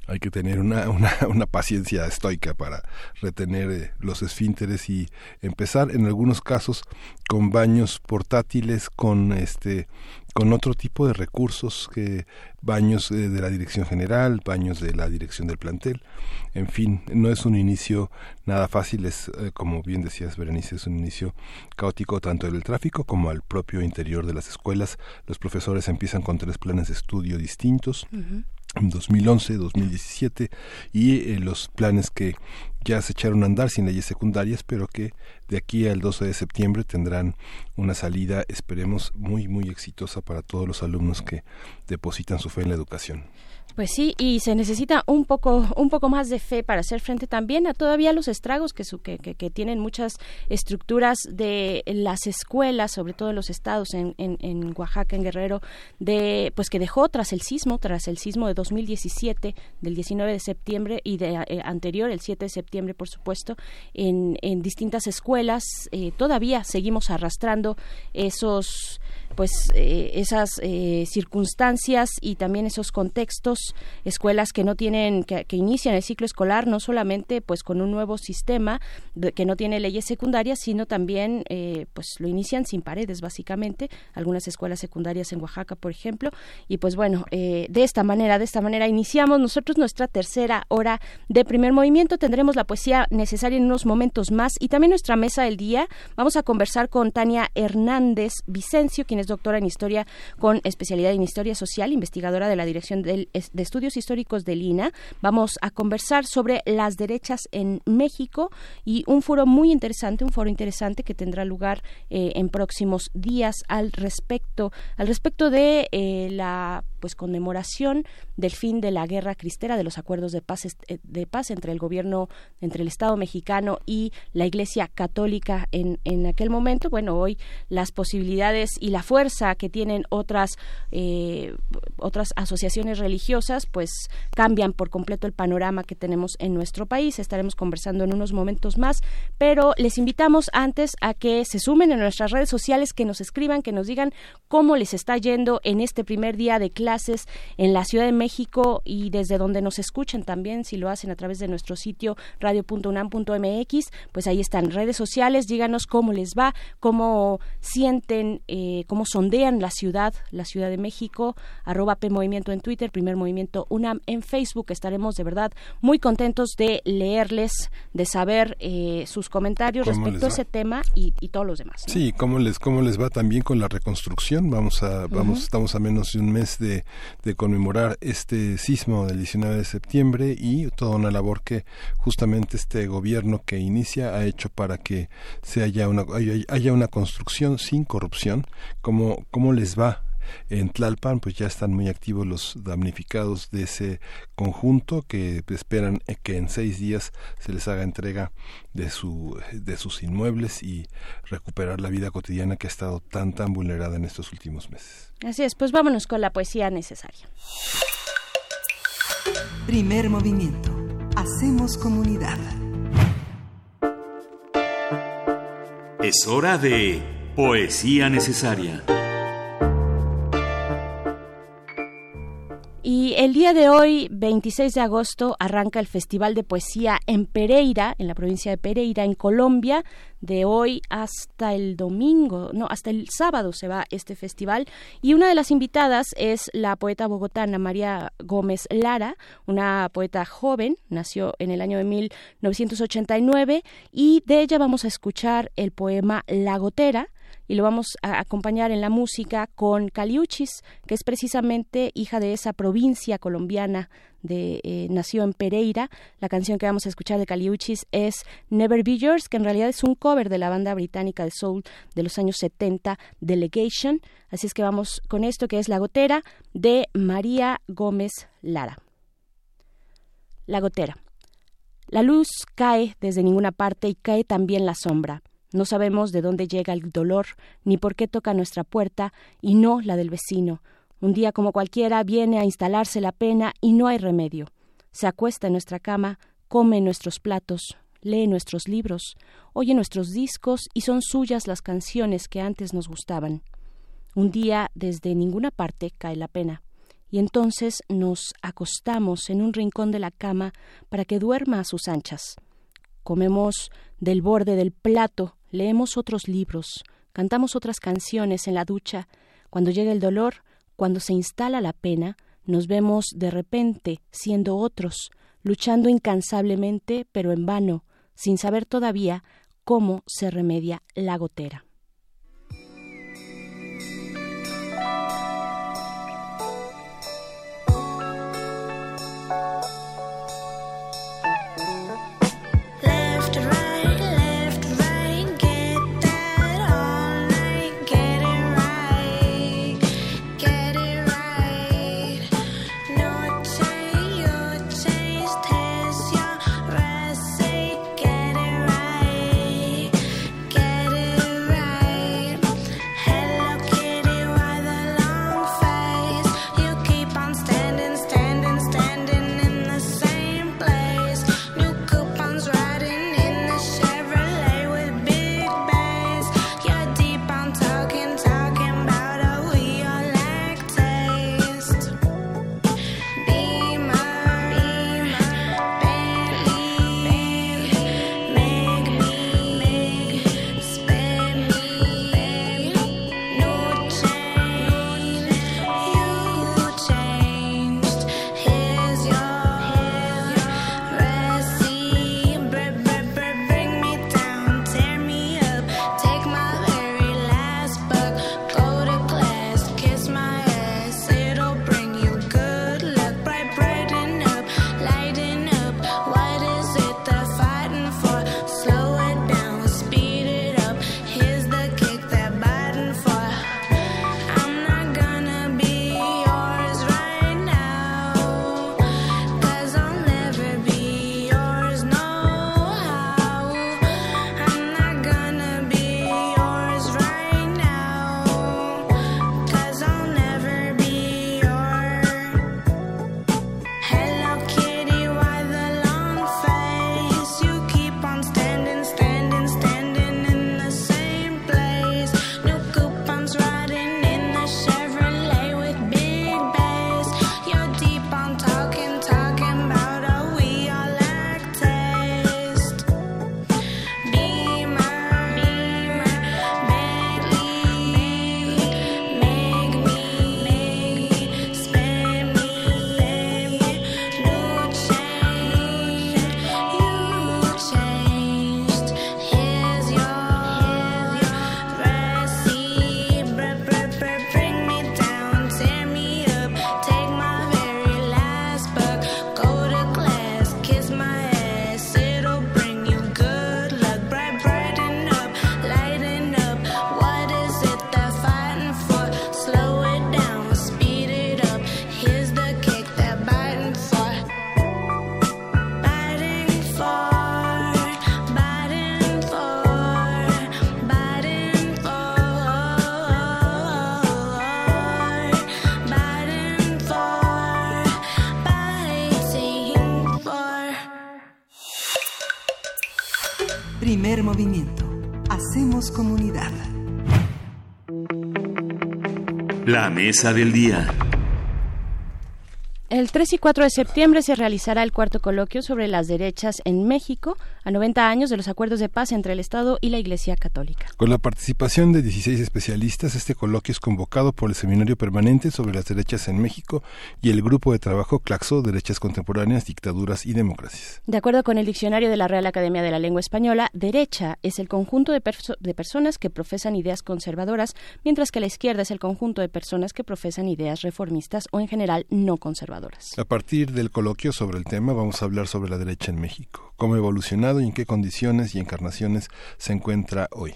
hay que tener una, una, una paciencia estoica para retener eh, los esfínteres y empezar en algunos casos con baños portátiles con este con otro tipo de recursos que baños eh, de la dirección general baños de la dirección del plantel. En fin no es un inicio nada fácil es eh, como bien decías Berenice es un inicio caótico tanto en el tráfico como al propio interior de las escuelas. Los profesores empiezan con tres planes de estudio distintos 2011, 2017 y eh, los planes que ya se echaron a andar sin leyes secundarias, pero que de aquí al 12 de septiembre tendrán una salida, esperemos, muy, muy exitosa para todos los alumnos que depositan su fe en la educación. Pues sí, y se necesita un poco, un poco más de fe para hacer frente también a todavía los estragos que, que, que, tienen muchas estructuras de las escuelas, sobre todo en los estados, en, en, en, Oaxaca, en Guerrero, de, pues que dejó tras el sismo, tras el sismo de 2017, del 19 de septiembre y de eh, anterior, el 7 de septiembre, por supuesto, en, en distintas escuelas. Eh, todavía seguimos arrastrando esos pues eh, esas eh, circunstancias y también esos contextos escuelas que no tienen que, inician el ciclo escolar no solamente pues con un nuevo sistema que no tiene leyes secundarias sino también eh, pues lo inician sin paredes básicamente. Algunas escuelas secundarias en Oaxaca por ejemplo. Y pues bueno de esta manera de esta manera iniciamos nosotros nuestra tercera hora de primer movimiento. Tendremos la poesía necesaria en unos momentos más. Y también nuestra mesa del día. Vamos a conversar con Tania Hernández Vicencio quien doctora en Historia con especialidad en Historia Social, investigadora de la Dirección de Estudios Históricos de Lina. Vamos a conversar sobre las derechas en México y un foro muy interesante, un foro interesante que tendrá lugar eh, en próximos días al respecto, al respecto de eh, la pues conmemoración del fin de la guerra cristera de los acuerdos de paz eh, de paz entre el gobierno entre el Estado mexicano y la Iglesia católica en, en aquel momento bueno hoy las posibilidades y la fuerza que tienen otras eh, otras asociaciones religiosas pues cambian por completo el panorama que tenemos en nuestro país. Estaremos conversando en unos momentos más pero les invitamos antes a que se sumen en nuestras redes sociales que nos escriban que nos digan cómo les está yendo en este primer día de clase en la Ciudad de México y desde donde nos escuchen también, si lo hacen a través de nuestro sitio radio.unam.mx, pues ahí están redes sociales, díganos cómo les va, cómo sienten, eh, cómo sondean la ciudad, la Ciudad de México, arroba P Movimiento en Twitter, Primer Movimiento UNAM en Facebook. Estaremos de verdad muy contentos de leerles, de saber eh, sus comentarios respecto a ese tema y, todos los demás. Sí, cómo les, cómo les va también con la reconstrucción. Vamos a, vamos, estamos a menos de un mes de de, conmemorar este sismo del 19 de septiembre y toda una labor que justamente este gobierno que inicia ha hecho para que se haya una, haya una construcción sin corrupción. ¿Cómo, cómo les va en Tlalpan pues ya están muy activos los damnificados de ese conjunto que esperan que en seis días se les haga entrega de, su, de sus inmuebles y recuperar la vida cotidiana que ha estado tan tan vulnerada en estos últimos meses. Así es, pues vámonos con la poesía necesaria. Primer movimiento. Hacemos comunidad. Es hora de poesía necesaria. Y el día de hoy, 26 de agosto, arranca el Festival de Poesía en Pereira, en la provincia de Pereira, en Colombia. De hoy hasta el domingo, no, hasta el sábado se va este festival. Y una de las invitadas es la poeta bogotana María Gómez Lara, una poeta joven, nació en el año de 1989, y de ella vamos a escuchar el poema La Gotera y lo vamos a acompañar en la música con Caliuchis, que es precisamente hija de esa provincia colombiana de eh, nació en Pereira. La canción que vamos a escuchar de Caliuchis es Never Be Yours, que en realidad es un cover de la banda británica de soul de los años 70, Delegation. Así es que vamos con esto que es La Gotera de María Gómez Lara. La Gotera. La luz cae desde ninguna parte y cae también la sombra. No sabemos de dónde llega el dolor, ni por qué toca nuestra puerta y no la del vecino. Un día como cualquiera viene a instalarse la pena y no hay remedio. Se acuesta en nuestra cama, come nuestros platos, lee nuestros libros, oye nuestros discos y son suyas las canciones que antes nos gustaban. Un día desde ninguna parte cae la pena y entonces nos acostamos en un rincón de la cama para que duerma a sus anchas. Comemos del borde del plato leemos otros libros, cantamos otras canciones en la ducha. Cuando llega el dolor, cuando se instala la pena, nos vemos de repente siendo otros, luchando incansablemente, pero en vano, sin saber todavía cómo se remedia la gotera. La mesa del día. El 3 y 4 de septiembre se realizará el cuarto coloquio sobre las derechas en México, a 90 años de los acuerdos de paz entre el Estado y la Iglesia Católica. Con la participación de 16 especialistas, este coloquio es convocado por el Seminario Permanente sobre las Derechas en México y el Grupo de Trabajo Claxo, Derechas Contemporáneas, Dictaduras y Democracias. De acuerdo con el diccionario de la Real Academia de la Lengua Española, derecha es el conjunto de, de personas que profesan ideas conservadoras, mientras que la izquierda es el conjunto de personas que profesan ideas reformistas o en general no conservadoras. A partir del coloquio sobre el tema vamos a hablar sobre la derecha en México, cómo ha evolucionado y en qué condiciones y encarnaciones se encuentra hoy.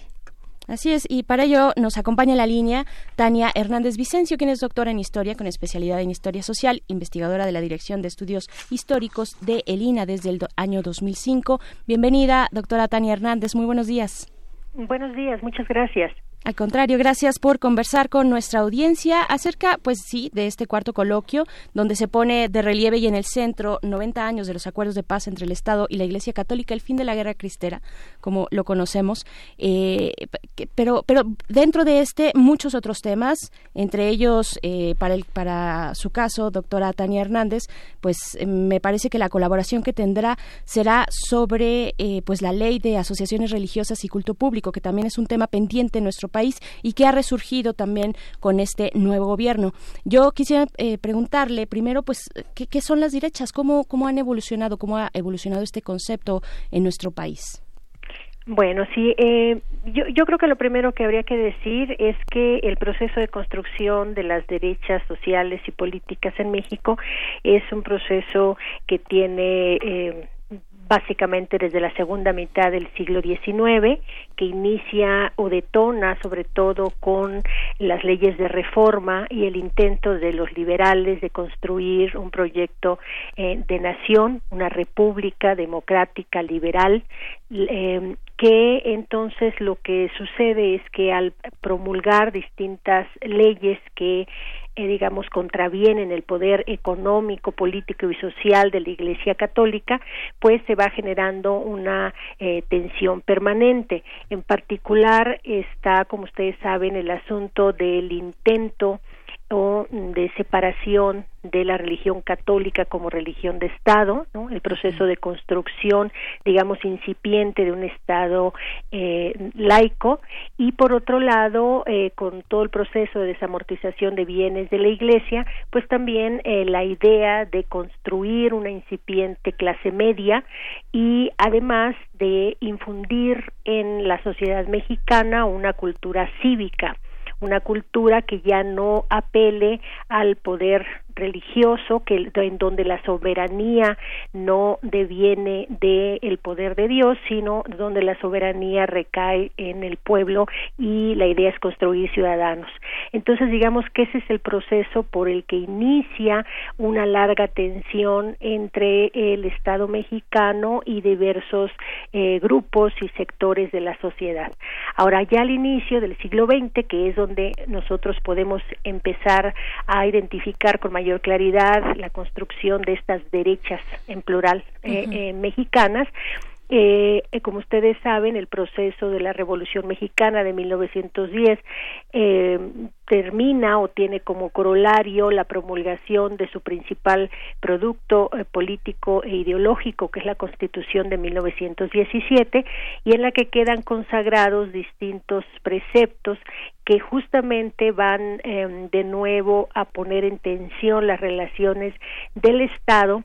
Así es, y para ello nos acompaña la línea Tania Hernández Vicencio, quien es doctora en Historia con especialidad en Historia Social, investigadora de la Dirección de Estudios Históricos de ELINA desde el año 2005. Bienvenida, doctora Tania Hernández, muy buenos días. Buenos días, muchas gracias. Al contrario, gracias por conversar con nuestra audiencia acerca, pues sí, de este cuarto coloquio, donde se pone de relieve y en el centro 90 años de los acuerdos de paz entre el Estado y la Iglesia Católica, el fin de la guerra cristera, como lo conocemos. Eh, pero, pero dentro de este, muchos otros temas, entre ellos, eh, para, el, para su caso, doctora Tania Hernández, pues eh, me parece que la colaboración que tendrá será sobre pues la ley de asociaciones religiosas y culto público, que también es un tema pendiente en nuestro país y que ha resurgido también con este nuevo gobierno. Yo quisiera eh, preguntarle primero, pues, ¿qué, son las derechas? ¿Cómo, ¿Cómo han evolucionado? ¿Cómo ha evolucionado este concepto en nuestro país? Bueno, sí, eh, yo, yo creo que lo primero que habría que decir es que el proceso de construcción de las derechas sociales y políticas en México es un proceso que tiene eh, básicamente desde la segunda mitad del siglo XIX, que inicia o detona sobre todo con las leyes de reforma y el intento de los liberales de construir un proyecto eh, de nación, una república democrática liberal, eh, que entonces lo que sucede es que al promulgar distintas leyes que eh, digamos, contravienen el poder económico, político y social de la Iglesia Católica, pues se va generando una eh, tensión permanente. En particular está, como ustedes saben, el asunto del intento o de separación de la religión católica como religión de Estado, el proceso de construcción, digamos, incipiente de un Estado eh, laico, y por otro lado, eh, con todo el proceso de desamortización de bienes de la Iglesia, pues también eh, la idea de construir una incipiente clase media y además de infundir en la sociedad mexicana una cultura cívica una cultura que ya no apele al poder religioso que en donde la soberanía no deviene del el poder de Dios sino donde la soberanía recae en el pueblo y la idea es construir ciudadanos. Entonces digamos que ese es el proceso por el que inicia una larga tensión entre el Estado mexicano y diversos eh, grupos y sectores de la sociedad. Ahora ya al inicio del siglo XX que es donde nosotros podemos empezar a identificar con mayor claridad la construcción de estas derechas en plural eh, eh, mexicanas eh, como ustedes saben, el proceso de la Revolución Mexicana de 1910 eh, termina o tiene como corolario la promulgación de su principal producto eh, político e ideológico, que es la Constitución de 1917, y en la que quedan consagrados distintos preceptos que justamente van em, de nuevo a poner en tensión las relaciones del Estado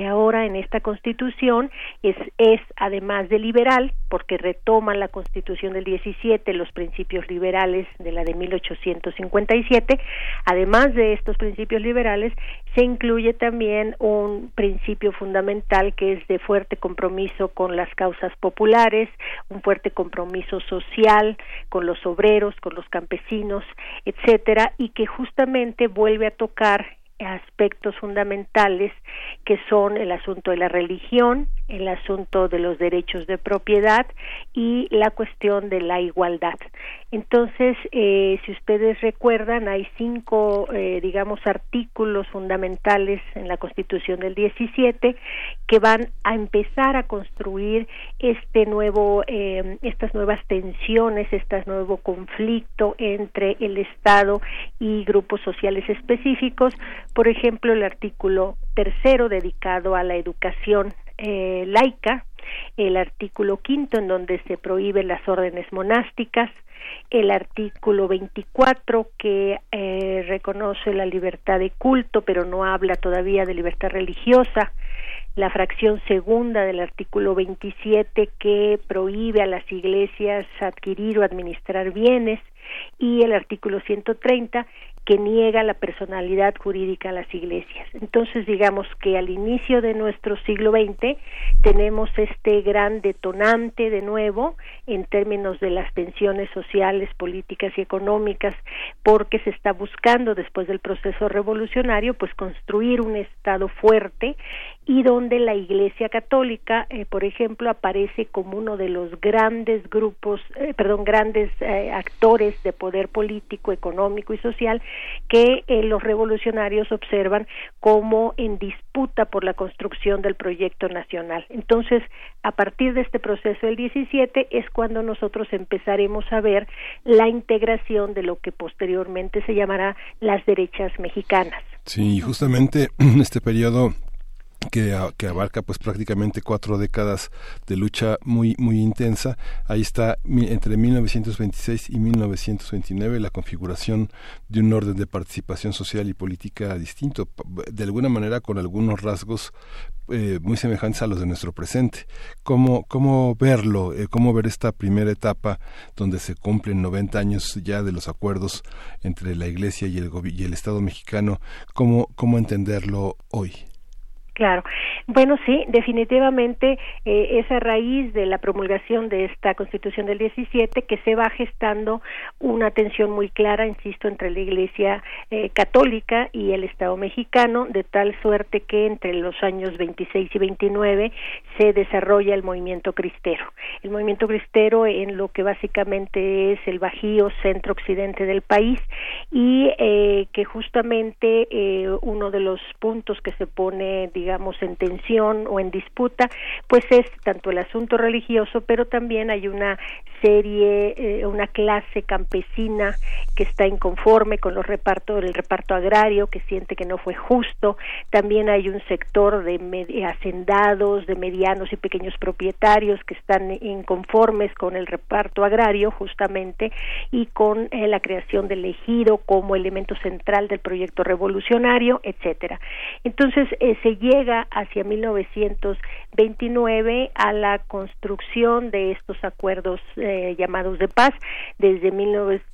que ahora en esta constitución es, es además de liberal, porque retoma la constitución del 17 los principios liberales de la de 1857, además de estos principios liberales, se incluye también un principio fundamental que es de fuerte compromiso con las causas populares, un fuerte compromiso social con los obreros, con los campesinos, etcétera, y que justamente vuelve a tocar aspectos fundamentales que son el asunto de la religión, el asunto de los derechos de propiedad y la cuestión de la igualdad. Entonces, eh, si ustedes recuerdan, hay cinco, eh, digamos, artículos fundamentales en la Constitución del 17 que van a empezar a construir este nuevo, eh, estas nuevas tensiones, este nuevo conflicto entre el Estado y grupos sociales específicos. Por ejemplo, el artículo tercero dedicado a la educación eh, laica, el artículo quinto en donde se prohíben las órdenes monásticas, el artículo 24 que eh, reconoce la libertad de culto pero no habla todavía de libertad religiosa, la fracción segunda del artículo 27 que prohíbe a las iglesias adquirir o administrar bienes y el artículo 130 que niega la personalidad jurídica a las iglesias. Entonces, digamos que al inicio de nuestro siglo XX tenemos este gran detonante de nuevo en términos de las tensiones sociales, políticas y económicas, porque se está buscando después del proceso revolucionario, pues construir un Estado fuerte y donde la Iglesia Católica, eh, por ejemplo, aparece como uno de los grandes grupos, eh, perdón, grandes eh, actores de poder político, económico y social que los revolucionarios observan como en disputa por la construcción del proyecto nacional. Entonces, a partir de este proceso del 17 es cuando nosotros empezaremos a ver la integración de lo que posteriormente se llamará las derechas mexicanas. Sí, justamente en este periodo que, abarca pues prácticamente cuatro décadas de lucha muy muy intensa. Ahí está entre 1926 y 1929 la configuración de un orden de participación social y política distinto, de alguna manera con algunos rasgos eh, muy semejantes a los de nuestro presente. ¿Cómo, cómo verlo? Eh, ¿Cómo ver esta primera etapa donde se cumplen 90 años ya de los acuerdos entre la Iglesia y el, y el Estado mexicano? ¿Cómo, cómo entenderlo hoy? Claro. Bueno, sí, definitivamente eh, es a raíz de la promulgación de esta Constitución del 17 que se va gestando una tensión muy clara, insisto, entre la Iglesia eh, católica y el Estado mexicano, de tal suerte que entre los años 26 y 29 se desarrolla el movimiento cristero. El movimiento cristero en lo que básicamente es el bajío centro-occidente del país y eh, que justamente eh, uno de los puntos que se pone, digamos, digamos, en tensión o en disputa, pues es tanto el asunto religioso, pero también hay una serie, eh, una clase campesina que está inconforme con los repartos, el reparto agrario, que siente que no fue justo, también hay un sector de hacendados, de medianos y pequeños propietarios que están inconformes con el reparto agrario, justamente, y con eh, la creación del ejido como elemento central del proyecto revolucionario, etcétera. Entonces, eh, se llega hacia 1929 a la construcción de estos acuerdos llamados de paz. Desde,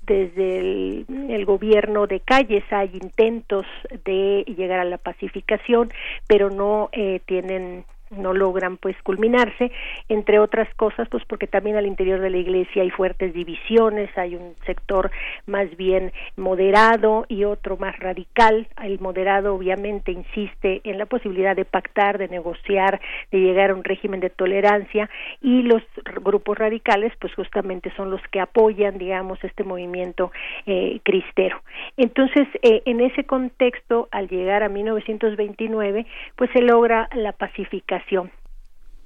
desde el, el, gobierno de Calles hay intentos de llegar a la pacificación, pero no eh, tienen no logran pues culminarse entre otras cosas pues porque también al interior de la iglesia hay fuertes divisiones hay un sector más bien moderado y otro más radical. El moderado obviamente insiste en la posibilidad de pactar de negociar de llegar a un régimen de tolerancia y los grupos radicales pues justamente son los que apoyan digamos este movimiento eh, cristero. Entonces eh, en ese contexto al llegar a 1929 pues se logra la pacificación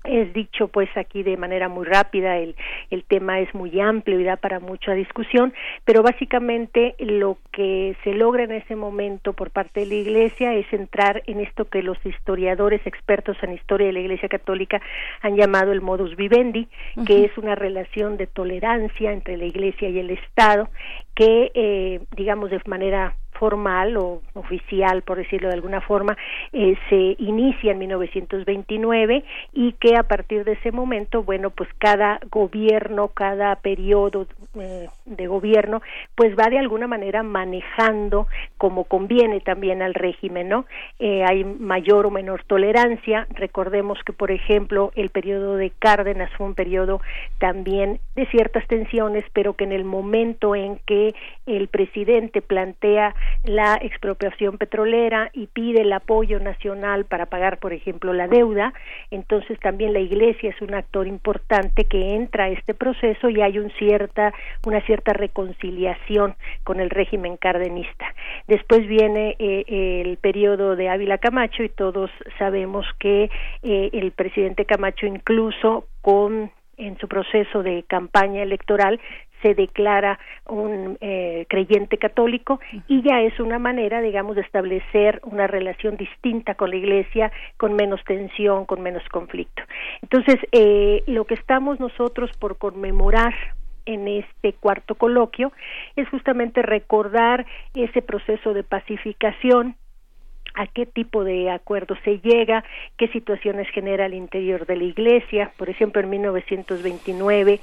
es dicho pues aquí de manera muy rápida, el, el tema es muy amplio y da para mucha discusión, pero básicamente lo que se logra en ese momento por parte de la Iglesia es entrar en esto que los historiadores expertos en historia de la Iglesia Católica han llamado el modus vivendi, que es una relación de tolerancia entre la Iglesia y el Estado que, eh, digamos, de manera formal o oficial, por decirlo de alguna forma, eh, se inicia en 1929 y que a partir de ese momento, bueno, pues cada gobierno, cada periodo eh, de gobierno, pues va de alguna manera manejando como conviene también al régimen, ¿no? Eh, hay mayor o menor tolerancia. Recordemos que, por ejemplo, el periodo de Cárdenas fue un periodo también de ciertas tensiones, pero que en el momento en que el presidente plantea la expropiación petrolera y pide el apoyo nacional para pagar, por ejemplo, la deuda, entonces también la Iglesia es un actor importante que entra a este proceso y hay un cierta, una cierta reconciliación con el régimen cardenista. Después viene eh, el periodo de Ávila Camacho y todos sabemos que eh, el presidente Camacho incluso con en su proceso de campaña electoral se declara un eh, creyente católico y ya es una manera, digamos, de establecer una relación distinta con la Iglesia, con menos tensión, con menos conflicto. Entonces, eh, lo que estamos nosotros por conmemorar en este cuarto coloquio es justamente recordar ese proceso de pacificación a qué tipo de acuerdo se llega, qué situaciones genera al interior de la Iglesia. Por ejemplo, en 1929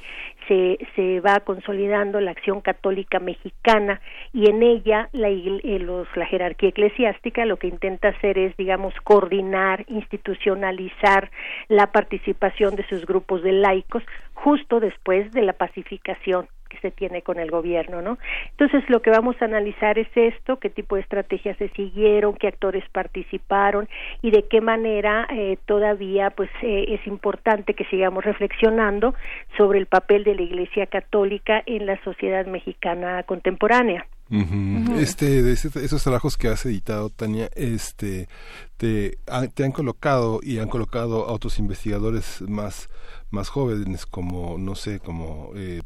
se, se va consolidando la acción católica mexicana y en ella la, eh, los, la jerarquía eclesiástica lo que intenta hacer es, digamos, coordinar, institucionalizar la participación de sus grupos de laicos justo después de la pacificación que se tiene con el gobierno, ¿no? Entonces lo que vamos a analizar es esto, qué tipo de estrategias se siguieron, qué actores participaron y de qué manera eh, todavía pues eh, es importante que sigamos reflexionando sobre el papel de la Iglesia Católica en la sociedad mexicana contemporánea. Este, de esos trabajos que has editado, Tania, este, te, te han colocado y han colocado a otros investigadores más, más jóvenes, como, no sé, como eh,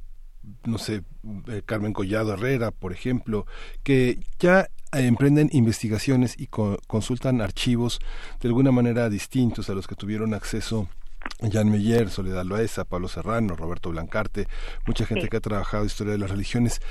no sé, eh, Carmen Collado Herrera, por ejemplo, que ya emprenden investigaciones y consultan archivos de alguna manera distintos a los que tuvieron acceso Jan Meyer, Soledad Loesa, Pablo Serrano, Roberto Blancarte, mucha gente que ha trabajado historia de las religiones.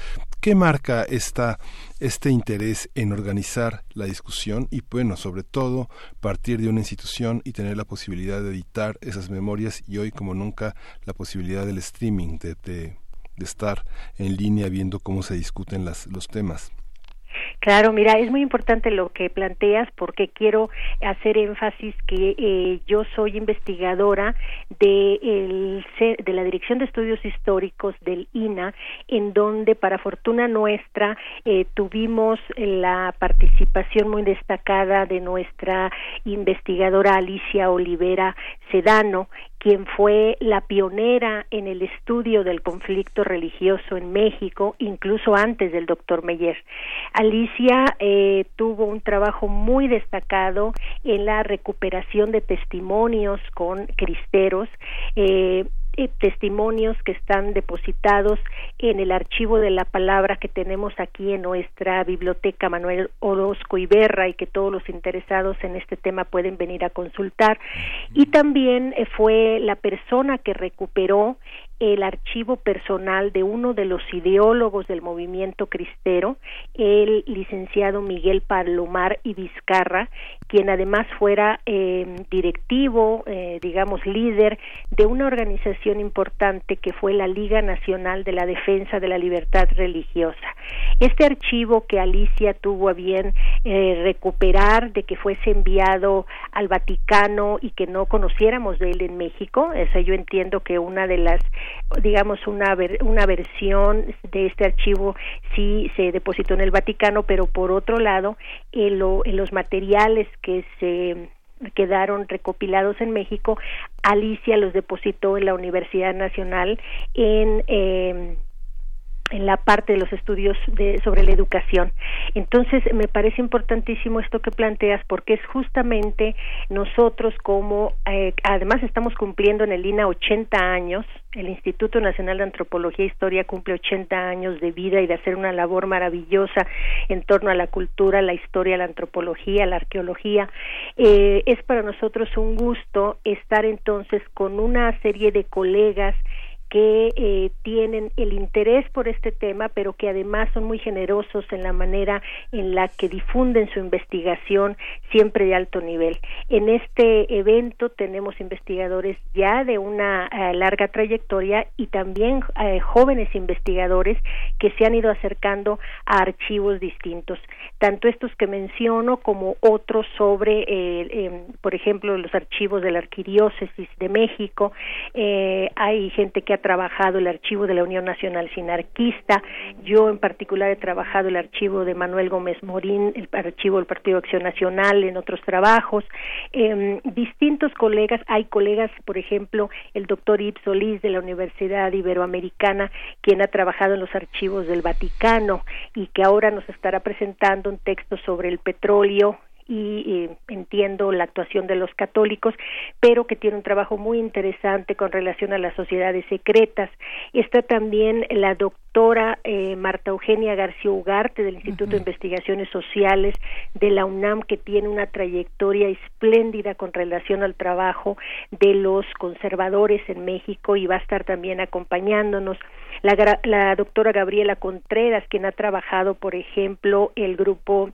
¿Qué marca esta, este interés en organizar la discusión y, bueno, sobre todo, partir de una institución y tener la posibilidad de editar esas memorias y hoy, como nunca, la posibilidad del streaming, de, de de estar en línea viendo cómo se discuten las, los temas. Claro, mira, es muy importante lo que planteas porque quiero hacer énfasis que eh, yo soy investigadora de, el, de la Dirección de Estudios Históricos del INA, en donde, para fortuna nuestra, eh, tuvimos la participación muy destacada de nuestra investigadora Alicia Olivera Sedano, quien fue la pionera en el estudio del conflicto religioso en México, incluso antes del doctor Meyer. Alicia eh, tuvo un trabajo muy destacado en la recuperación de testimonios con cristeros. Eh, eh, testimonios que están depositados en el archivo de la palabra que tenemos aquí en nuestra biblioteca Manuel Orozco Iberra y que todos los interesados en este tema pueden venir a consultar. Y también eh, fue la persona que recuperó el archivo personal de uno de los ideólogos del movimiento cristero, el licenciado Miguel Palomar y Vizcarra, quien además fuera eh, directivo, eh, digamos líder de una organización importante que fue la Liga Nacional de la Defensa de la Libertad Religiosa. Este archivo que Alicia tuvo a bien eh, recuperar, de que fuese enviado al Vaticano y que no conociéramos de él en México, esa yo entiendo que una de las digamos una una versión de este archivo sí se depositó en el Vaticano pero por otro lado en, los materiales que se quedaron recopilados en México Alicia los depositó en la Universidad Nacional en eh, en la parte de los estudios de, sobre la educación. Entonces, me parece importantísimo esto que planteas porque es justamente nosotros como, eh, además estamos cumpliendo en el INA 80 años, el Instituto Nacional de Antropología e Historia cumple 80 años de vida y de hacer una labor maravillosa en torno a la cultura, la historia, la antropología, la arqueología. Eh, es para nosotros un gusto estar entonces con una serie de colegas que eh, tienen el interés por este tema, pero que además son muy generosos en la manera en la que difunden su investigación siempre de alto nivel. En este evento tenemos investigadores ya de una eh, larga trayectoria y también eh, jóvenes investigadores que se han ido acercando a archivos distintos, tanto estos que menciono como otros sobre, em, por ejemplo, los archivos de la Arquidiócesis de México. hay gente que ha trabajado el archivo de la Unión Nacional Sinarquista, yo en particular he trabajado el archivo de Manuel Gómez Morín, el archivo del Partido Acción Nacional, en otros trabajos, eh, distintos colegas, hay colegas, por ejemplo, el doctor Yves Solís de la Universidad Iberoamericana, quien ha trabajado en los archivos del Vaticano y que ahora nos estará presentando un texto sobre el petróleo y entiendo la actuación de los católicos, pero que tiene un trabajo muy interesante con relación a las sociedades secretas. Está también la doctora eh, Marta Eugenia García Ugarte del Instituto de Investigaciones Sociales de la UNAM, que tiene una trayectoria espléndida con relación al trabajo de los conservadores en México y va a estar también acompañándonos. La, la doctora Gabriela Contreras, quien ha trabajado, por ejemplo, el grupo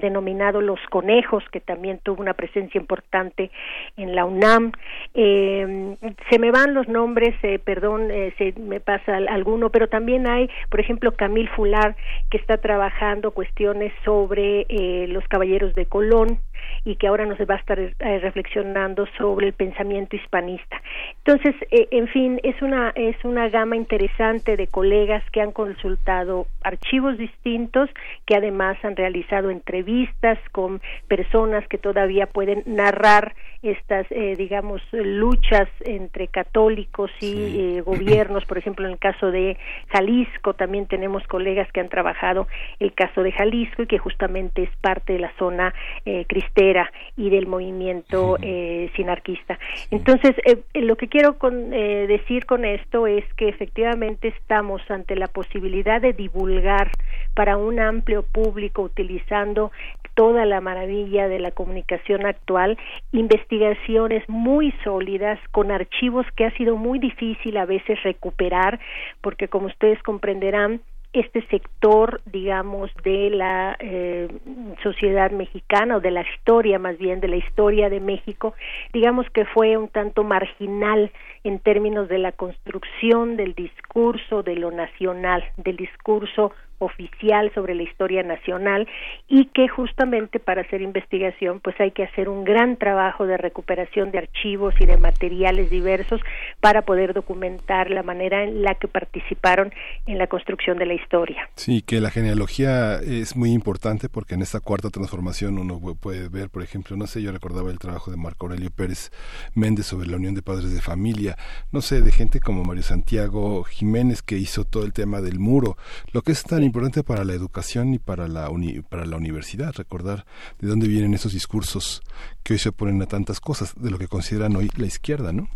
denominado Los Conejos, que también tuvo una presencia importante en la UNAM. Eh, se me van los nombres, eh, perdón, eh, se me pasa alguno, pero también hay, por ejemplo, Camil Fular, que está trabajando cuestiones sobre los caballeros de Colón y que ahora nos va a estar reflexionando sobre el pensamiento hispanista. Entonces, en fin, es una es una gama interesante de colegas que han consultado archivos distintos, que además han realizado entrevistas vistas con personas que todavía pueden narrar estas, eh, digamos, luchas entre católicos y eh, gobiernos. Por ejemplo, en el caso de Jalisco, también tenemos colegas que han trabajado el caso de Jalisco y que justamente es parte de la zona eh, y del movimiento sinarquista. Entonces, lo que quiero decir con esto es que efectivamente estamos ante la posibilidad de divulgar para un amplio público utilizando toda la maravilla de la comunicación actual, investigaciones muy sólidas con archivos que ha sido muy difícil a veces recuperar, porque como ustedes comprenderán, este sector, digamos, de la eh, sociedad mexicana o de la historia, más bien de la historia de México, digamos que fue un tanto marginal en términos de la construcción del discurso de lo nacional, del discurso oficial sobre la historia nacional y que justamente para hacer investigación pues hay que hacer un gran trabajo de recuperación de archivos y de materiales diversos para poder documentar la manera en la que participaron en la construcción de la historia. Sí, que la genealogía es muy importante porque en esta cuarta transformación uno puede ver, por ejemplo, no sé, yo recordaba el trabajo de Marco Aurelio Pérez Méndez sobre la unión de padres de familia, no sé, de gente como Mario Santiago Jiménez que hizo todo el tema del muro, lo que es tan importante para la educación y para la, para la universidad, recordar de dónde vienen esos discursos que hoy se oponen a tantas cosas, de lo que consideran hoy la izquierda, ¿no?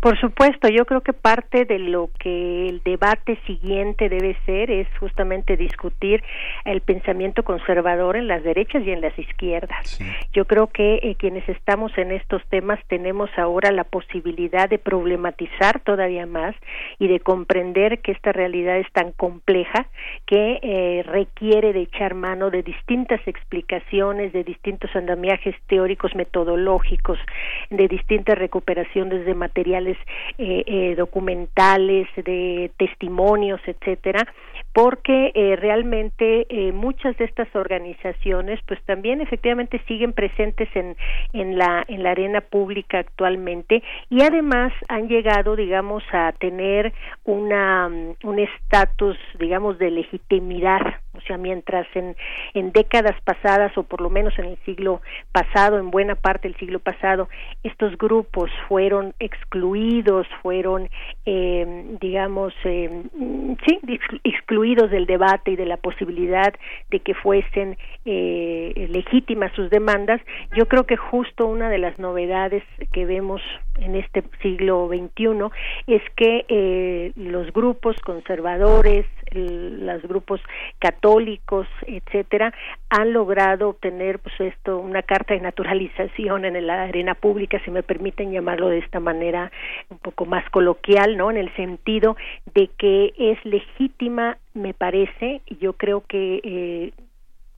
Por supuesto, yo creo que parte de lo que el debate siguiente debe ser es justamente discutir el pensamiento conservador en las derechas y en las izquierdas. Yo creo que eh, quienes estamos en estos temas tenemos ahora la posibilidad de problematizar todavía más y de comprender que esta realidad es tan compleja que eh, requiere de echar mano de distintas explicaciones, de distintos andamiajes teóricos metodológicos, de distintas recuperaciones de materiales eh, eh, documentales, de testimonios, etcétera, porque eh, realmente eh, muchas de estas organizaciones pues también efectivamente siguen presentes en, en la en la arena pública actualmente y además han llegado digamos a tener una un estatus digamos de legitimidad o sea mientras en en décadas pasadas o por lo menos en el siglo pasado en buena parte del siglo pasado estos grupos fueron excluidos fueron eh, digamos eh, sí excluidos del debate y de la posibilidad de que fuesen eh, legítimas sus demandas, yo creo que justo una de las novedades que vemos en este siglo XXI es que eh, los grupos conservadores, los grupos católicos, etcétera, han logrado obtener pues esto una carta de naturalización en la arena pública, si me permiten llamarlo de esta manera un poco más coloquial, ¿no? En el sentido de que es legítima, me parece, y yo creo que eh,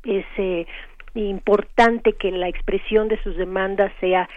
es eh, importante que la expresión de sus demandas sea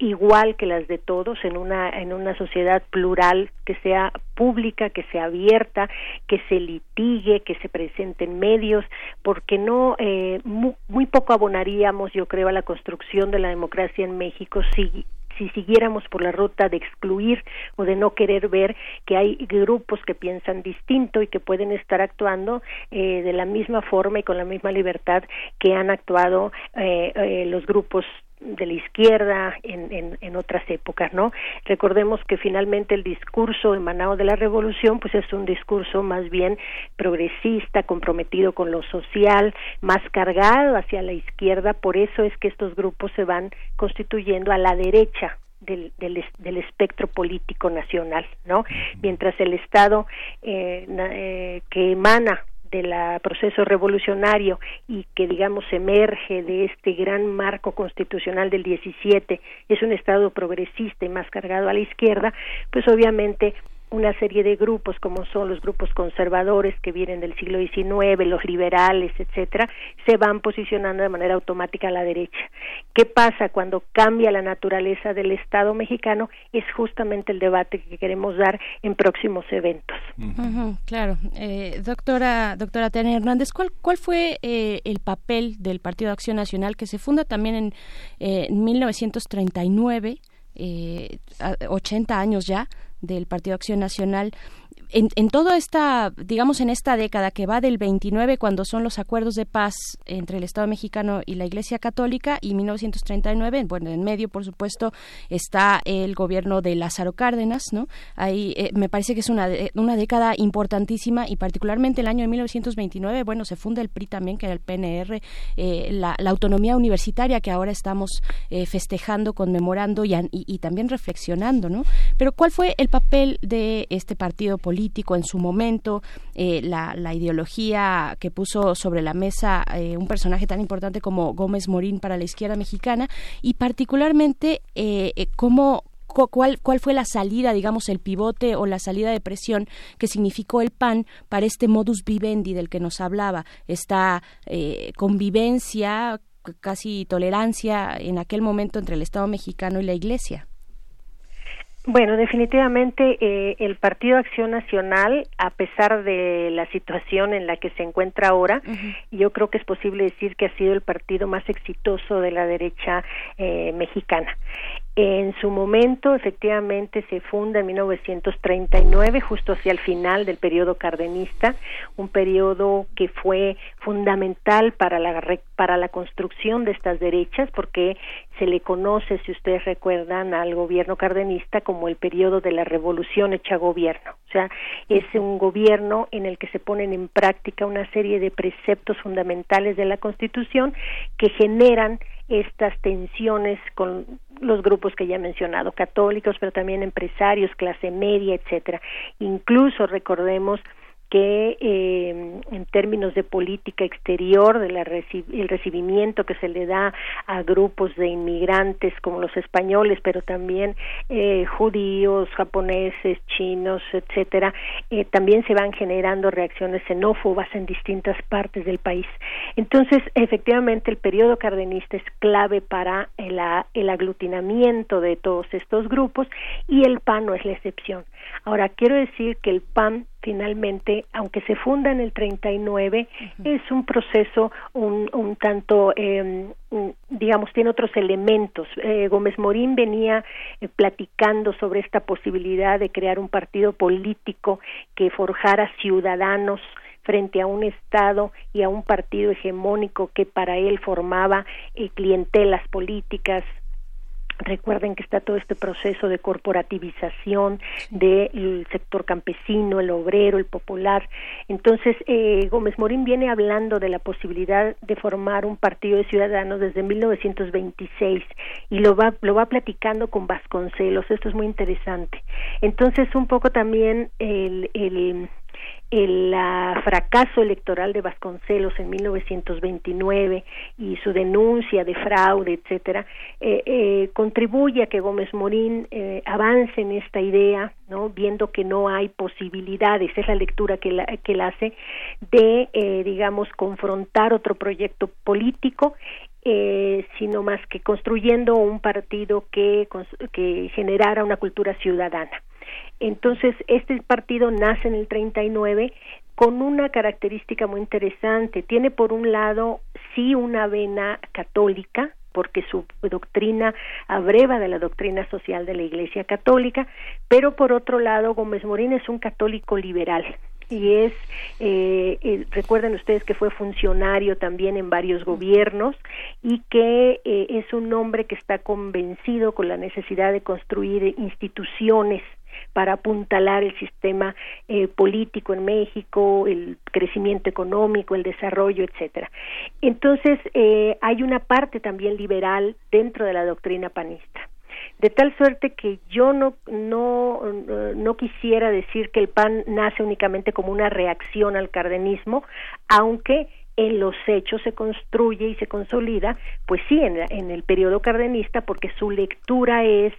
igual que las de todos en una en una sociedad plural que sea pública, que sea abierta, que se litigue, que se presenten medios, porque no eh, muy, poco abonaríamos, yo creo, a la construcción de la democracia en México si si siguiéramos por la ruta de excluir o de no querer ver que hay grupos que piensan distinto y que pueden estar actuando eh, de la misma forma y con la misma libertad que han actuado eh, eh, los grupos de la izquierda en, en, en, otras épocas, ¿no? Recordemos que finalmente el discurso emanado de la revolución, pues es un discurso más bien progresista, comprometido con lo social, más cargado hacia la izquierda, por eso es que estos grupos se van constituyendo a la derecha del, del, del, espectro político nacional, ¿no? Mientras el Estado eh, eh, que emana del proceso revolucionario y que digamos emerge de este gran marco constitucional del 17 es un estado progresista y más cargado a la izquierda pues obviamente una serie de grupos como son los grupos conservadores que vienen del siglo XIX, los liberales, etcétera, se van posicionando de manera automática a la derecha. ¿Qué pasa cuando cambia la naturaleza del Estado mexicano? Es justamente el debate que queremos dar en próximos eventos. claro, eh, doctora, doctora Tania Hernández, ¿cuál, cuál fue eh, el papel del Partido de Acción Nacional que se funda también en eh, 1939? Eh, 80 años ya del Partido Acción Nacional en, en toda esta, digamos, en esta década que va del 29, cuando son los acuerdos de paz entre el Estado mexicano y la Iglesia Católica, y 1939, bueno, en medio, por supuesto, está el gobierno de Lázaro Cárdenas, ¿no? Ahí eh, me parece que es una, una década importantísima y particularmente el año de 1929, bueno, se funda el PRI también, que era el PNR, eh, la, autonomía universitaria que ahora estamos eh, festejando, conmemorando y también reflexionando, ¿no? Pero ¿cuál fue el papel de este partido político? en su momento, eh, la, la, ideología que puso sobre la mesa eh, un personaje tan importante como Gómez Morín para la izquierda mexicana y particularmente eh, cómo, cuál, cuál fue la salida, digamos, el pivote o la salida de presión que significó el PAN para este modus vivendi del que nos hablaba, esta convivencia, casi tolerancia en aquel momento entre el Estado mexicano y la Iglesia. Bueno, definitivamente eh, el Partido Acción Nacional, a pesar de la situación en la que se encuentra ahora, uh -huh. yo creo que es posible decir que ha sido el partido más exitoso de la derecha eh, mexicana. En su momento, efectivamente, se funda en 1939, justo hacia el final del periodo cardenista, un periodo que fue fundamental para la, para la construcción de estas derechas, porque se le conoce, si ustedes recuerdan, al gobierno cardenista como el periodo de la revolución hecha gobierno. O sea, es un gobierno en el que se ponen en práctica una serie de preceptos fundamentales de la Constitución que generan estas tensiones con los grupos que ya he mencionado, católicos, pero también empresarios, clase media, etcétera. Incluso recordemos que eh, en términos de política exterior, de la reci el recibimiento que se le da a grupos de inmigrantes como los españoles, pero también eh, judíos, japoneses, chinos, etcétera, eh, también se van generando reacciones xenófobas en distintas partes del país. Entonces, efectivamente, el periodo cardenista es clave para el, el aglutinamiento de todos estos grupos y el PAN no es la excepción. Ahora, quiero decir que el PAN finalmente, aunque se funda en el 39, uh -huh. es un proceso un, un tanto, eh, digamos, tiene otros elementos. Eh, Gómez Morín venía eh, platicando sobre esta posibilidad de crear un partido político que forjara ciudadanos frente a un Estado y a un partido hegemónico que para él formaba eh, clientelas políticas, Recuerden que está todo este proceso de corporativización del sector campesino, el obrero, el popular. Entonces, eh, Gómez Morín viene hablando de la posibilidad de formar un partido de ciudadanos desde 1926 y lo va, lo va platicando con Vasconcelos. Esto es muy interesante. Entonces, un poco también el, el el uh, fracaso electoral de Vasconcelos en 1929 y su denuncia de fraude, etcétera, eh, eh, contribuye a que Gómez Morín eh, avance en esta idea, no, viendo que no hay posibilidades, es la lectura que, la, que él hace de, eh, digamos, confrontar otro proyecto político eh, sino más que construyendo un partido que, que generara una cultura ciudadana. Entonces, este partido nace en el 39 con una característica muy interesante. Tiene por un lado sí una vena católica, porque su doctrina abreva de la doctrina social de la Iglesia Católica, pero por otro lado Gómez Morín es un católico liberal y es, eh, eh, recuerden ustedes que fue funcionario también en varios gobiernos y que eh, es un hombre que está convencido con la necesidad de construir instituciones para apuntalar el sistema eh, político en México, el crecimiento económico, el desarrollo, etcétera. Entonces eh, hay una parte también liberal dentro de la doctrina panista de tal suerte que yo no, no, no quisiera decir que el PAN nace únicamente como una reacción al cardenismo, aunque en los hechos se construye y se consolida, pues sí, en, en el periodo cardenista, porque su lectura es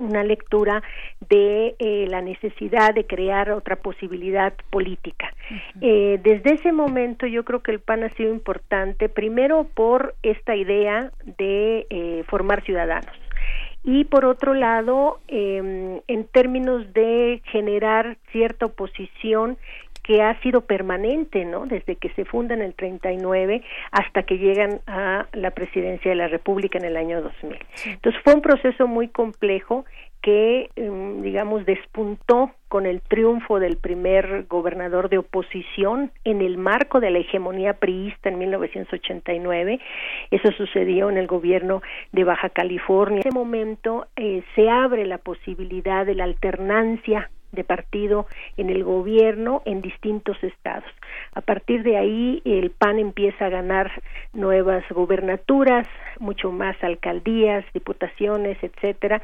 una lectura de eh, la necesidad de crear otra posibilidad política. eh, desde ese momento yo creo que el PAN ha sido importante, primero por esta idea de eh, formar ciudadanos y por otro lado, eh, en términos de generar cierta oposición que ha sido permanente, ¿no? Desde que se funda en el 39 hasta que llegan a la presidencia de la República en el año 2000. Entonces fue un proceso muy complejo que, digamos, despuntó con el triunfo del primer gobernador de oposición en el marco de la hegemonía priista en 1989. Eso sucedió en el gobierno de Baja California. En ese momento eh, se abre la posibilidad de la alternancia de partido en el gobierno en distintos estados. A partir de ahí el PAN empieza a ganar nuevas gobernaturas, mucho más alcaldías, diputaciones, etcétera,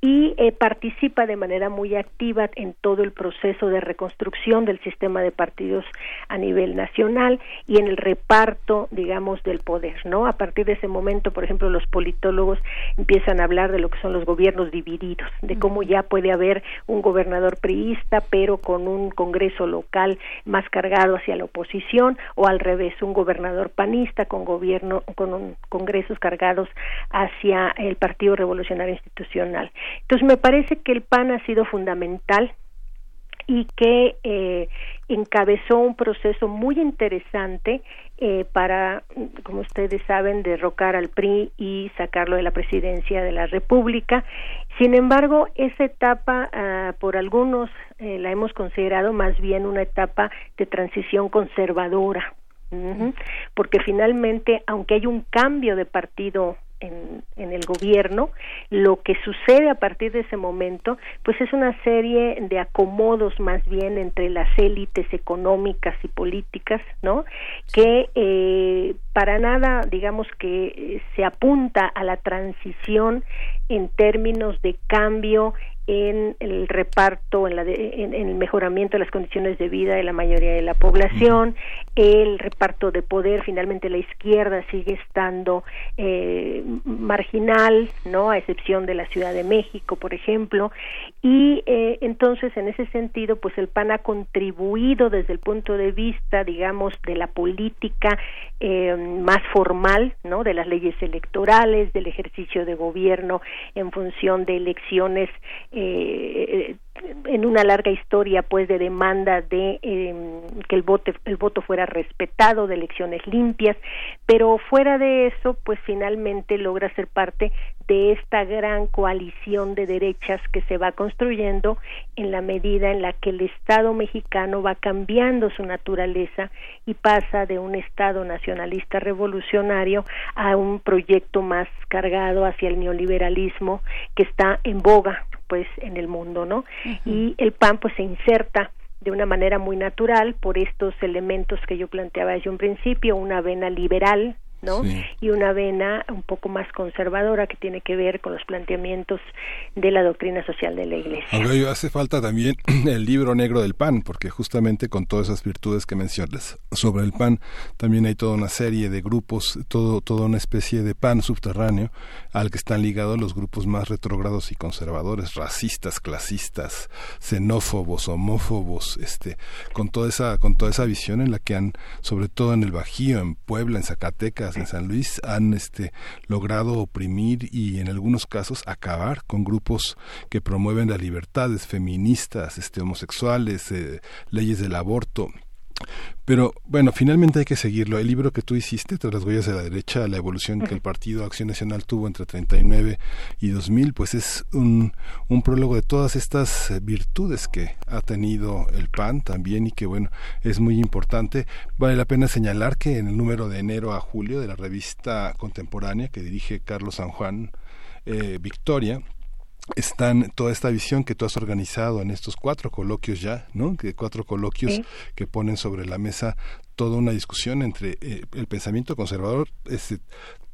y eh, participa de manera muy activa en todo el proceso de reconstrucción del sistema de partidos a nivel nacional y en el reparto, digamos, del poder, ¿no? A partir de ese momento, por ejemplo, los politólogos empiezan a hablar de lo que son los gobiernos divididos, de cómo ya puede haber un gobernador priista, pero con un Congreso local más cargado hacia la oposición, o al revés, un gobernador panista con gobierno, con un, congresos cargados hacia el Partido Revolucionario Institucional. Entonces me parece que el PAN ha sido fundamental y que eh, encabezó un proceso muy interesante eh, para, como ustedes saben, derrocar al PRI y sacarlo de la presidencia de la República. Sin embargo, esa etapa, ah, por algunos, eh, la hemos considerado más bien una etapa de transición conservadora, porque finalmente, aunque hay un cambio de partido en, en, el gobierno, lo que sucede a partir de ese momento, pues es una serie de acomodos más bien entre las élites económicas y políticas, ¿no? Que eh, para nada, digamos que eh, se apunta a la transición en términos de cambio en el reparto, en, la de, en, en, el mejoramiento de las condiciones de vida de la mayoría de la población, el reparto de poder, finalmente la izquierda sigue estando eh, marginal, ¿no? A excepción de la Ciudad de México, por ejemplo, y eh, entonces en ese sentido, pues el PAN ha contribuido desde el punto de vista, digamos, de la política eh, más formal, ¿no? De las leyes electorales, del ejercicio de gobierno en función de elecciones eh, en una larga historia pues de demanda de eh, que el voto el voto fuera respetado de elecciones limpias pero fuera de eso pues finalmente logra ser parte de esta gran coalición de derechas que se va construyendo en la medida en la que el Estado mexicano va cambiando su naturaleza y pasa de un Estado nacionalista revolucionario a un proyecto más cargado hacia el neoliberalismo que está en boga pues en el mundo, ¿no? Uh -huh. Y el PAN pues se inserta de una manera muy natural por estos elementos que yo planteaba desde un principio, una vena liberal, ¿no? Sí. Y una vena un poco más conservadora que tiene que ver con los planteamientos de la doctrina social de la Iglesia. Ahora, hace falta también el libro negro del pan, porque justamente con todas esas virtudes que mencionas sobre el pan, también hay toda una serie de grupos, todo, toda una especie de pan subterráneo al que están ligados los grupos más retrógrados y conservadores, racistas, clasistas, xenófobos, homófobos, este, con toda esa, con toda esa visión en la que han, sobre todo en el Bajío, en Puebla, en Zacatecas, en San Luis han este, logrado oprimir y en algunos casos acabar con grupos que promueven las libertades feministas, este, homosexuales, eh, leyes del aborto Pero bueno, finalmente hay que seguirlo. El libro que tú hiciste, Tras las huellas de la derecha, la evolución que el Partido Acción Nacional tuvo entre 39 y 2000, pues es un, un prólogo de todas estas eh, virtudes que ha tenido el PAN también y que bueno, es muy importante. Vale la pena señalar que en el número de enero a julio de la revista contemporánea que dirige Carlos San Juan eh, Victoria, están toda esta visión que tú has organizado en estos cuatro coloquios ya, ¿no? Que cuatro coloquios que ponen sobre la mesa toda una discusión entre eh, el pensamiento conservador este,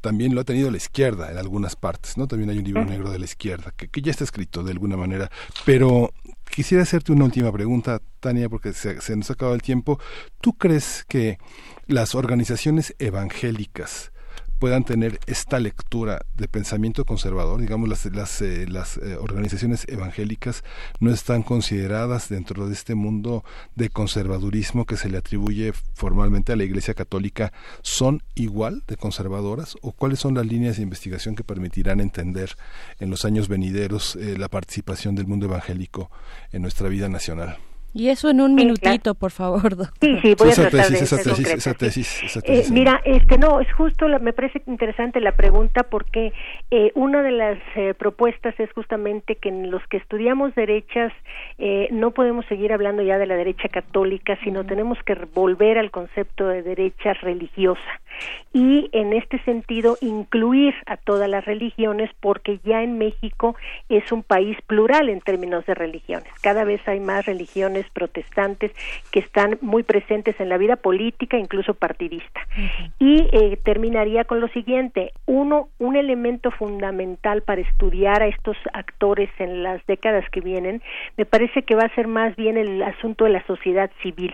también lo ha tenido la izquierda en algunas partes, ¿no? También hay un libro negro de la izquierda que, que, ya está escrito de alguna manera, pero quisiera hacerte una última pregunta, Tania, porque se, se nos ha acabado el tiempo. ¿Tú crees que las organizaciones evangélicas puedan tener esta lectura de pensamiento conservador, digamos las las, eh, las eh, organizaciones evangélicas no están consideradas dentro de este mundo de conservadurismo que se le atribuye formalmente a la Iglesia Católica, son igual de conservadoras o cuáles son las líneas de investigación que permitirán entender en los años venideros eh, la participación del mundo evangélico en nuestra vida nacional. Y eso en un minutito, por favor, doctor. Sí, sí, voy a esa tratar tesis, de esa ser tesis, esa tesis, esa Eh, tesis. mira, este no, es justo, la- me parece interesante la pregunta porque eh, una de las eh, propuestas es justamente que en los que estudiamos derechas eh, no podemos seguir hablando ya de la derecha católica, sino tenemos que volver al concepto de derecha religiosa y en este sentido incluir a todas las religiones porque ya en México es un país plural en términos de religiones. Cada vez hay más religiones protestantes que están muy presentes en la vida política, incluso partidista. Y eh, terminaría con lo siguiente, uno, un elemento fundamental para estudiar a estos actores en las décadas que vienen, me parece que va a ser más bien el asunto de la sociedad civil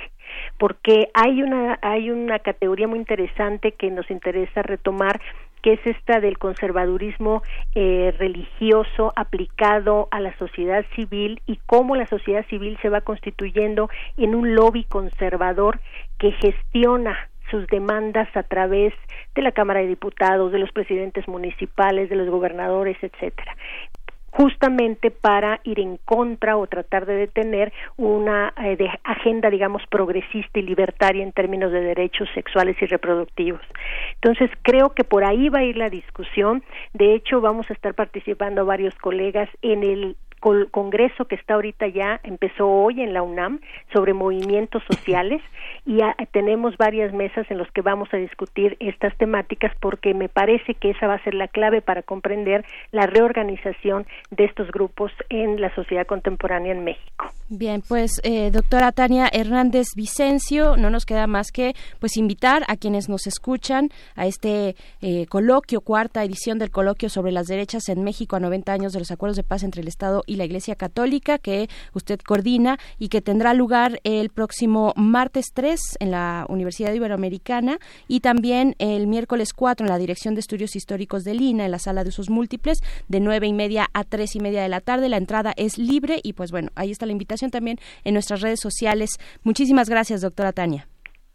porque hay una hay una categoría muy interesante que nos interesa retomar que es esta del conservadurismo eh, religioso aplicado a la sociedad civil y cómo la sociedad civil se va constituyendo en un lobby conservador que gestiona sus demandas a través de la Cámara de Diputados, de los presidentes municipales, de los gobernadores, etcétera justamente para ir en contra o tratar de detener una eh, agenda, digamos, progresista y libertaria en términos de derechos sexuales y reproductivos. Entonces, creo que por ahí va a ir la discusión. De hecho, vamos a estar participando varios colegas en el congreso que está ahorita ya, empezó hoy en la UNAM, sobre movimientos sociales y tenemos varias mesas en las que vamos a discutir estas temáticas porque me parece que esa va a ser la clave para comprender la reorganización de estos grupos en la sociedad contemporánea en México. Bien, pues eh, doctora Tania Hernández Vicencio, no nos queda más que pues invitar a quienes nos escuchan a este eh, coloquio, cuarta edición del coloquio sobre las derechas en México a 90 años de los acuerdos de paz entre el Estado y la Iglesia Católica que usted coordina y que tendrá lugar el próximo martes 3 en la Universidad Iberoamericana y también el miércoles 4 en la Dirección de Estudios Históricos de Lina en la sala de usos múltiples de nueve y media a tres y media de la tarde. La entrada es libre y pues bueno, ahí está la invitación también en nuestras redes sociales. Muchísimas gracias, doctora Tania.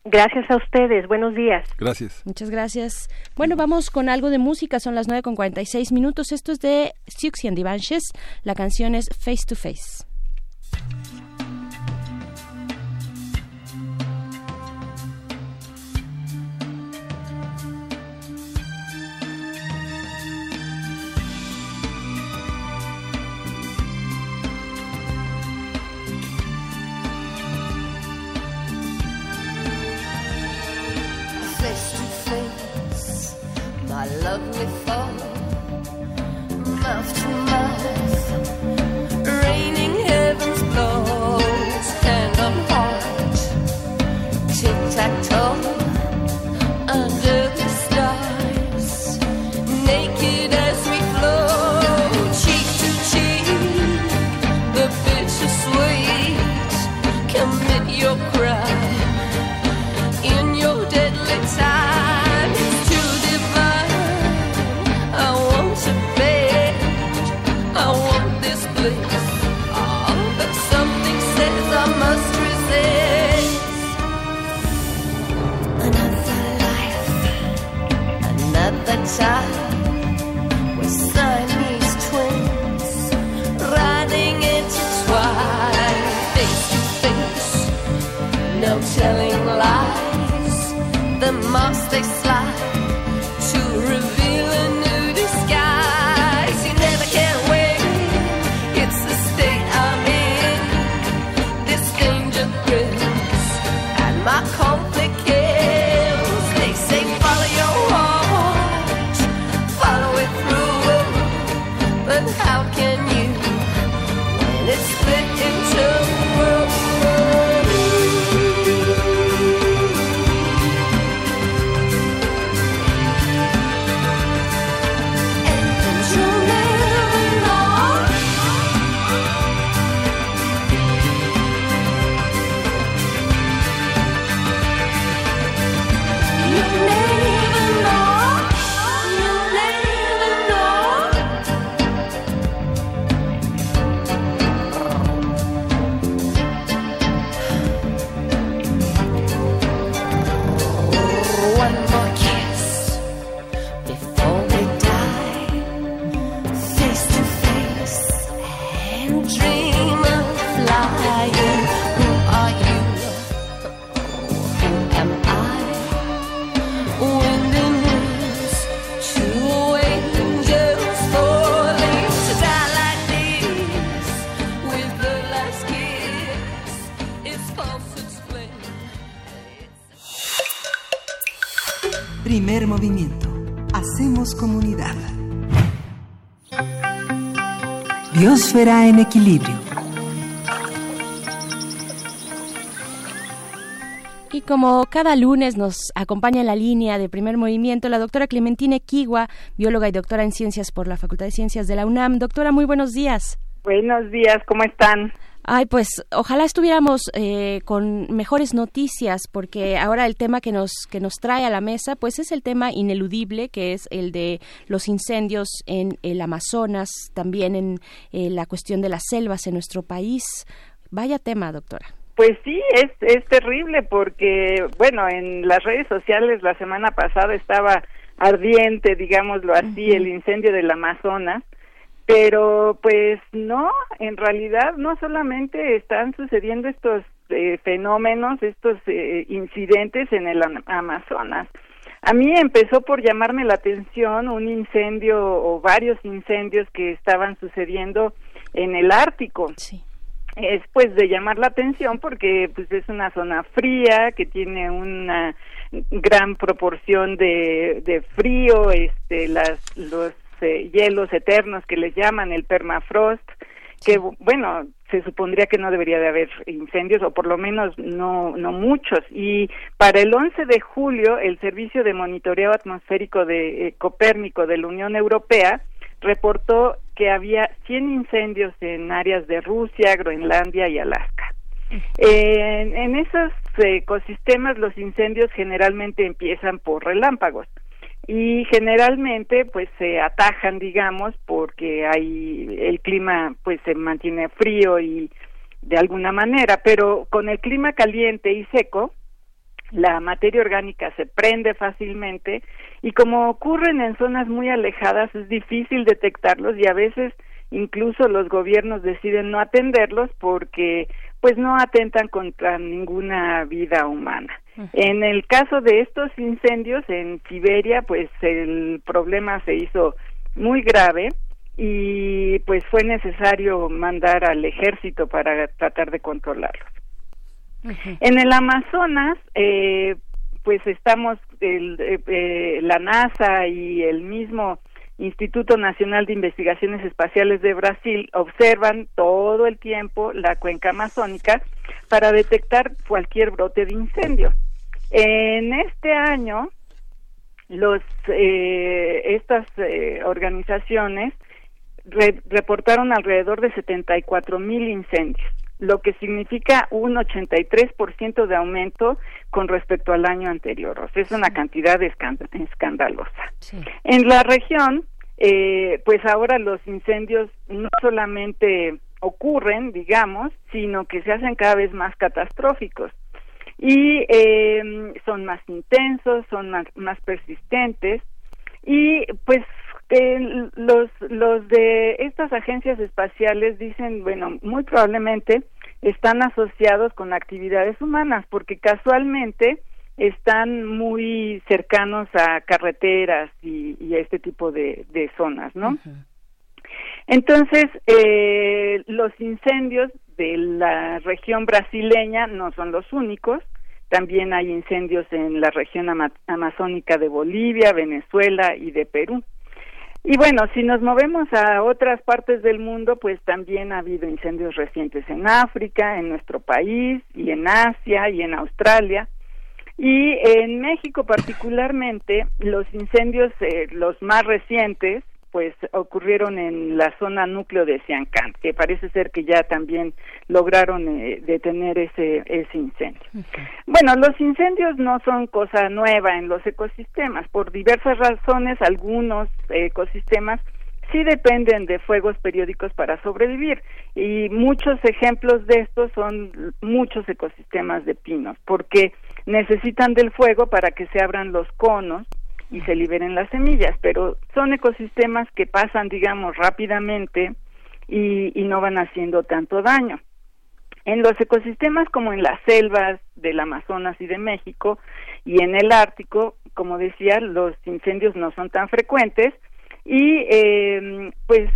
Gracias a ustedes. Buenos días. Gracias. Muchas gracias. Bueno, vamos con algo de música. Son las 9 con 46 minutos. Esto es de Siouxsie and Banshees. La canción es Face to face with Siamese twins riding face to face, no telling lies. The moss they. Primer movimiento. Hacemos comunidad. Biosfera en equilibrio. Y como cada lunes nos acompaña en la línea de primer movimiento la doctora Clementina Kiwa, bióloga y doctora en ciencias por la Facultad de Ciencias de la UNAM. Doctora, muy buenos días. Buenos días, ¿cómo están? Ay, pues ojalá estuviéramos eh, con mejores noticias, porque ahora el tema que nos que nos trae a la mesa, pues es el tema ineludible, que es el de los incendios en el Amazonas, también en eh, la cuestión de las selvas en nuestro país. Vaya tema, doctora. Pues sí, es, es terrible porque, bueno, en las redes sociales la semana pasada estaba ardiente, digámoslo así, el incendio del Amazonas, pero pues no, en realidad no solamente están sucediendo estos eh, fenómenos, estos eh, incidentes en el Am- Amazonas. A mí empezó por llamarme la atención un incendio o varios incendios que estaban sucediendo en el Ártico. Es pues de llamar la atención porque pues es una zona fría que tiene una gran proporción de, de frío, este las los eh, hielos eternos que les llaman el permafrost, que bu- bueno, se supondría que no debería de haber incendios o por lo menos no no muchos. Y para el 11 de julio el servicio de monitoreo atmosférico de eh, Copérnico de la Unión Europea reportó que había 100 incendios en áreas de Rusia, Groenlandia y Alaska. En, en esos eh, ecosistemas los incendios generalmente empiezan por relámpagos y generalmente pues se atajan digamos porque hay el clima pues se mantiene frío y de alguna manera pero con el clima caliente y seco la materia orgánica se prende fácilmente y como ocurren en zonas muy alejadas es difícil detectarlos y a veces incluso los gobiernos deciden no atenderlos porque pues no atentan contra ninguna vida humana. En el caso de estos incendios en Siberia, pues el problema se hizo muy grave y pues fue necesario mandar al ejército para tratar de controlarlos. En el Amazonas, eh, pues estamos, el, eh, eh, la NASA y el mismo Instituto Nacional de Investigaciones Espaciales de Brasil observan todo el tiempo la cuenca amazónica para detectar cualquier brote de incendio. En este año, los eh, estas eh, organizaciones re- reportaron alrededor de 74 mil incendios, lo que significa un 83% de aumento con respecto al año anterior. O sea, es una cantidad escand- escandalosa. En la región, eh, pues ahora los incendios no solamente ocurren, digamos, sino que se hacen cada vez más catastróficos y eh, son más intensos, son más, más persistentes y pues eh, los los de estas agencias espaciales dicen, bueno, muy probablemente están asociados con actividades humanas porque casualmente están muy cercanos a carreteras y, a este tipo de, de zonas, ¿no? Entonces, eh, los incendios de la región brasileña no son los únicos. También hay incendios en la región ama- amazónica de Bolivia, Venezuela y de Perú. Y bueno, si nos movemos a otras partes del mundo, pues también ha habido incendios recientes en África, en nuestro país, y en Asia, y en Australia. Y en México particularmente, los incendios, eh, los más recientes, pues ocurrieron en la zona núcleo de Siancán, que parece ser que ya también lograron eh, detener ese, ese incendio. Bueno, los incendios no son cosa nueva en los ecosistemas. Por diversas razones, algunos ecosistemas sí dependen de fuegos periódicos para sobrevivir. Y muchos ejemplos de estos son muchos ecosistemas de pinos, porque necesitan del fuego para que se abran los conos y se liberen las semillas, pero son ecosistemas que pasan, digamos, rápidamente y, no van haciendo tanto daño. En los ecosistemas como en las selvas del Amazonas y de México y en el Ártico, como decía, los incendios no son tan frecuentes y eh, pues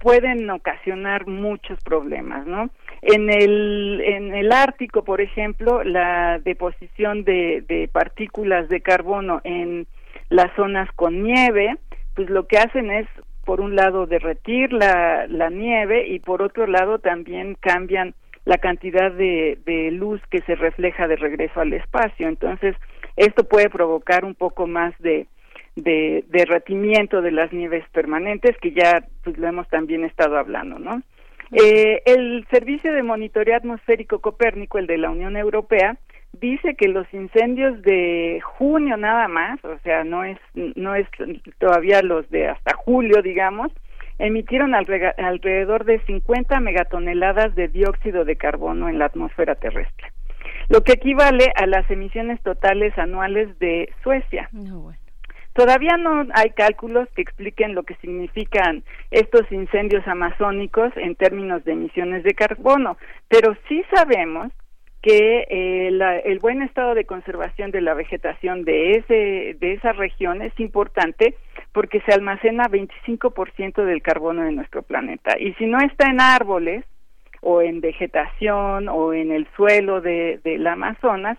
pueden ocasionar muchos problemas, ¿no? En el, en el Ártico, por ejemplo, la deposición de, de partículas de carbono en las zonas con nieve, pues lo que hacen es, por un lado, derretir la, la nieve y por otro lado también cambian la cantidad de, de luz que se refleja de regreso al espacio. Entonces, esto puede provocar un poco más de, de derretimiento de las nieves permanentes, que ya pues lo hemos también estado hablando, ¿no? Eh, el Servicio de Monitoreo Atmosférico Copérnico, el de la Unión Europea, dice que los incendios de junio nada más, o sea, no es no es todavía los de hasta julio, digamos, emitieron alrededor de 50 megatoneladas de dióxido de carbono en la atmósfera terrestre, lo que equivale a las emisiones totales anuales de Suecia. Todavía no hay cálculos que expliquen lo que significan estos incendios amazónicos en términos de emisiones de carbono, pero sí sabemos que eh, el buen estado de conservación de la vegetación de ese de esa región es importante porque se almacena 25% del carbono de nuestro planeta y si no está en árboles o en vegetación o en el suelo de del Amazonas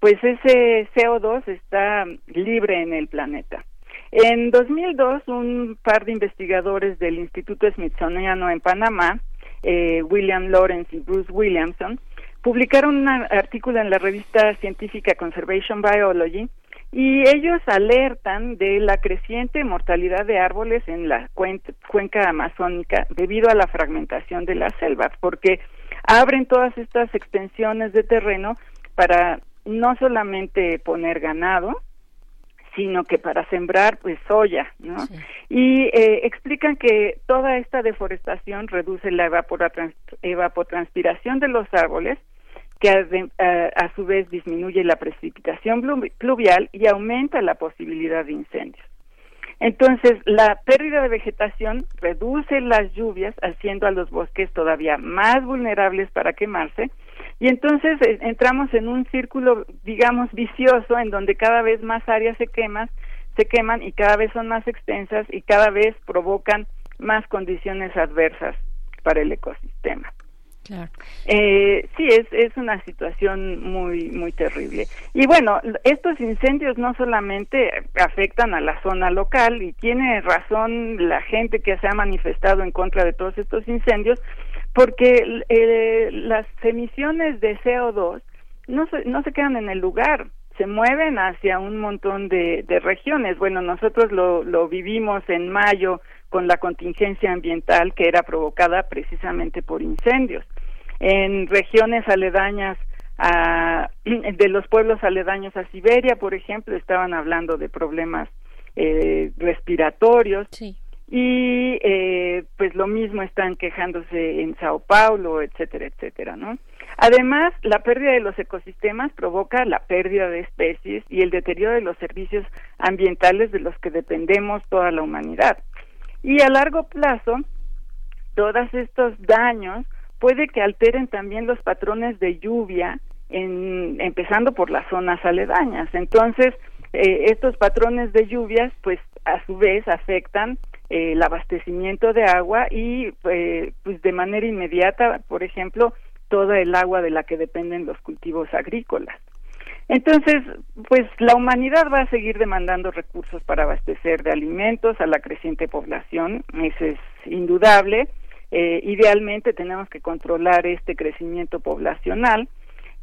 pues ese CO2 está libre en el planeta. En 2002, un par de investigadores del Instituto Smithsoniano en Panamá, eh, William Lawrence y Bruce Williamson, publicaron un artículo en la revista científica Conservation Biology y ellos alertan de la creciente mortalidad de árboles en la cuen- cuenca amazónica debido a la fragmentación de las selvas, porque abren todas estas extensiones de terreno para no solamente poner ganado, sino que para sembrar pues soya, ¿no? Y eh, explican que toda esta deforestación reduce la evapotranspiración de los árboles, que a, de- a- su vez disminuye la precipitación plu- pluvial y aumenta la posibilidad de incendios. Entonces, la pérdida de vegetación reduce las lluvias, haciendo a los bosques todavía más vulnerables para quemarse, y entonces eh, entramos en un círculo, digamos, vicioso, en donde cada vez más áreas se queman, se queman y cada vez son más extensas y cada vez provocan más condiciones adversas para el ecosistema. Eh, sí, es, es una situación muy, muy terrible. Y bueno, estos incendios no solamente afectan a la zona local, y tiene razón la gente que se ha manifestado en contra de todos estos incendios, porque eh, las emisiones de CO2 no se, no se quedan en el lugar, se mueven hacia un montón de, de regiones. Bueno, nosotros lo, lo vivimos en mayo con la contingencia ambiental que era provocada precisamente por incendios. En regiones aledañas a, de los pueblos aledaños a Siberia, por ejemplo, estaban hablando de problemas eh, respiratorios. Y eh, pues lo mismo están quejándose en Sao Paulo, etcétera, etcétera, ¿no? Además, la pérdida de los ecosistemas provoca la pérdida de especies y el deterioro de los servicios ambientales de los que dependemos toda la humanidad. Y a largo plazo, todos estos daños puede que alteren también los patrones de lluvia en, empezando por las zonas aledañas. Entonces, eh, estos patrones de lluvias, pues a su vez afectan eh, el abastecimiento de agua y eh, pues de manera inmediata, por ejemplo, toda el agua de la que dependen los cultivos agrícolas. Entonces, pues la humanidad va a seguir demandando recursos para abastecer de alimentos a la creciente población, eso es indudable. Eh, idealmente tenemos que controlar este crecimiento poblacional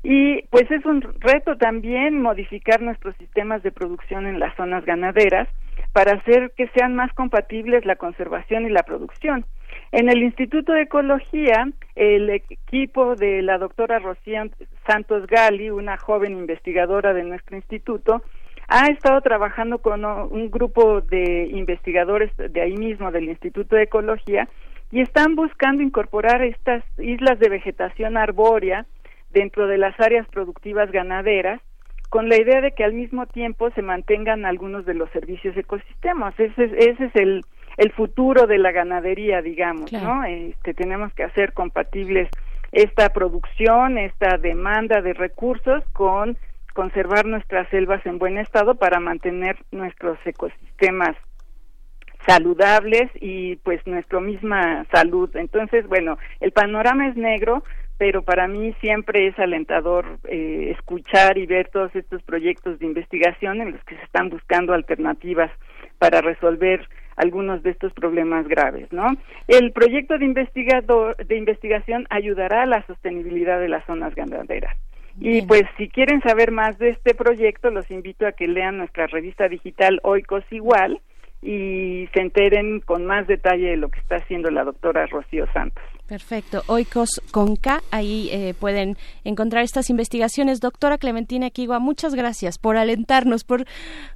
y pues es un reto también modificar nuestros sistemas de producción en las zonas ganaderas para hacer que sean más compatibles la conservación y la producción. En el Instituto de Ecología, el equipo de la doctora Rocío Santos Gali, una joven investigadora de nuestro instituto, ha estado trabajando con un grupo de investigadores de ahí mismo del Instituto de Ecología y están buscando incorporar estas islas de vegetación arbórea dentro de las áreas productivas ganaderas con la idea de que al mismo tiempo se mantengan algunos de los servicios ecosistemas. Ese, ese es el, el futuro de la ganadería, digamos, ¿no? Este, tenemos que hacer compatibles esta producción, esta demanda de recursos con conservar nuestras selvas en buen estado para mantener nuestros ecosistemas saludables y pues nuestra misma salud. Entonces, bueno, el panorama es negro, pero para mí siempre es alentador eh, escuchar y ver todos estos proyectos de investigación en los que se están buscando alternativas para resolver algunos de estos problemas graves, ¿no? El proyecto de investigador de investigación ayudará a la sostenibilidad de las zonas ganaderas. Y pues si quieren saber más de este proyecto, los invito a que lean nuestra revista digital Oikos Igual y se enteren con más detalle de lo que está haciendo la doctora Rocío Santos. Perfecto. Oikos con K, ahí eh, pueden encontrar estas investigaciones. Doctora Clementina Kigua, muchas gracias por alentarnos, por,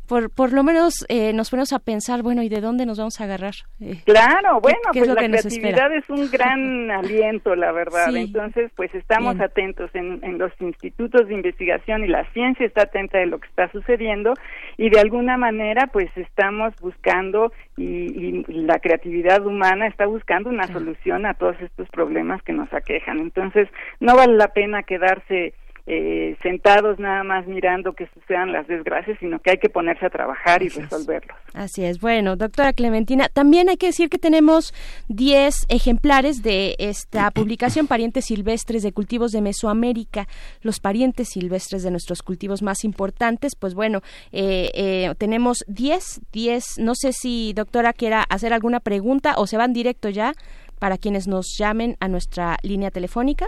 por, por lo menos eh, nos ponemos a pensar, bueno, ¿y de dónde nos vamos a agarrar? Eh, Claro, bueno, ¿qué es pues la creatividad es un gran aliento, la verdad. Sí. Entonces, pues estamos Bien. atentos en, en los institutos de investigación y la ciencia está atenta de lo que está sucediendo y de alguna manera, pues estamos buscando y, y la creatividad humana está buscando una solución a todos estos problemas que nos aquejan. Entonces, no vale la pena quedarse eh, sentados nada más mirando que sucedan las desgracias, sino que hay que ponerse a trabajar y resolverlos. Así es. Bueno, doctora Clementina, también hay que decir que tenemos 10 ejemplares de esta publicación Parientes Silvestres de Cultivos de Mesoamérica, los parientes silvestres de nuestros cultivos más importantes. Pues bueno, eh, eh, tenemos 10, 10. No sé si, doctora, quiera hacer alguna pregunta o se van directo ya para quienes nos llamen a nuestra línea telefónica.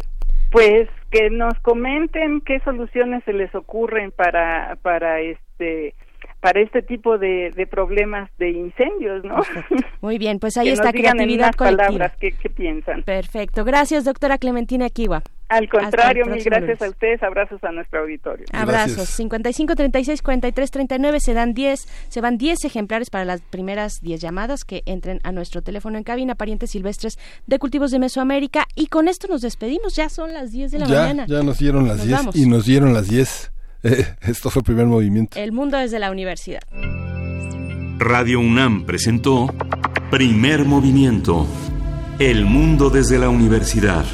Pues que nos comenten qué soluciones se les ocurren para para este para este tipo de, de problemas de incendios, ¿no? Muy bien, pues ahí Que está nos digan en creatividad unas colectiva. palabras qué, qué piensan. Perfecto. Gracias, doctora Clementina Kiwa. Al contrario, mil gracias lunes. a ustedes, abrazos a nuestro auditorio. Abrazos. 55 36 43 39 se dan 10, se van 10 ejemplares para las primeras 10 llamadas que entren a nuestro teléfono en cabina parientes silvestres de cultivos de Mesoamérica y con esto nos despedimos, ya son las 10 de la Ya, mañana. ya nos dieron las Nos 10 vamos. y nos dieron las 10. Esto fue el primer movimiento. El mundo desde la universidad. Radio UNAM presentó Primer Movimiento. El mundo desde la universidad.